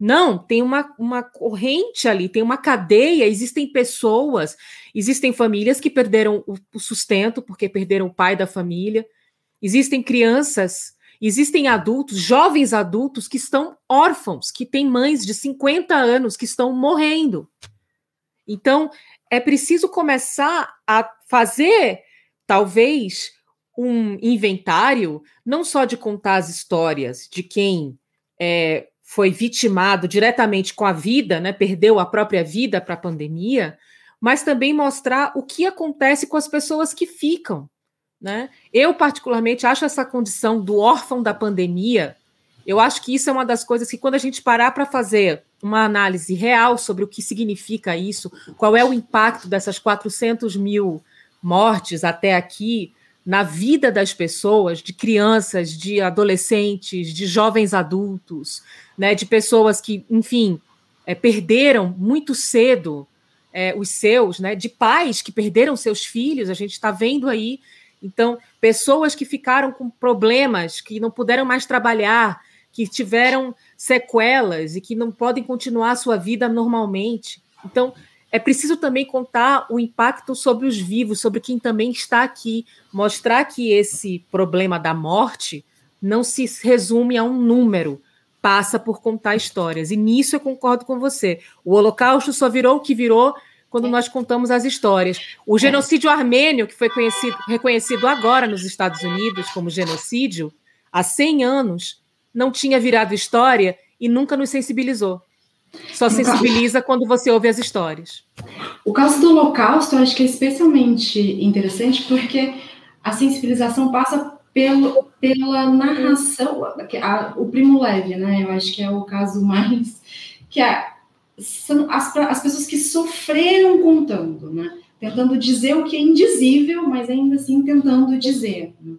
Não, tem uma, uma corrente ali, tem uma cadeia, existem pessoas, existem famílias que perderam o, o sustento porque perderam o pai da família, existem crianças Existem adultos, jovens adultos, que estão órfãos, que têm mães de 50 anos que estão morrendo. Então, é preciso começar a fazer, talvez, um inventário, não só de contar as histórias de quem é, foi vitimado diretamente com a vida, né, perdeu a própria vida para a pandemia, mas também mostrar o que acontece com as pessoas que ficam. Né? Eu, particularmente, acho essa condição do órfão da pandemia, eu acho que isso é uma das coisas que, quando a gente parar para fazer uma análise real sobre o que significa isso, qual é o impacto dessas 400 mil mortes até aqui na vida das pessoas, de crianças, de adolescentes, de jovens adultos, né, de pessoas que, enfim, é, perderam muito cedo é, os seus, né, de pais que perderam seus filhos, a gente está vendo aí então, pessoas que ficaram com problemas, que não puderam mais trabalhar, que tiveram sequelas e que não podem continuar a sua vida normalmente. Então, é preciso também contar o impacto sobre os vivos, sobre quem também está aqui, mostrar que esse problema da morte não se resume a um número, passa por contar histórias. E nisso eu concordo com você. O Holocausto só virou o que virou quando nós contamos as histórias. O genocídio armênio, que foi conhecido, reconhecido agora nos Estados Unidos como genocídio, há 100 anos, não tinha virado história e nunca nos sensibilizou. Só sensibiliza quando você ouve as histórias. O caso do Holocausto, eu acho que é especialmente interessante porque a sensibilização passa pelo, pela narração, a, o Primo Leve, né? Eu acho que é o caso mais que é são as, as pessoas que sofreram contando, né? Tentando dizer o que é indizível, mas ainda assim tentando dizer. Né?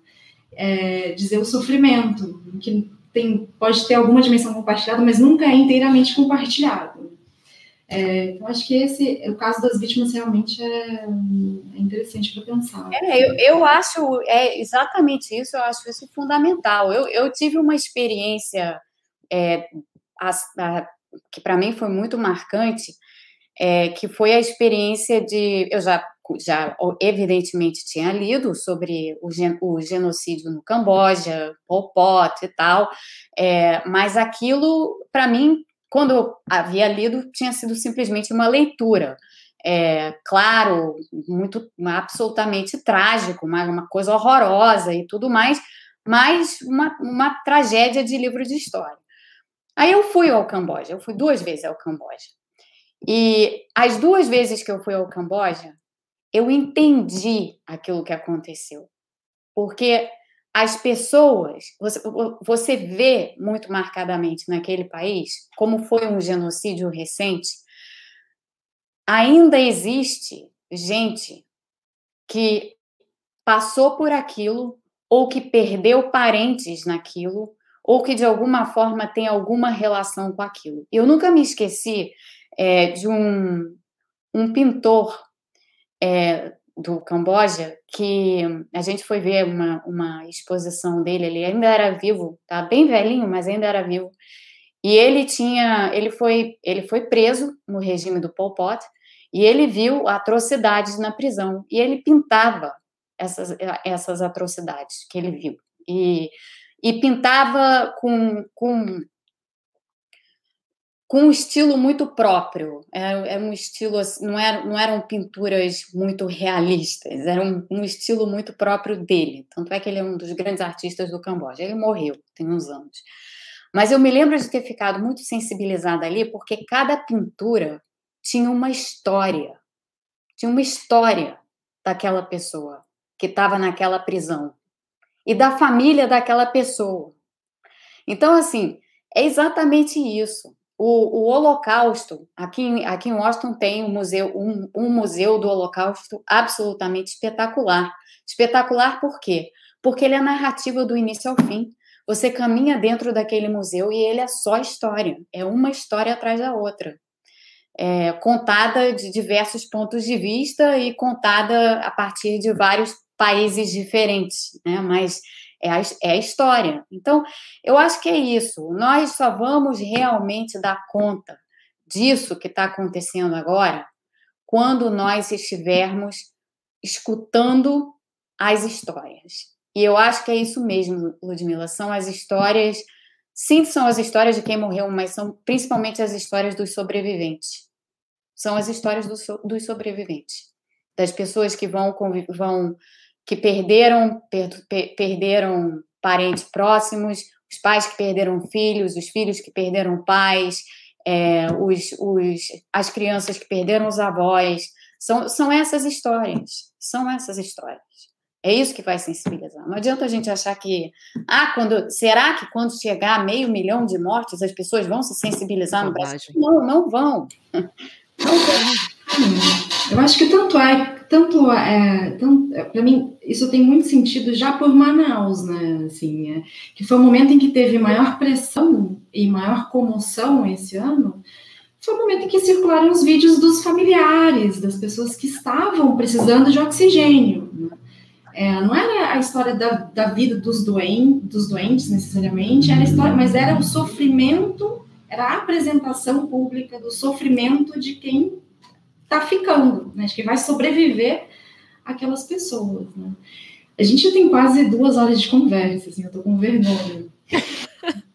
É, dizer o sofrimento, que tem, pode ter alguma dimensão compartilhada, mas nunca é inteiramente compartilhado. É, então, acho que esse, o caso das vítimas realmente é, é interessante para pensar. É, eu, eu acho, é exatamente isso, eu acho isso fundamental. Eu, eu tive uma experiência é, a, a, que para mim foi muito marcante, é, que foi a experiência de. Eu já, já evidentemente tinha lido sobre o, gen, o genocídio no Camboja, Pol Pot e tal, é, mas aquilo, para mim, quando eu havia lido, tinha sido simplesmente uma leitura. é, claro, muito absolutamente trágico, uma, uma coisa horrorosa e tudo mais, mas uma, uma tragédia de livro de história. Aí eu fui ao Camboja, eu fui duas vezes ao Camboja. E as duas vezes que eu fui ao Camboja, eu entendi aquilo que aconteceu. Porque as pessoas, você, você vê muito marcadamente naquele país, como foi um genocídio recente, ainda existe gente que passou por aquilo ou que perdeu parentes naquilo ou que de alguma forma tem alguma relação com aquilo. Eu nunca me esqueci é, de um, um pintor é, do Camboja, que a gente foi ver uma, uma exposição dele, ele ainda era vivo, tá bem velhinho, mas ainda era vivo. E ele tinha, ele foi, ele foi preso no regime do Pol Pot e ele viu atrocidades na prisão e ele pintava essas, essas atrocidades que ele viu. E, e pintava com, com com um estilo muito próprio. Era, era um estilo, não, era, não eram pinturas muito realistas, era um, um, estilo muito próprio dele. Tanto é que ele é um dos grandes artistas do Camboja. Ele morreu, tem uns anos. Mas eu me lembro de ter ficado muito sensibilizada ali, porque cada pintura tinha uma história. Tinha uma história daquela pessoa que estava naquela prisão e da família daquela pessoa. Então, assim, é exatamente isso o, o Holocausto, aqui, em, aqui em Washington tem um museu, um, um museu do Holocausto absolutamente espetacular. Espetacular por quê? Porque ele é narrativa do início ao fim. Você caminha dentro daquele museu e ele é só história, é uma história atrás da outra. É, contada de diversos pontos de vista e contada a partir de vários países diferentes, né? Mas é a, é a história. Então, eu acho que é isso. Nós só vamos realmente dar conta disso que está acontecendo agora quando nós estivermos escutando as histórias. E eu acho que é isso mesmo, Ludmila. São as histórias, sim, são as histórias de quem morreu, mas são principalmente as histórias dos sobreviventes. São as histórias dos, dos sobreviventes, das pessoas que vão, vão que perderam, per, per, perderam parentes próximos, os pais que perderam filhos, os filhos que perderam pais, é, os, os, as crianças que perderam os avós. São, são essas histórias. São essas histórias. É isso que vai sensibilizar. Não adianta a gente achar que, ah, quando será que quando chegar a meio milhão de mortes as pessoas vão se sensibilizar no Brasil? Não, não vão. Não vão. Eu acho que tanto é, tanto é, é, para mim, isso tem muito sentido já por Manaus, né? Assim, é, que foi o momento em que teve maior pressão e maior comoção esse ano. Foi o momento em que circularam os vídeos dos familiares, das pessoas que estavam precisando de oxigênio. Né? É, não era a história da, da vida dos, doen, dos doentes necessariamente, era história, mas era o sofrimento, era a apresentação pública do sofrimento de quem está ficando, né? Acho que vai sobreviver aquelas pessoas, né? A gente já tem quase duas horas de conversa, assim, eu tô com vergonha.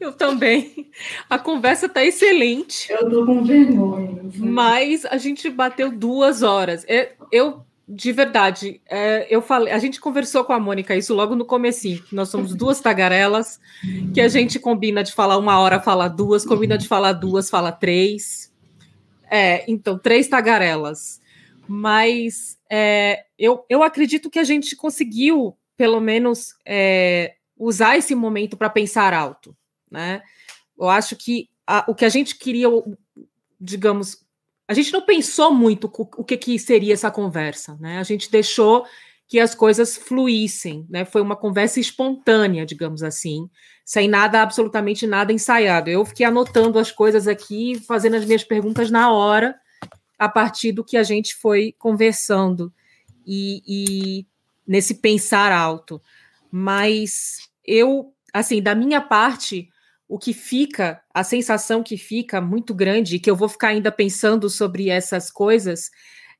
Eu também. A conversa tá excelente. Eu tô com vergonha. Mas a gente bateu duas horas. É, eu, de verdade, é, eu falei, a gente conversou com a Mônica isso logo no comecinho. Nós somos duas tagarelas que a gente combina de falar uma hora, fala duas, combina de falar duas, fala três. É, então, três tagarelas. Mas é, eu, eu acredito que a gente conseguiu, pelo menos, é, usar esse momento para pensar alto. Né? Eu acho que a, o que a gente queria, digamos, a gente não pensou muito o que, que seria essa conversa, né? A gente deixou que as coisas fluíssem, né? Foi uma conversa espontânea, digamos assim, sem nada, absolutamente nada ensaiado. Eu fiquei anotando as coisas aqui, fazendo as minhas perguntas na hora, a partir do que a gente foi conversando e, e nesse pensar alto. Mas eu, assim, da minha parte, o que fica, a sensação que fica muito grande, que eu vou ficar ainda pensando sobre essas coisas,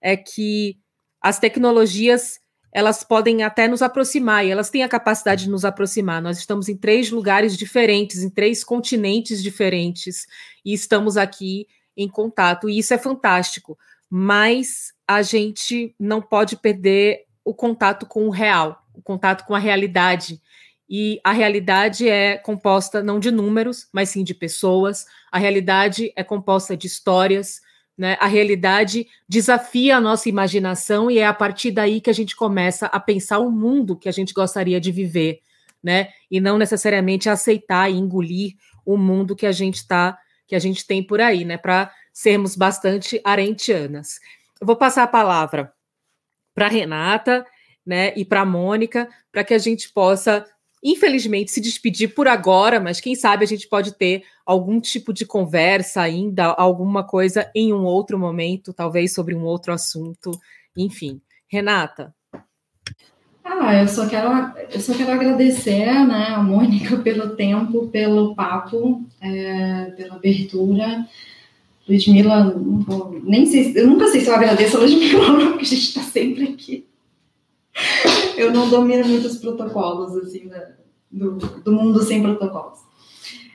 é que as tecnologias elas podem até nos aproximar, e elas têm a capacidade de nos aproximar. Nós estamos em três lugares diferentes, em três continentes diferentes, e estamos aqui em contato, e isso é fantástico. mas a gente não pode perder o contato com o real, o contato com a realidade. E a realidade é composta não de números, mas sim de pessoas. A realidade é composta de histórias. Né? A realidade desafia a nossa imaginação e é a partir daí que a gente começa a pensar o mundo que a gente gostaria de viver, né? E não necessariamente aceitar e engolir o mundo que a gente está, que a gente tem por aí, né? Para sermos bastante arentianas. Eu vou passar a palavra para Renata, né? E para Mônica, para que a gente possa infelizmente, se despedir por agora, mas quem sabe a gente pode ter algum tipo de conversa ainda, alguma coisa em um outro momento, talvez sobre um outro assunto, enfim. Renata. Ah, eu só quero, eu só quero agradecer, né, a Mônica pelo tempo, pelo papo, é, pela abertura. Ludmilla, nem sei, eu nunca sei se eu agradeço a Ludmilla, porque a gente está sempre aqui eu não domino muito os protocolos, assim, da, do, do mundo sem protocolos.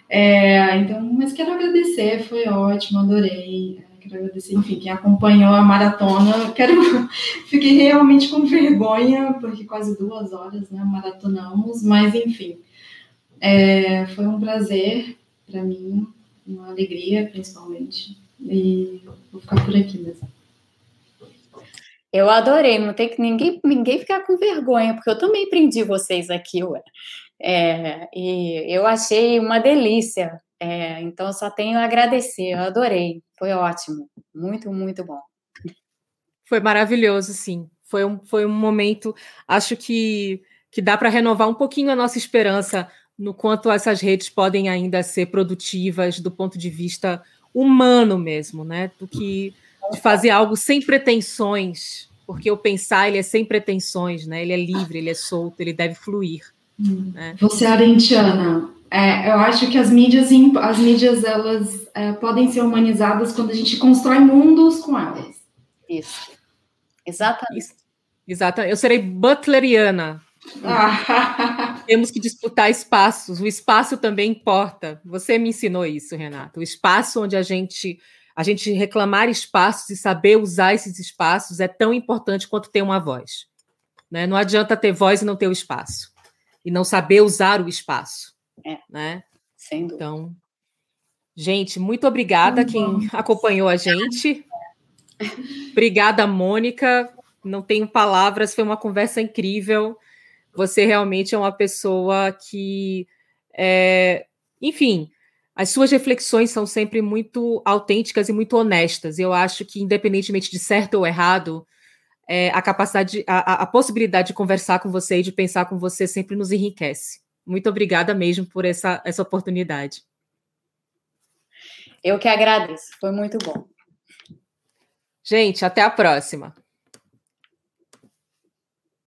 É, então, mas quero agradecer, foi ótimo, adorei. É, quero agradecer, enfim, quem acompanhou a maratona. Quero, fiquei realmente com vergonha, porque quase duas horas, né, maratonamos, mas enfim, é, foi um prazer para mim, uma alegria, principalmente, e vou ficar por aqui mesmo. Eu adorei, não tem que ninguém, ninguém ficar com vergonha, porque eu também prendi vocês aqui, ué. É, e eu achei uma delícia. É, então, só tenho a agradecer. Eu adorei. Foi ótimo. Muito, muito bom. Foi maravilhoso, sim. Foi um, foi um momento, acho que, que dá para renovar um pouquinho a nossa esperança no quanto essas redes podem ainda ser produtivas do ponto de vista humano mesmo, né? Do que de fazer algo sem pretensões, porque o pensar ele é sem pretensões, né? Ele é livre, ele é solto, ele deve fluir. Hum. Né? Você, Arentiana, é, eu acho que as mídias, as mídias elas é, podem ser humanizadas quando a gente constrói mundos com elas. Isso. Exatamente. Isso. Exatamente. Eu serei butleriana. Ah. Temos que disputar espaços. O espaço também importa. Você me ensinou isso, Renato. O espaço onde a gente a gente reclamar espaços e saber usar esses espaços é tão importante quanto ter uma voz. Né? Não adianta ter voz e não ter o espaço. E não saber usar o espaço. É. Né? Sem dúvida. Então, gente, muito obrigada muito quem acompanhou a gente. obrigada, Mônica. Não tenho palavras, foi uma conversa incrível. Você realmente é uma pessoa que, é, enfim, as suas reflexões são sempre muito autênticas e muito honestas. Eu acho que, independentemente de certo ou errado, é, a capacidade, a, a, possibilidade de conversar com você e de pensar com você sempre nos enriquece. Muito obrigada mesmo por essa, essa oportunidade. Eu que agradeço, foi muito bom. Gente, até a próxima.